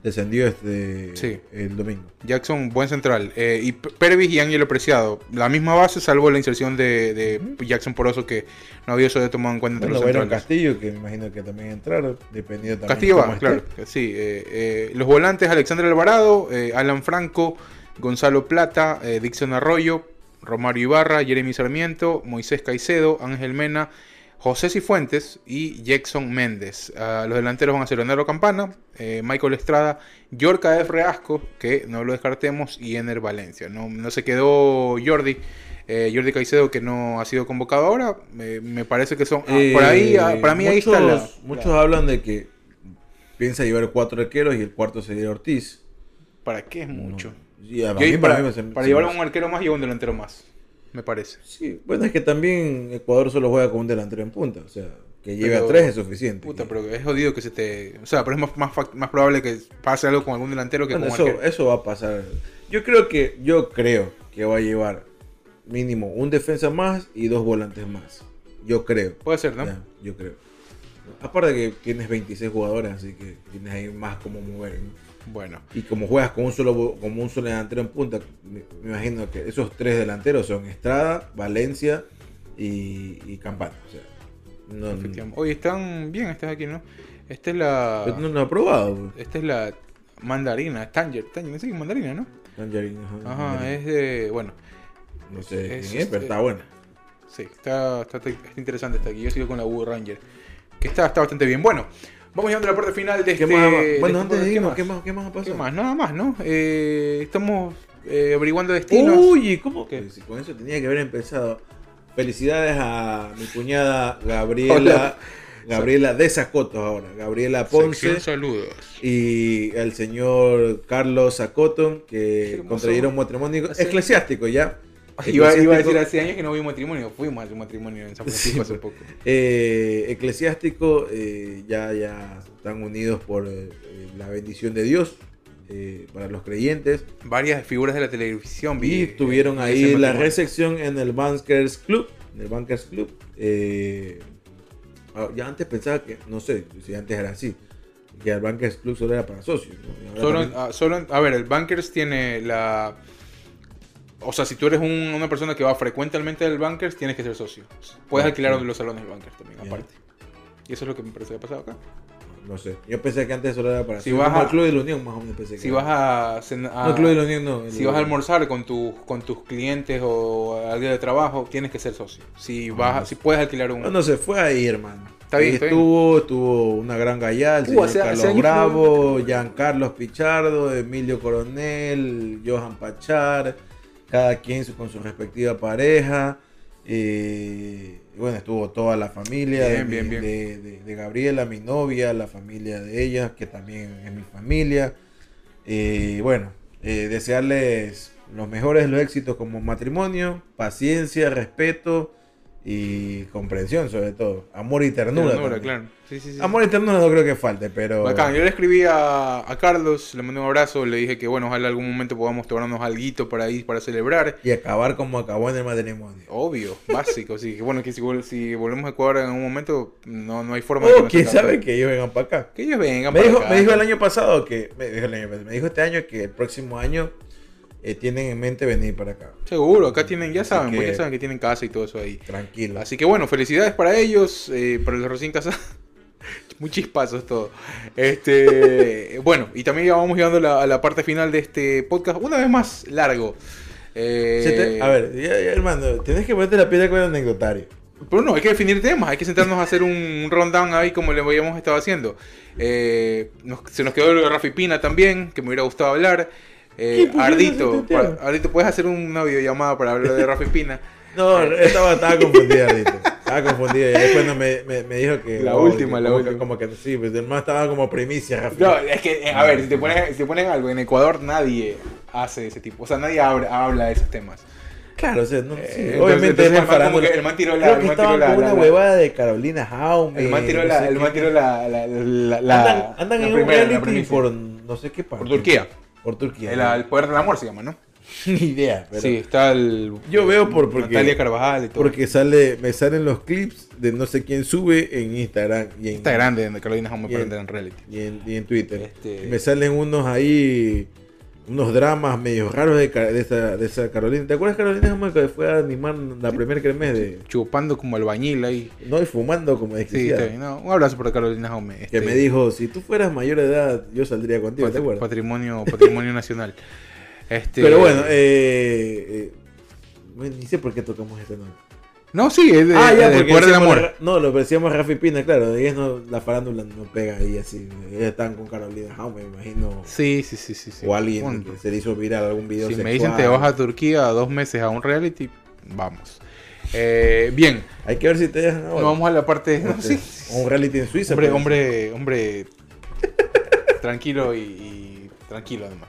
descendió este Sí. el domingo. Jackson, buen central. Eh, y Pervis y Ángelo Preciado. La misma base, salvo la inserción de, de Jackson Poroso, que no había eso de tomado en cuenta entre Bueno, los centrales. Castillo, que me imagino que también entraron, dependiendo también Castillo cómo va, claro. Sí, eh, eh, los volantes, Alexander Alvarado, eh, Alan Franco, Gonzalo Plata, eh, Dixon Arroyo, Romario Ibarra, Jeremy Sarmiento, Moisés Caicedo, Ángel Mena, José Cifuentes y Jackson Méndez. Ah, los delanteros van a ser Leonardo Campana, eh, Michael Estrada, Yorka F. Reasco, que no lo descartemos, y Ener Valencia. No, no se quedó Jordi. eh, Jordi Caicedo que no ha sido convocado ahora, me- me parece que son ah, por ahí, ah, Eh, para mí ahí muchos, está la, Muchos la- hablan de que piensa llevar cuatro arqueros y el cuarto sería Ortiz. ¿Para qué es mucho? Mí- para, mí llevar a un arquero más y un delantero más, me parece. Sí, bueno, es que también Ecuador solo juega con un delantero en punta, o sea, que lleve Pero- a tres es suficiente. Puta, pero es jodido que se te... O sea, pero es más, más, más probable que pase algo con algún delantero que Bueno, con eso, arquero. eso va a pasar. Yo creo que yo creo que va a llevar mínimo un defensa más y dos volantes más. Yo creo. Puede ser, ¿no? Ya, yo creo. Aparte que tienes 26 jugadores, así que tienes ahí más como mover. ¿no? Bueno, Y como juegas con un solo como un solo delantero en punta, me, me imagino que esos tres delanteros son Estrada, Valencia y, y Campana. O sea, no. Oye, están bien estas aquí, ¿no? Esta es la... pero no lo he probado. Esta es la mandarina, Tanger, Tanger, no sé qué es mandarina, ¿no? Tangerine, ajá, Ajá, es de... Bueno, No sé es- quién es, pero es- está buena. sí, está, está, está interesante esta aquí. Yo sigo con la Wood Ranger, que está, está bastante bien. Bueno, vamos llegando a la parte final de ¿Qué este... más? Bueno, este antes de irnos, ¿Qué ¿qué más? ¿qué más ha ¿Qué pasado? más? Nada más, ¿no? Eh, estamos eh, averiguando destinos. Uy, ¿cómo ¿Qué? que? Si con eso tenía que haber empezado. Felicidades a mi cuñada Gabriela. Hola. Gabriela de Zacoto ahora. Gabriela Ponce. Sección saludos. y el señor Carlos Zacoton, Qué que contrayeron matrimonio eclesiástico ya. Iba, iba a decir hace años que no vi un matrimonio. Fuimos a un matrimonio en San Francisco Sí, hace pues. poco. eh, eclesiástico, eh, ya, ya están unidos por eh, eh, la bendición de Dios para los creyentes. Varias figuras de la televisión. vi, Y tuvieron ahí la recepción en el Bankers Club. En el Bankers Club. ah, ya antes pensaba que, no sé si antes era así, que el Bankers Club solo era para socios. ¿no? Y ahora Solo, también- ah, solo- a ver, el Bankers tiene la. O sea, si tú eres un- una persona que va frecuentemente al Bankers, tienes que ser socio. Puedes Ah, alquilar los salones del Bankers también, Ya. aparte. Y eso es lo que me parece que ha pasado acá. No sé. Yo pensé que antes solo era para Si vas como a- el Club de la Unión, más o menos pensé que Si era. vas a. a- No, Club de la Unión no. Si vas a almorzar con tus con tus clientes o alguien de trabajo, tienes que ser socio. Si vas, a- si puedes alquilar un, No, no se fue ahí, hermano. Está bien, está bien. estuvo, estuvo una gran gallal, Uh, señor hace- hace Carlos Bravo, Giancarlos Pichardo, Emilio Coronel, Johan Pachar, cada quien con su respectiva pareja. eh, bueno, estuvo toda la familia Bien, de, mi- bien, bien. de- de- de Gabriela, mi novia, la familia de ella, que también es mi familia. Eh, bueno, eh, desearles los mejores los éxitos como matrimonio, paciencia, respeto y comprensión sobre todo. Amor y ternura. Ternura, claro. Sí, sí, sí. Amor y ternura no creo que falte, pero... Bacán. Yo le escribí a, a Carlos, le mandé un abrazo, le dije que bueno, ojalá algún momento podamos tomarnos algo para ir para celebrar. Y acabar como acabó en el matrimonio. Obvio, básico, sí. Que bueno, que si, si volvemos a Ecuador en algún momento, no, no hay forma de que Oh, acabe. sabe que ellos vengan para acá. Que ellos vengan Me para dijo, acá. me dijo el año pasado que... Me dijo, el año pasado, me dijo este año que el próximo año eh, tienen en mente venir para acá. Seguro, acá tienen, ya Así saben, pues que- ya saben que tienen casa y todo eso ahí. Tranquilo. Así que bueno, felicidades para ellos, eh, para los recién casados. Muy chispazos todo. Este, bueno, y también ya vamos llegando a la, a la parte final de este podcast, una vez más largo. Eh, te- a ver, ya- ya, hermano, tienes que ponerte la piedra con el anecdotario. Pero no, hay que definir temas, hay que sentarnos a hacer un, un rundown ahí como le habíamos estado haciendo. Eh, nos- se nos quedó lo de Rafi Pina también, que me hubiera gustado hablar. Eh, ¿Qué? ¿Por qué no Ardito, Ardito, puedes hacer una videollamada para hablar de Rafi Pina. No, estaba, estaba confundido, Ardito. Estaba confundido. Y ahí cuando me, me, me dijo que. La oh, última, que la como que- última. como que sí, pues el más estaba como primicia, Rafi. No, es que, eh, a ver, si te pones, si te ponen algo, en Ecuador nadie hace ese tipo, o sea, nadie habla, habla de esos temas. Claro, o sea, no, sí, Eh, obviamente entonces el man como farándula. que el man tiró la- Creo el man tiró la- una la- huevada de Carolina Jaume. El man tiró no la, sé el qué. man tiró la, la, la, Andan, en primera, un reality por no sé qué parte. Por Turquía. Por Turquía. El, el poder del amor se llama, ¿no? Ni idea. Pero sí, está el. Yo veo por- porque- Natalia Carvajal y todo. Porque sale, me salen los clips de no sé quién sube en Instagram y en, grande de Carolina Home Bien. entrar en reality. y en, y en Twitter. Este- Y me salen unos ahí, unos dramas medio raros de, de, esa, de esa Carolina. ¿Te acuerdas Carolina Jaume, que fue a animar la primera cremes de... Chupando como albañil ahí. No, y fumando como Sí, no, un abrazo para Carolina Jaume. Que me dijo, si tú fueras mayor de edad, yo saldría contigo, ¿te pat- acuerdas? patrimonio, patrimonio nacional. Este, Pero bueno, eh, eh, ni sé por qué tocamos este nombre. No, sí, es de, ah, ya, del porque poder del amor. No, lo decíamos Rafi Pina, claro. Ellos no, la farándula no pega ahí así. Ellos están con Carolina Jaume, me imagino. Sí, sí, sí, sí. sí. o alguien que se le hizo viral algún video si me dicen te vas a Turquía dos meses a un reality, vamos. Eh, bien, Hay que ver si te dejan ahora. nos vamos a la parte. No, sí, un reality en Suiza. hombre, pues. hombre, hombre, tranquilo y tranquilo además.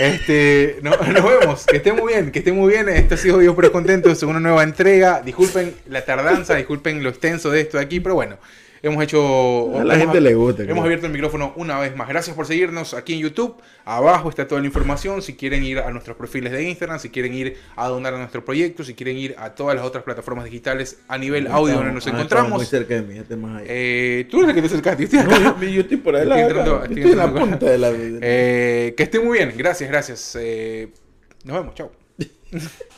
Este, no- nos vemos, que esté muy bien, que esté muy bien. Esto ha sido Dios pero contentos, una nueva entrega. Disculpen la tardanza, disculpen lo extenso de esto de aquí, pero bueno, hemos hecho. A la hemos- gente le gusta. Hemos creo. abierto el micrófono una vez más. Gracias por seguirnos aquí en YouTube. Abajo está toda la información. Si quieren ir a nuestros perfiles de Instagram, si quieren ir a donar a nuestro proyecto, si quieren ir a todas las otras plataformas digitales a nivel audio donde nos Ah, estamos Muy encontramos. cerca de mí, ya más allá. Eh, tú eres el que te acercaste. Yo estoy No, acá. yo, yo estoy por ahí. Estoy entrando- acá. estoy Estoy en la punta de la. Eh, que esté muy bien. Gracias, gracias. Eh, nos vemos. Chao.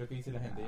Vamos a ver qué dice la gente.